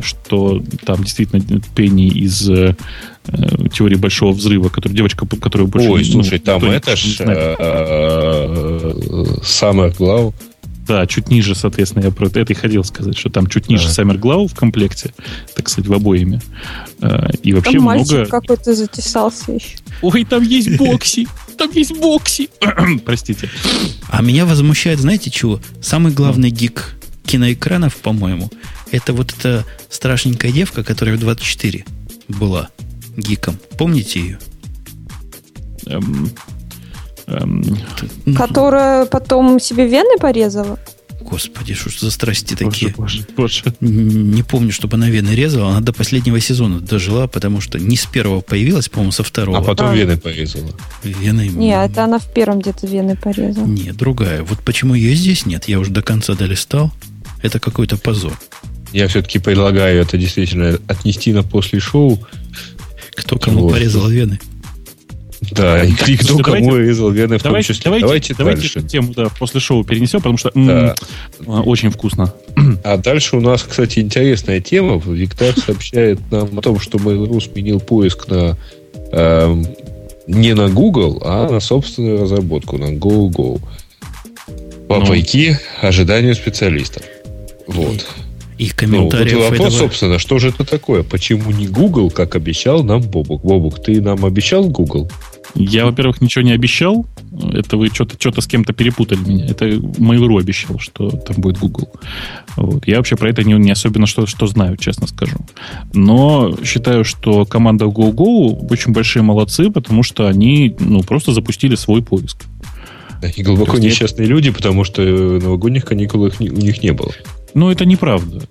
что там действительно Пенни из э, теории большого взрыва, который девочка, которую больше Ой, ну, слушай, там это ж Саммер Глау. Да, чуть ниже, соответственно, я про это и хотел сказать, что там чуть ниже Саммер Глау в комплекте, так сказать, в обоими. Э, и вообще там много... какой-то затесался еще. Ой, там есть бокси! Там есть бокси! Простите. А меня возмущает, знаете чего? Самый главный гик киноэкранов, по-моему, это вот эта страшненькая девка, которая в 24 была гиком. Помните ее? Эм, эм, Которая потом себе вены порезала? Господи, что за страсти такие? Боже, боже, боже. Не помню, чтобы она вены резала. Она до последнего сезона дожила, потому что не с первого появилась, по-моему, со второго. А потом а. вены порезала. Вены... Не, это она в первом где-то вены порезала. Не, другая. Вот почему ее здесь нет, я уже до конца долистал. Это какой-то позор. Я все-таки предлагаю это действительно отнести на после шоу. Кто кому вот. порезал вены? Да, и кто кому давайте, резал вены в том давайте, числе. Давайте, давайте, давайте эту тему да, после шоу перенесем, потому что да. м- очень вкусно. А дальше у нас, кстати, интересная тема. Виктор сообщает нам о том, что Mail.ru сменил поиск на э, не на Google, а на собственную разработку, на GoGo. Вопреки ну. ожиданию специалистов. Вот. Их комментариев. Ну, вот вопрос, этого... собственно, что же это такое? Почему не Google, как обещал нам Бобук? Бобук, ты нам обещал Google? Я, во-первых, ничего не обещал. Это вы что-то что с кем-то перепутали меня. Это Mail.ru обещал, что там будет Google. Вот. Я вообще про это не, не особенно что, что знаю, честно скажу. Но считаю, что команда GoGo очень большие молодцы, потому что они ну, просто запустили свой поиск. И глубоко несчастные люди, потому что новогодних каникул у них не было. Но это неправда.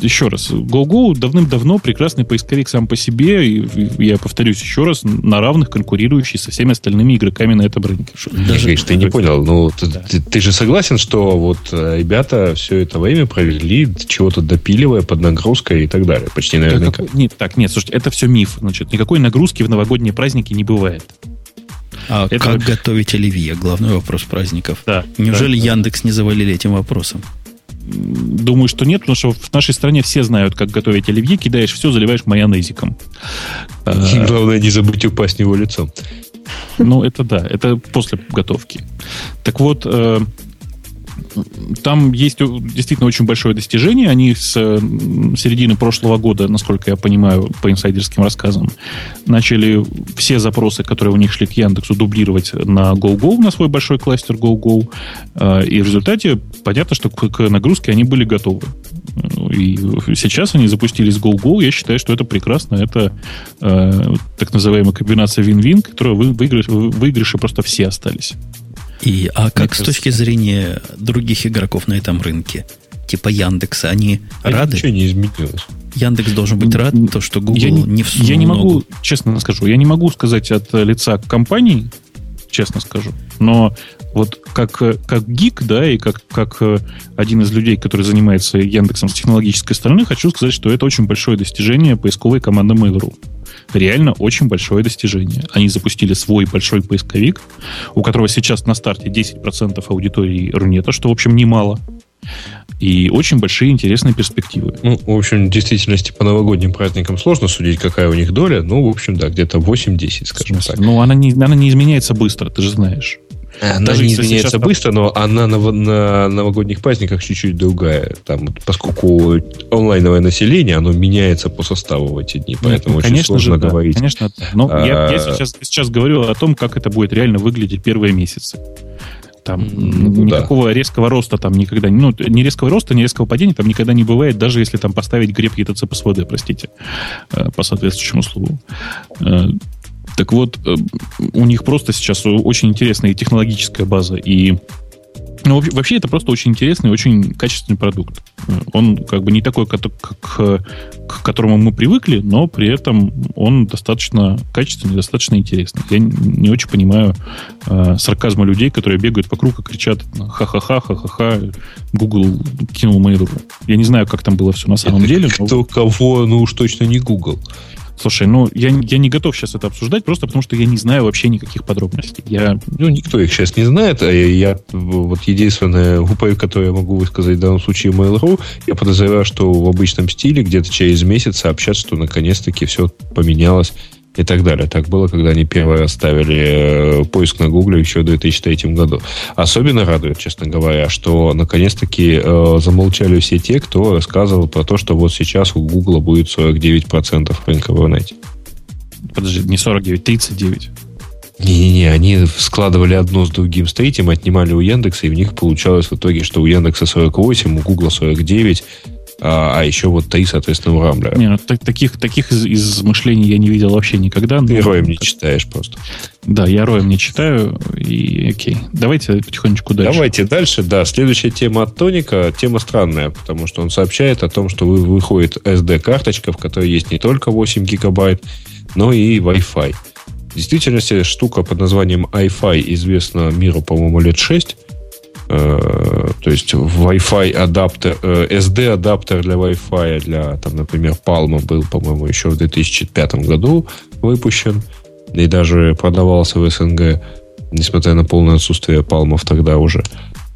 Еще раз, GoGo давным-давно прекрасный поисковик сам по себе, и я повторюсь еще раз, на равных конкурирующий со всеми остальными игроками на этом рынке. Даже... Видишь, ты не понял, ну ты, ты, ты же согласен, что вот э, ребята все это время провели, чего-то допиливая под нагрузкой и так далее, почти наверняка. Как, нет, так, нет, слушайте, это все миф. Значит, никакой нагрузки в новогодние праздники не бывает. А это... как готовить оливье? Главный вопрос праздников. Да, Неужели да, Яндекс не завалили этим вопросом? Думаю, что нет, потому что в нашей стране все знают, как готовить оливье. Кидаешь все, заливаешь майонезиком. Главное, не забудь упасть в него лицом. Ну, это да, это после готовки. Так вот, э, там есть действительно очень большое достижение. Они с середины прошлого года, насколько я понимаю, по инсайдерским рассказам, начали все запросы, которые у них шли к Яндексу, дублировать на GoGo, на свой большой кластер GoGo. А, и в результате понятно, что к нагрузке они были готовы. И сейчас они запустились с GoGo. Я считаю, что это прекрасно. Это э, так называемая комбинация win-win, которая вы, выигрыш, выигрыши просто все остались. И, а как с точки зрения других игроков на этом рынке? Типа Яндекса, они а рады? Ничего не изменилось. Яндекс должен быть рад, то, что Google я не всунул Я не могу, ногу. честно скажу, я не могу сказать от лица компании, честно скажу. Но вот как, как гик, да, и как, как один из людей, который занимается Яндексом с технологической стороны, хочу сказать, что это очень большое достижение поисковой команды Mail.ru реально очень большое достижение. Они запустили свой большой поисковик, у которого сейчас на старте 10% аудитории Рунета, что, в общем, немало. И очень большие интересные перспективы. Ну, в общем, в действительности по новогодним праздникам сложно судить, какая у них доля. Ну, в общем, да, где-то 8-10, скажем так. Ну, она не, она не изменяется быстро, ты же знаешь. Она Даже не изменяется сейчас... быстро, но она на, на новогодних праздниках чуть-чуть другая. Там, поскольку онлайновое население, оно меняется по составу в эти дни, поэтому ну, очень конечно сложно же, говорить. Да, конечно, но а... я, я сейчас, сейчас говорю о том, как это будет реально выглядеть первые месяцы. Там ну, никакого да. резкого роста там никогда, ну, не резкого роста, не резкого падения там никогда не бывает, даже если там поставить греб ETC по СВД, простите, э, по соответствующему слову. Э, так вот, э, у них просто сейчас очень интересная технологическая база, и ну, вообще это просто очень интересный, очень качественный продукт. Он как бы не такой, как, как, к которому мы привыкли, но при этом он достаточно качественный, достаточно интересный. Я не очень понимаю э, сарказма людей, которые бегают вокруг и кричат ха-ха-ха, ха-ха-ха, Google кинул Mail.ru. Я не знаю, как там было все на самом это деле. Кто но... кого, ну уж точно не Google. Слушай, ну я, я не готов сейчас это обсуждать, просто потому что я не знаю вообще никаких подробностей. Я... Ну, никто их сейчас не знает, а я, вот единственное упрек, которое я могу высказать в данном случае Mail.ru, я подозреваю, что в обычном стиле где-то через месяц сообщат, что наконец-таки все поменялось и так далее. Так было, когда они первый раз ставили э, поиск на Гугле еще в 2003 году. Особенно радует, честно говоря, что наконец-таки э, замолчали все те, кто рассказывал про то, что вот сейчас у Гугла будет 49% рынка в интернете. Подожди, не 49, 39. Не-не-не, они складывали одно с другим, с третьим, отнимали у Яндекса, и в них получалось в итоге, что у Яндекса 48, у Гугла 49, а, а еще вот три, соответственно, у Рамблера. Не, ну, так, таких, таких из, измышлений я не видел вообще никогда. Ты роем не читаешь просто. Да, я роем не читаю, и окей. Давайте потихонечку дальше. Давайте дальше, да. Следующая тема от Тоника, тема странная, потому что он сообщает о том, что выходит SD-карточка, в которой есть не только 8 гигабайт, но и Wi-Fi. В действительности штука под названием iFi известна миру, по-моему, лет 6 Э, то есть Wi-Fi адаптер, э, SD адаптер для Wi-Fi, для, там, например, Palma был, по-моему, еще в 2005 году выпущен и даже продавался в СНГ, несмотря на полное отсутствие палмов тогда уже.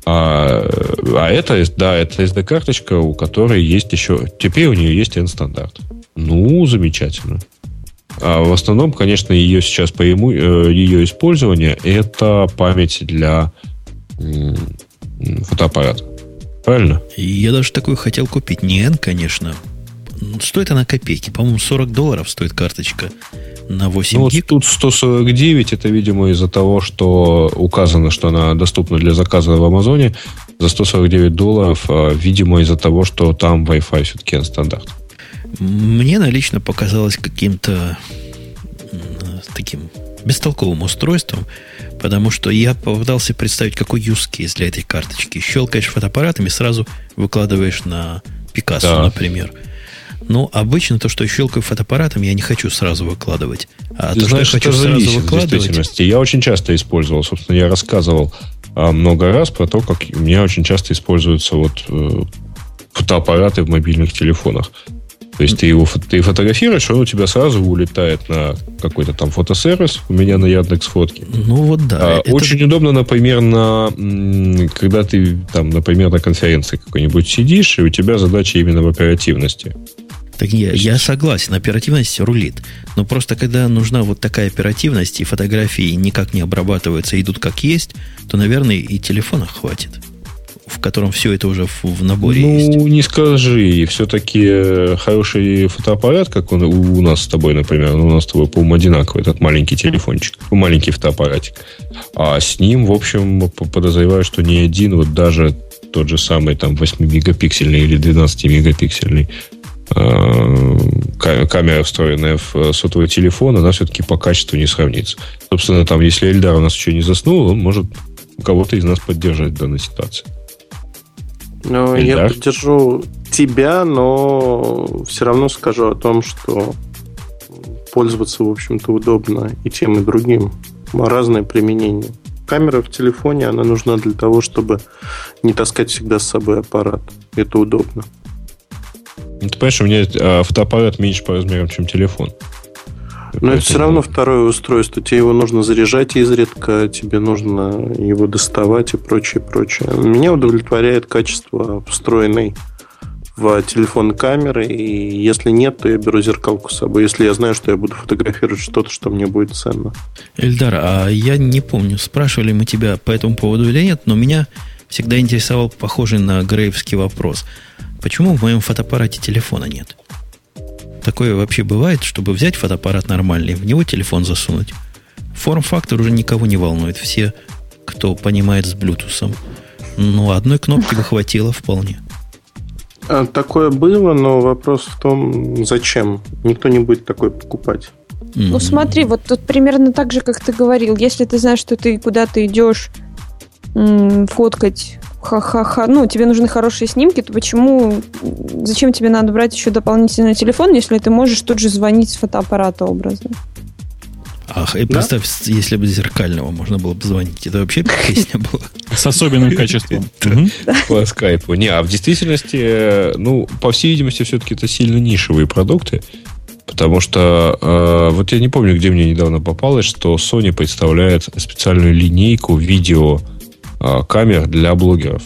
А, а это, да, это SD-карточка, у которой есть еще... Теперь у нее есть N-стандарт. Ну, замечательно. А в основном, конечно, ее сейчас по ему, э, ее использование это память для фотоаппарат. Правильно? Я даже такую хотел купить. Не N, конечно. Стоит она копейки. По-моему, 40 долларов стоит карточка на 8 ну, гиг. Вот тут 149, это, видимо, из-за того, что указано, что она доступна для заказа в Амазоне за 149 долларов, а, видимо, из-за того, что там Wi-Fi все-таки стандарт. Мне она лично показалась каким-то таким бестолковым устройством, потому что я попытался представить, какой use case для этой карточки. Щелкаешь фотоаппаратами, сразу выкладываешь на Пикассо, да. например. Ну, обычно то, что я щелкаю фотоаппаратом, я не хочу сразу выкладывать. А Ты то, знаешь, что я хочу сразу выкладывать... Я очень часто использовал, собственно, я рассказывал а, много раз про то, как у меня очень часто используются вот э, фотоаппараты в мобильных телефонах. То есть ты его ты фотографируешь, он у тебя сразу улетает на какой-то там фотосервис, у меня на Яндекс фотки. Ну вот да. А, это... Очень удобно, например, на когда ты там, например, на конференции какой-нибудь сидишь, и у тебя задача именно в оперативности. Так я, я согласен, оперативность рулит. Но просто когда нужна вот такая оперативность, и фотографии никак не обрабатываются, идут как есть, то, наверное, и телефона хватит в котором все это уже в, в наборе ну, есть. Ну, не скажи. Все-таки э, хороший фотоаппарат, как он, у нас с тобой, например, у нас с тобой, по-моему, одинаковый, этот маленький телефончик, маленький фотоаппаратик. А с ним, в общем, подозреваю, что не один, вот даже тот же самый там 8-мегапиксельный или 12-мегапиксельный э, камера, встроенная в э, сотовый телефон, она все-таки по качеству не сравнится. Собственно, там, если Эльдар у нас еще не заснул, он может кого-то из нас поддержать в данной ситуации. Ну, я поддержу тебя, но все равно скажу о том, что пользоваться, в общем-то, удобно и тем, и другим. Разное применение. Камера в телефоне, она нужна для того, чтобы не таскать всегда с собой аппарат. Это удобно. Ну, ты понимаешь, у меня а, фотоаппарат меньше по размерам, чем телефон. Но это все равно второе устройство. Тебе его нужно заряжать изредка, тебе нужно его доставать и прочее, прочее. Меня удовлетворяет качество встроенной в телефон камеры, и если нет, то я беру зеркалку с собой, если я знаю, что я буду фотографировать что-то, что мне будет ценно. Эльдар, а я не помню, спрашивали мы тебя по этому поводу или нет, но меня всегда интересовал похожий на Грейвский вопрос. Почему в моем фотоаппарате телефона нет? Такое вообще бывает, чтобы взять фотоаппарат нормальный, в него телефон засунуть. Форм-фактор уже никого не волнует. Все, кто понимает с Bluetooth. Ну, одной кнопки бы хватило вполне. А, такое было, но вопрос в том, зачем. Никто не будет такой покупать. Ну, смотри, вот тут примерно так же, как ты говорил. Если ты знаешь, что ты куда-то идешь м- фоткать ха-ха-ха, ну, тебе нужны хорошие снимки, то почему, зачем тебе надо брать еще дополнительный телефон, если ты можешь тут же звонить с фотоаппарата образно? Ах, и да? представь, если бы зеркального можно было бы звонить. Это вообще песня была. С особенным качеством. По скайпу. Не, а в действительности, ну, по всей видимости, все-таки это сильно нишевые продукты. Потому что э, вот я не помню, где мне недавно попалось, что Sony представляет специальную линейку видео э, камер для блогеров.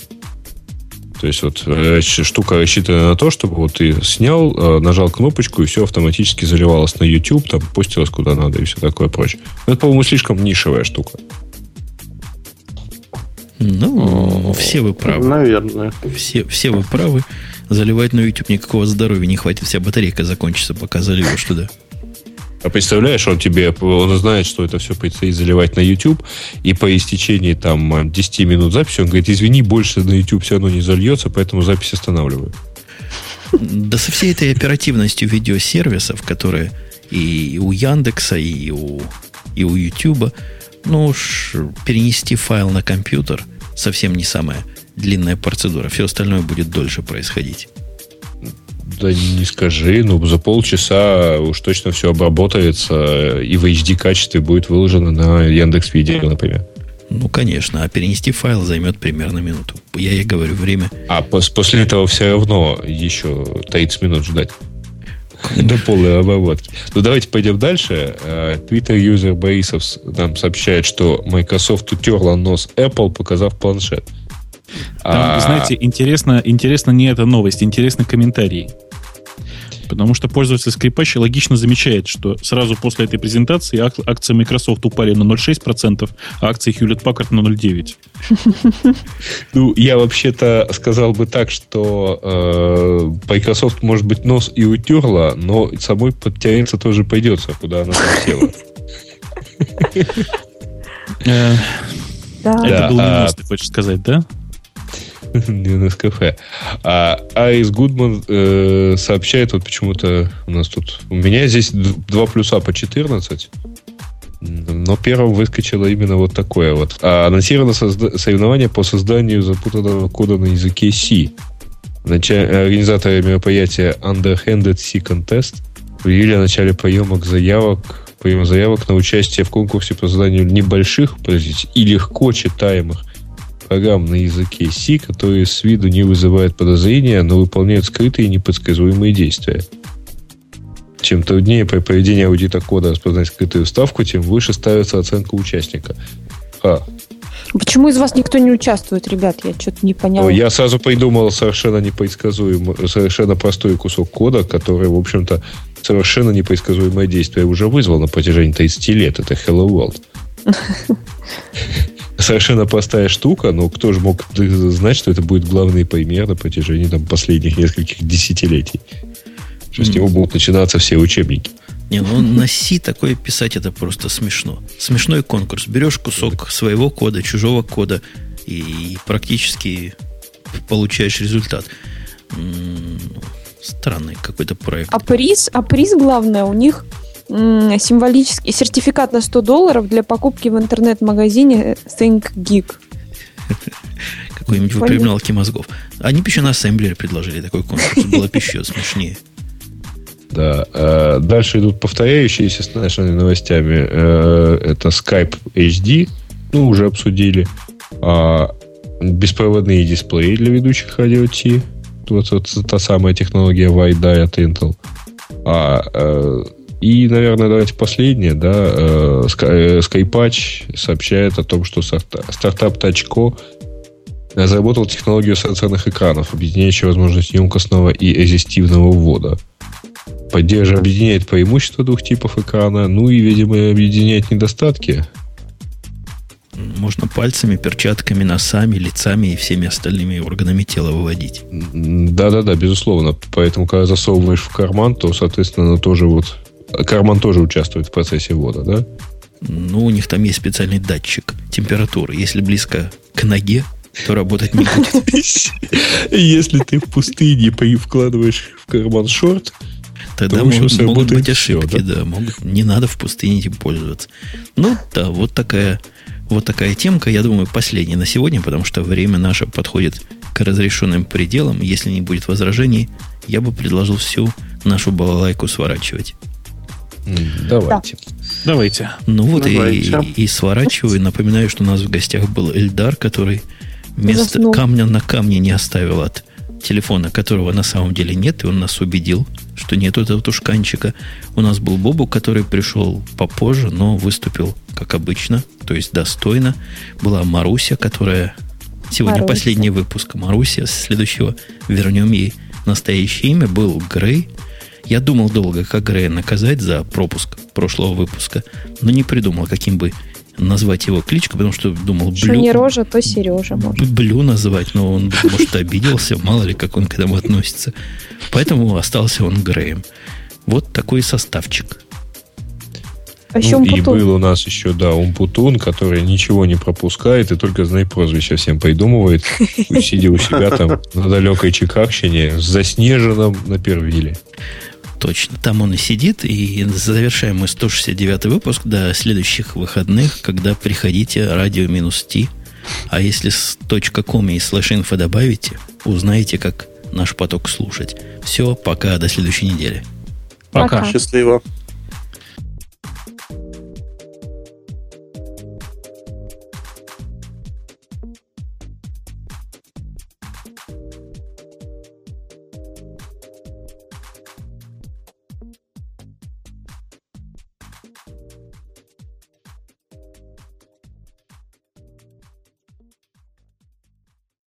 То есть вот э, штука рассчитана на то, чтобы вот ты снял, э, нажал кнопочку, и все автоматически заливалось на YouTube, там постилось куда надо и все такое прочее. Но это, по-моему, слишком нишевая штука. Ну, все вы правы. Наверное. Все, все вы правы. Заливать на YouTube никакого здоровья не хватит. Вся батарейка закончится, пока заливаешь туда. А представляешь, он тебе, он знает, что это все предстоит заливать на YouTube, и по истечении там 10 минут записи он говорит, извини, больше на YouTube все равно не зальется, поэтому запись останавливаю. Да со всей этой оперативностью видеосервисов, которые и у Яндекса, и у, и у YouTube, ну уж перенести файл на компьютер совсем не самая длинная процедура. Все остальное будет дольше происходить. Да не скажи, ну за полчаса уж точно все обработается и в HD качестве будет выложено на Яндекс Видео, например. Ну, конечно, а перенести файл займет примерно минуту. Я ей говорю время. А пос- после этого все равно еще 30 минут ждать. До полной обработки. Ну, давайте пойдем дальше. Э, Twitter юзер Борисов нам сообщает, что Microsoft утерла нос Apple, показав планшет. Там, а... знаете, интересно, интересно не эта новость, интересны комментарии. Потому что пользователь скрипач логично замечает, что сразу после этой презентации ак- акции Microsoft упали на 0,6%, а акции Hewlett Packard на 0,9%. Ну, я вообще-то сказал бы так, что э, Microsoft, может быть, нос и утерла, но самой подтянется тоже придется, куда она там села. Это был минус, ты хочешь сказать, да? не кафе. А Айс Гудман э, сообщает, вот почему-то у нас тут... У меня здесь два плюса по 14, но первым выскочило именно вот такое вот. А анонсировано созда- соревнование по созданию запутанного кода на языке C. Началь... Организаторы мероприятия Underhanded C Contest объявили о начале приемок заявок приема заявок на участие в конкурсе по созданию небольших, подождите, и легко читаемых программ на языке C, которые с виду не вызывают подозрения, но выполняют скрытые и непредсказуемые действия. Чем труднее при проведении аудита кода распознать скрытую вставку, тем выше ставится оценка участника. А. Почему из вас никто не участвует, ребят? Я что-то не понял. Я сразу придумал совершенно непредсказуемый, совершенно простой кусок кода, который, в общем-то, совершенно непредсказуемое действие уже вызвал на протяжении 30 лет. Это Hello World. совершенно простая штука, но кто же мог знать, что это будет главный пример на протяжении там, последних нескольких десятилетий? Что с него будут начинаться все учебники. Не, ну на C такое писать это просто смешно. Смешной конкурс. Берешь кусок своего кода, чужого кода и практически получаешь результат. Странный какой-то проект. А приз, а приз главное у них символический сертификат на 100 долларов для покупки в интернет-магазине ThinkGeek. Какой-нибудь выпрямлялки мозгов. Они бы еще на ассемблере предложили такой конкурс. Было бы еще смешнее. Да. Э, дальше идут повторяющиеся с нашими новостями. Э, это Skype HD. Ну, уже обсудили. А, беспроводные дисплеи для ведущих радио-T. Вот, вот та самая технология WiDi от Intel. А, э, и, наверное, давайте последнее, да, э, Skypatch сообщает о том, что стартап Тачко разработал технологию сенсорных экранов, объединяющую возможность емкостного и резистивного ввода. Поддерживает, объединяет преимущества двух типов экрана, ну и, видимо, объединяет недостатки. Можно пальцами, перчатками, носами, лицами и всеми остальными органами тела выводить. Да-да-да, безусловно. Поэтому, когда засовываешь в карман, то, соответственно, тоже вот... Карман тоже участвует в процессе ввода, да? Ну, у них там есть специальный датчик температуры. Если близко к ноге, то работать не будет. Если ты в пустыне вкладываешь в карман шорт, Тогда то, общем, могут быть ошибки, все, да? да могут, не надо в пустыне этим пользоваться. Ну, да, вот такая, вот такая темка, я думаю, последняя на сегодня, потому что время наше подходит к разрешенным пределам. Если не будет возражений, я бы предложил всю нашу балалайку сворачивать. Давайте. Да. Давайте. Ну вот Давайте. И, и сворачиваю. Напоминаю, что у нас в гостях был Эльдар, который место Заснул. камня на камне не оставил от телефона, которого на самом деле нет, и он нас убедил, что нет этого тушканчика. У нас был Бобу, который пришел попозже, но выступил как обычно, то есть достойно. Была Маруся, которая... Сегодня Маруся. последний выпуск Маруся. С следующего вернем ей настоящее имя. Был Грей. Я думал долго, как Грея наказать за пропуск прошлого выпуска, но не придумал, каким бы назвать его кличкой, потому что думал, Блю... Что не Рожа, то Сережа может. Блю называть, но он, может, обиделся, мало ли, как он к этому относится. Поэтому остался он Греем. Вот такой составчик. А ну, и был у нас еще, да, Умпутун, который ничего не пропускает и только, знай, прозвище всем придумывает, сидя у себя там на далекой Чикагщине, с заснеженным на Первиле. Точно. Там он и сидит. И завершаем мы 169 выпуск до следующих выходных, когда приходите радио минус Ти. А если с .com и слэш инфо добавите, узнаете, как наш поток слушать. Все, пока, до следующей недели. Пока. пока. Счастливо.